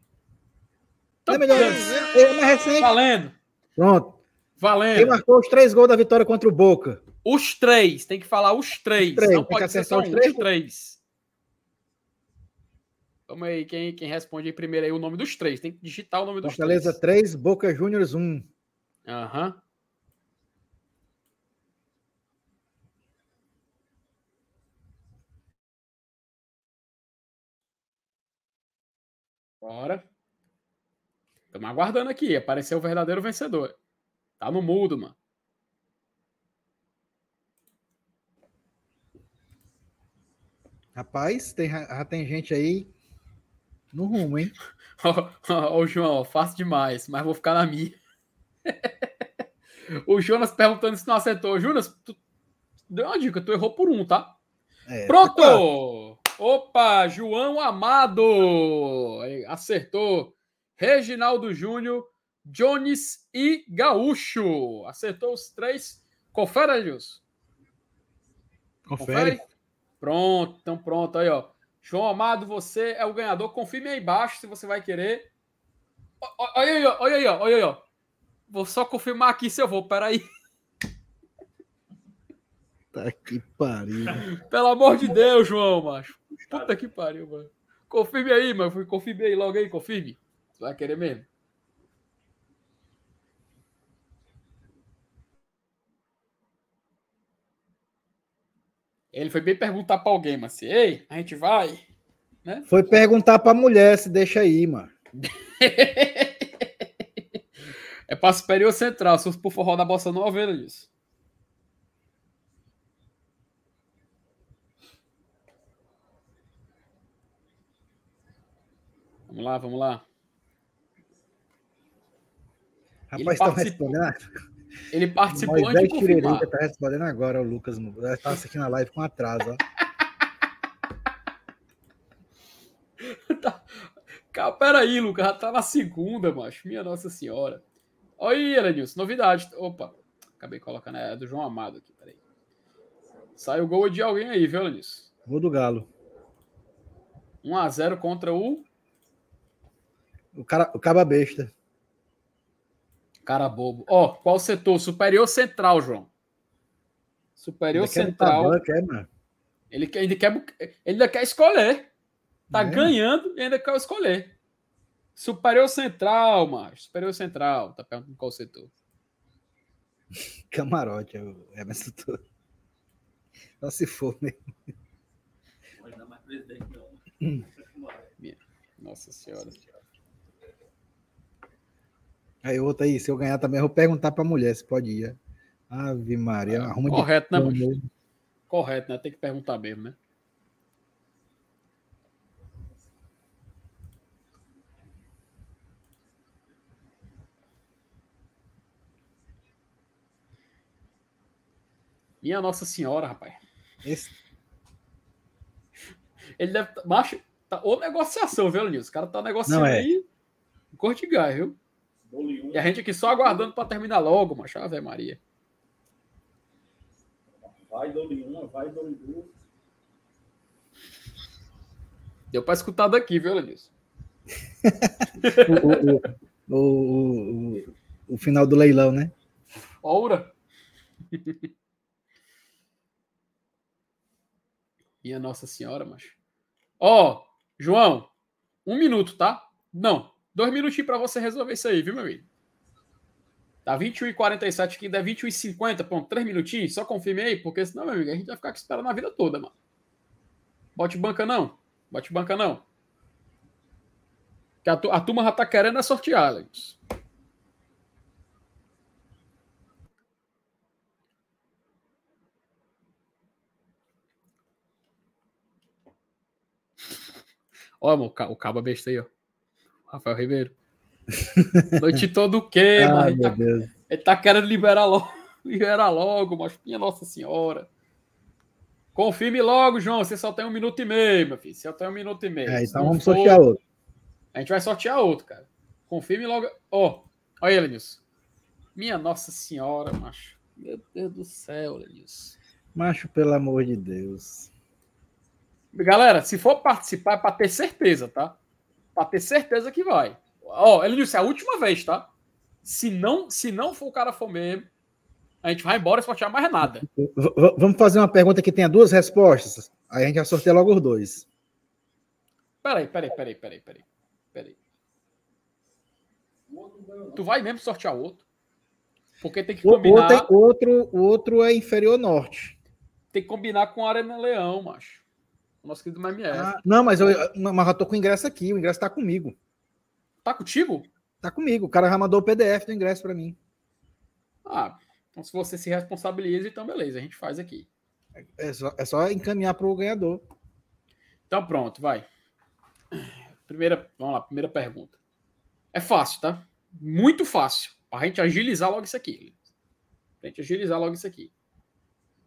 Então, é melhor. É mais recente. Valendo. Pronto. Valendo. Quem marcou os três gols da vitória contra o Boca? Os três. Tem que falar os três. Os três. Não pode ser só os três. Os três. Vamos aí, quem, quem responde aí primeiro aí o nome dos três. Tem que digitar o nome dos Fortaleza três. 3, Boca Juniors 1. Aham. Uhum. Bora. Estamos aguardando aqui. Apareceu o verdadeiro vencedor. Tá no mudo, mano. Rapaz, tem, já tem gente aí no rumo, hein? Ô, oh, João, fácil demais, mas vou ficar na minha. o Jonas perguntando se não acertou. Jonas, tu deu uma dica, tu errou por um, tá? É, Pronto! Opa, João Amado! Acertou. Reginaldo Júnior, Jones e Gaúcho. Acertou os três. Confere, Adilson. Confere. Confere. Pronto, então pronto. Aí, ó. João Amado, você é o ganhador. Confirme aí embaixo se você vai querer. Olha aí, olha aí, olha aí, ó. Vou só confirmar aqui se eu vou. Peraí. Tá que pariu. Pelo amor de Deus, João, macho. Puta que pariu, mano. Confirme aí, mano. Confirme aí logo aí, confirme. Tu vai querer mesmo? Ele foi bem perguntar para alguém, mas assim, ei, a gente vai? Né? Foi perguntar para a mulher se deixa aí, mano. é para superior central, se fosse por forró da bossa nova, era isso. Vamos lá, vamos lá. Rapaz, estão respondendo. Ele participou Moisés antes de confirmar. Está respondendo agora, o Lucas. Está assistindo a live com atraso. tá. Calma, peraí, Lucas. Já tá na segunda, macho. Minha Nossa Senhora. Olha aí, Elenilson. Novidade. Opa. Acabei colocando. É do João Amado aqui. Peraí. Saiu o gol de alguém aí, viu, Elenilson? Gol do Galo. 1x0 contra o. O, cara, o Caba Besta. Cara bobo. Ó, oh, qual setor? Superior Central, João. Superior Central. Quer, mano. Ele, quer, ele, quer, ele ainda quer escolher. Tá é. ganhando e ainda quer escolher. Superior Central, macho. Superior Central. Tá perguntando qual setor. Camarote, é o Emerson. Só se for mesmo. Pode dar mais presidente, não. Nossa Senhora. Aí outra aí, se eu ganhar também, eu vou perguntar para a mulher se pode ir. Ave Maria, é, arruma Correto, de... né? Correto, né? Tem que perguntar mesmo, né? Minha Nossa Senhora, rapaz. Esse... Ele deve. Tá, macho, tá ou negociação, viu, Nilson? O cara tá negociando Não é. aí. Cor de gás, viu? E a gente aqui só aguardando pra terminar logo, macho. Ave Maria. Vai, dole uma, vai, dole duas. Deu pra escutar daqui, viu, Lenilson? o, o, o, o, o final do leilão, né? Ora. Minha Nossa Senhora, macho. Ó, João, um minuto, tá? Não, dois minutinhos pra você resolver isso aí, viu, meu amigo? Tá 21 e 47 aqui, dá 21 e 50, pronto, três minutinhos, só confirme aí, porque senão, meu amigo, a gente vai ficar aqui esperando a vida toda, mano. Bote banca não, bote banca não. Que a, a turma já tá querendo é sortear, Alex. Ó, o o cabo besta aí, ó. Rafael Ribeiro. Noite todo o quê, mano? Ele tá, ele tá querendo liberar logo. Liberar logo, mas minha Nossa Senhora. Confirme logo, João. Você só tem um minuto e meio, meu filho. Você só tem um minuto e meio. É, então vamos for, sortear outro. A gente vai sortear outro, cara. Confirme logo. Ó, olha ele, Lenilson. Minha Nossa Senhora, macho. Meu Deus do céu, Lenilson. Macho, pelo amor de Deus. Galera, se for participar, é pra ter certeza, tá? Pra ter certeza que vai. Ó, Elenilson, é a última vez, tá? Se não, se não for o cara for mesmo, a gente vai embora e sortear mais nada. V- vamos fazer uma pergunta que tenha duas respostas. Aí a gente já sorteia logo os dois. Peraí, peraí, peraí, peraí, peraí. Peraí. Tu vai mesmo sortear outro? Porque tem que O combinar, outro, é- outro, o outro é inferior norte. tem que combinar com a Arena Leão, macho. O nosso querido MMF. Ah, não, mas eu, mas eu tô com o ingresso aqui. O ingresso tá comigo. Tá contigo? Tá comigo. O cara já mandou o PDF do ingresso para mim. Ah, então se você se responsabiliza, então beleza, a gente faz aqui. É só, é só encaminhar pro ganhador. Então pronto, vai. Primeira, vamos lá, primeira pergunta. É fácil, tá? Muito fácil. Pra gente agilizar logo isso aqui. Pra gente agilizar logo isso aqui.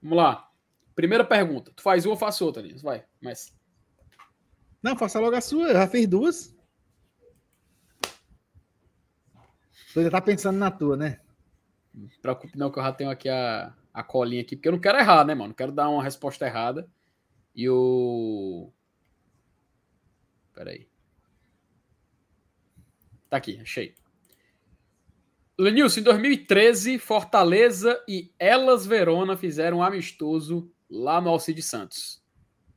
Vamos lá. Primeira pergunta. Tu faz uma, eu faço outra, Nils. Vai, começa. Não, faça logo a sua. Eu já fiz duas. Tu ainda tá pensando na tua, né? Não se preocupe não que eu já tenho aqui a, a colinha aqui, porque eu não quero errar, né, mano? Não quero dar uma resposta errada. E o... Peraí. Tá aqui, achei. Lenilson, em 2013, Fortaleza e Elas Verona fizeram um amistoso lá no Alcide Santos.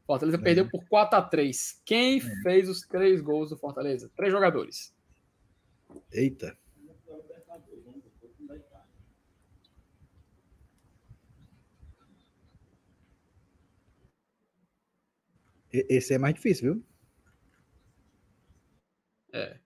Fortaleza É. perdeu por 4 a 3 Quem fez os três gols do Fortaleza? Três jogadores. Eita. Esse é mais difícil, viu? É.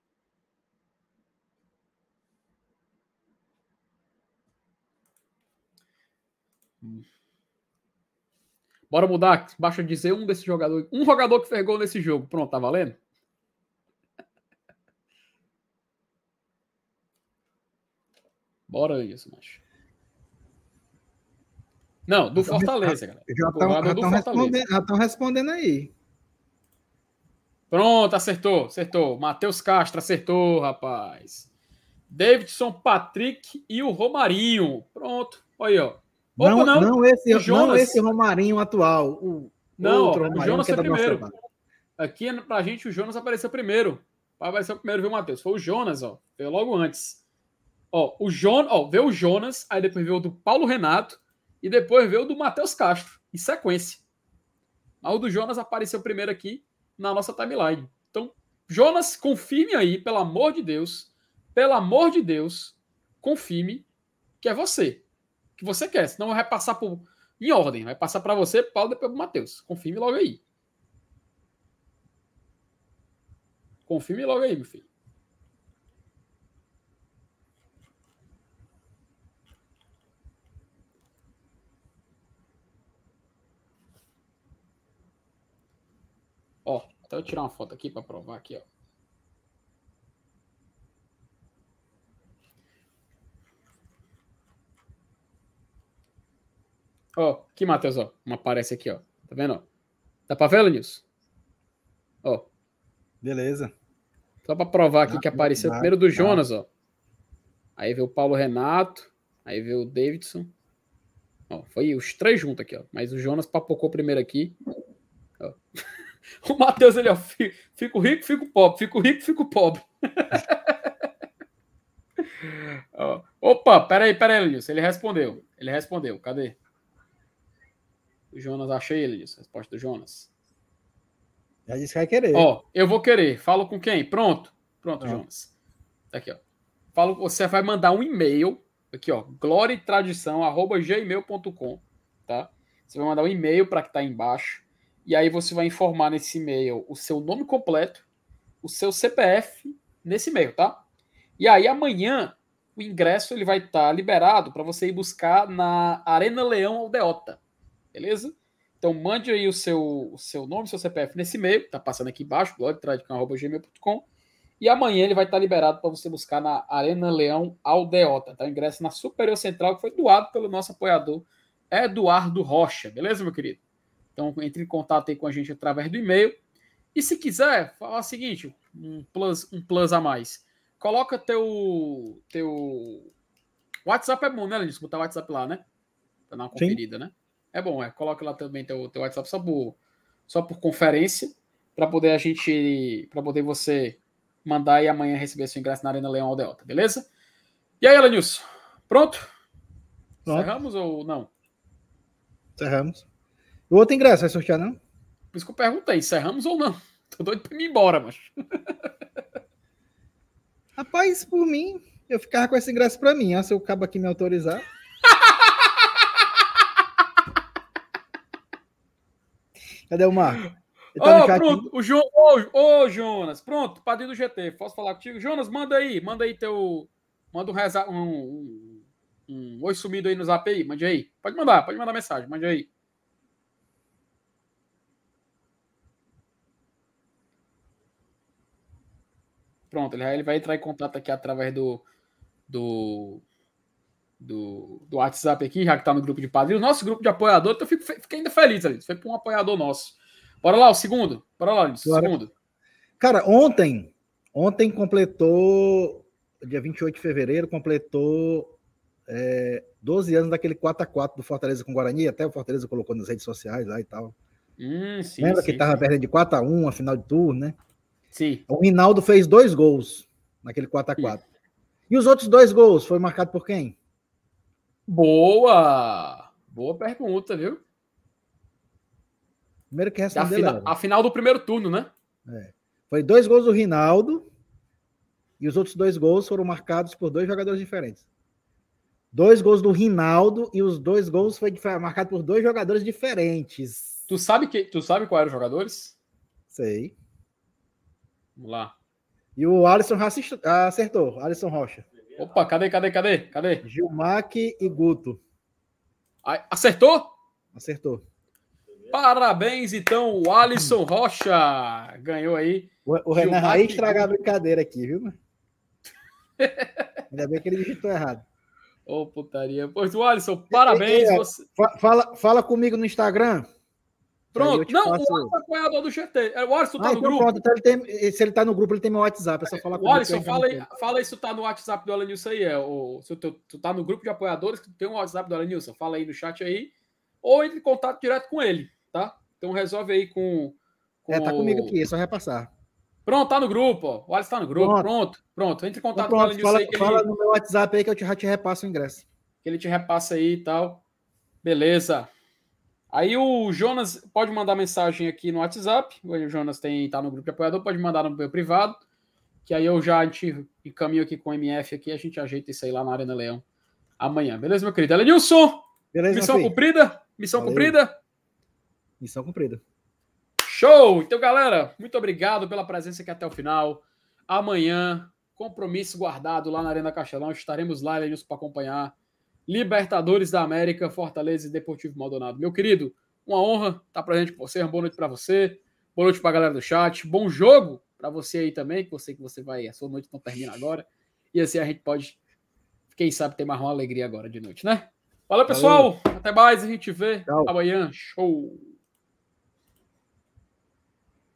Bora mudar. Basta dizer um desses jogadores. Um jogador que fez gol nesse jogo. Pronto, tá valendo? Bora isso, macho. Não, do Então, Fortaleza, galera. Já jogador estão respondendo, respondendo aí. Pronto, acertou, acertou. Matheus Castro acertou, rapaz. Davidson, Patrick e o Romarinho. Pronto, olha aí, ó. Opa, Não, não, esse, o Jonas. não esse Romarinho atual. O Não, outro o Romarinho Jonas que é foi nossa primeiro. base. Aqui pra gente o Jonas apareceu primeiro. Apareceu primeiro, viu, Matheus? Foi o Jonas, ó. Veio logo antes. Ó, o Jonas, ó, veio o Jonas, aí depois veio o do Paulo Renato e depois veio o do Matheus Castro, em sequência. Mas o do Jonas apareceu primeiro aqui na nossa timeline. Então, Jonas, confirme aí, pelo amor de Deus, pelo amor de Deus, confirme que é você. Que você quer, senão vai passar por em ordem, vai passar para você, Paulo, depois pro Matheus. Confirme logo aí. Confirme logo aí, meu filho. Ó, até eu tirar uma foto aqui para provar aqui, ó. Ó, aqui, Matheus, ó. Uma aparece aqui, ó. Tá vendo, ó? Dá pra ver, Lenilson? Ó. Beleza. Só pra provar aqui Dá, que apareceu dá, primeiro do dá. Jonas, ó. Aí veio o Paulo Renato. Aí veio o Davidson. Ó, foi os três juntos aqui, ó. Mas o Jonas papocou primeiro aqui. Ó. O Matheus, ele, ó. fi- Fico rico, fico pobre. Fico rico, fico pobre. Ó. Opa, peraí, peraí, Lenilson. Ele respondeu. Ele respondeu. Cadê? O Jonas, achei ele, Lenilson. Resposta do Jonas. Já disse que vai querer. Ó, eu vou querer. Falo com quem? Pronto. Pronto, Ah. Jonas. Tá aqui, ó. Falo, você vai mandar um e-mail. Aqui, ó. gloriatradição.gmail.com. Tá? Você vai mandar um e-mail para que tá aí embaixo. E aí você vai informar nesse e-mail o seu nome completo, o seu CPF nesse e-mail, tá? E aí amanhã o ingresso ele vai estar liberado para você ir buscar na Arena Leão Aldeota. Beleza? Então mande aí o seu, o seu nome, o seu CPF nesse e-mail, tá passando aqui embaixo, gloriatradição.gmail.com. E amanhã ele vai estar liberado para você buscar na Arena Leão Aldeota, tá? O ingresso na Superior Central, que foi doado pelo nosso apoiador Eduardo Rocha, beleza, meu querido? Então entre em contato aí com a gente através do e-mail. E se quiser, fala o seguinte, um plus, um plus a mais. Coloca teu teu WhatsApp é bom, né, Lenilson? Botar o WhatsApp lá, né? Pra dar uma Sim. conferida, né? É bom, é. Coloca lá também teu, teu WhatsApp só por, só por conferência, para poder a gente, para poder você mandar e amanhã receber seu ingresso na Arena Leão Aldeota, beleza? E aí, Elenilson? Pronto? Pronto. Encerramos ou não? Encerramos. O outro ingresso vai sortear, não? Por isso que eu perguntei, encerramos ou não? Tô doido pra ir embora, mas. Rapaz, por mim, eu ficava com esse ingresso pra mim. ó, Se o cabo aqui me autorizar. Cadê o Marco? Tá chat pronto, o jo... ô, ô, Jonas, pronto, padrinho do GT, posso falar contigo? Jonas, manda aí, manda aí teu. Manda um, reza... um, um, um oi sumido aí no zap aí, mande aí. Pode mandar, pode mandar mensagem, mande aí. Pronto, ele, ele vai entrar em contato aqui através do, do, do, do WhatsApp aqui, já que tá no grupo de padrinhos. Nosso grupo de apoiador, então eu fico, fiquei ainda feliz ali. Foi para um apoiador nosso. Bora lá, o segundo. Bora lá, Liz, Bora. segundo. Cara, ontem, ontem completou, dia 28 de fevereiro, completou é, 12 anos daquele 4x4 do Fortaleza com o Guarani, até o Fortaleza colocou nas redes sociais lá e tal. Hum, sim, Lembra sim, que tava sim. perdendo de 4x1 a final de turno, né? Sim. O Rinaldo fez dois gols naquele 4x4. E os outros dois gols foi marcado por quem? Boa! Boa pergunta, viu? Primeiro que A, respondeu. fina- Léo. a final do primeiro turno, né? Foi dois gols do Rinaldo e os outros dois gols foram marcados por dois jogadores diferentes. Dois gols do Rinaldo e os dois gols foi marcado por dois jogadores diferentes. Tu sabe que tu sabe qual eram os jogadores? Sei. Vamos lá. E o Alisson acertou, Alisson Rocha. Opa, cadê, cadê, cadê? Cadê? Gilmac e Guto. Acertou? Acertou. Parabéns, então, o Alisson Rocha ganhou aí. O, o Renan Gilmac estragar a brincadeira aqui, viu? Ainda bem que ele digitou errado. Ô, putaria. Pois, o Alisson, parabéns. é, você- Fa- Fala, fala comigo no Instagram. Pronto. Não, passo- o Alisson é apoiador do GT. É, O Alisson tá Ah, no então grupo. pronto. Então ele tem, se ele tá no grupo, ele tem meu WhatsApp. É só falar O comigo. que Alisson, fala aí, fala aí se tu tá no WhatsApp do Alanilson aí. É, o, se tu, tu tá no grupo de apoiadores, que tu tem um WhatsApp do Alanilson, fala aí no chat aí. Ou entre em contato direto com ele, tá? Então resolve aí com. com É, tá o- comigo aqui, é só repassar. Pronto, tá no grupo, ó. O Alisson tá no grupo. Pronto. Pronto, pronto. Entre em Então, contato com o pronto, Alanilson aí que fala ele, no meu WhatsApp aí que eu te, já te repasso o ingresso. que ele te repassa aí e tal. Beleza. Aí o Jonas pode mandar mensagem aqui no WhatsApp. O Jonas tem, tá no grupo de apoiador, pode mandar no meu privado. Que aí eu já a gente encaminho aqui com o MF aqui, a gente ajeita isso aí lá na Arena Leão amanhã. Beleza, meu querido? Elenilson, Beleza, missão filho? cumprida? Missão Valeu. cumprida? Missão cumprida. Show! Então, galera, muito obrigado pela presença aqui até o final. Amanhã, compromisso guardado lá na Arena Castelão. Estaremos lá, Elenilson, para acompanhar. Libertadores da América, Fortaleza e Deportivo Maldonado. Meu querido, uma honra estar presente com você. Uma boa noite para você. Boa noite para a galera do chat. Bom jogo para você aí também, que eu sei que você vai. A sua noite não termina agora. E assim a gente pode, quem sabe, ter mais uma alegria agora de noite, né? Valeu, pessoal. Valeu. Até mais. A gente vê Tchau. amanhã. Show.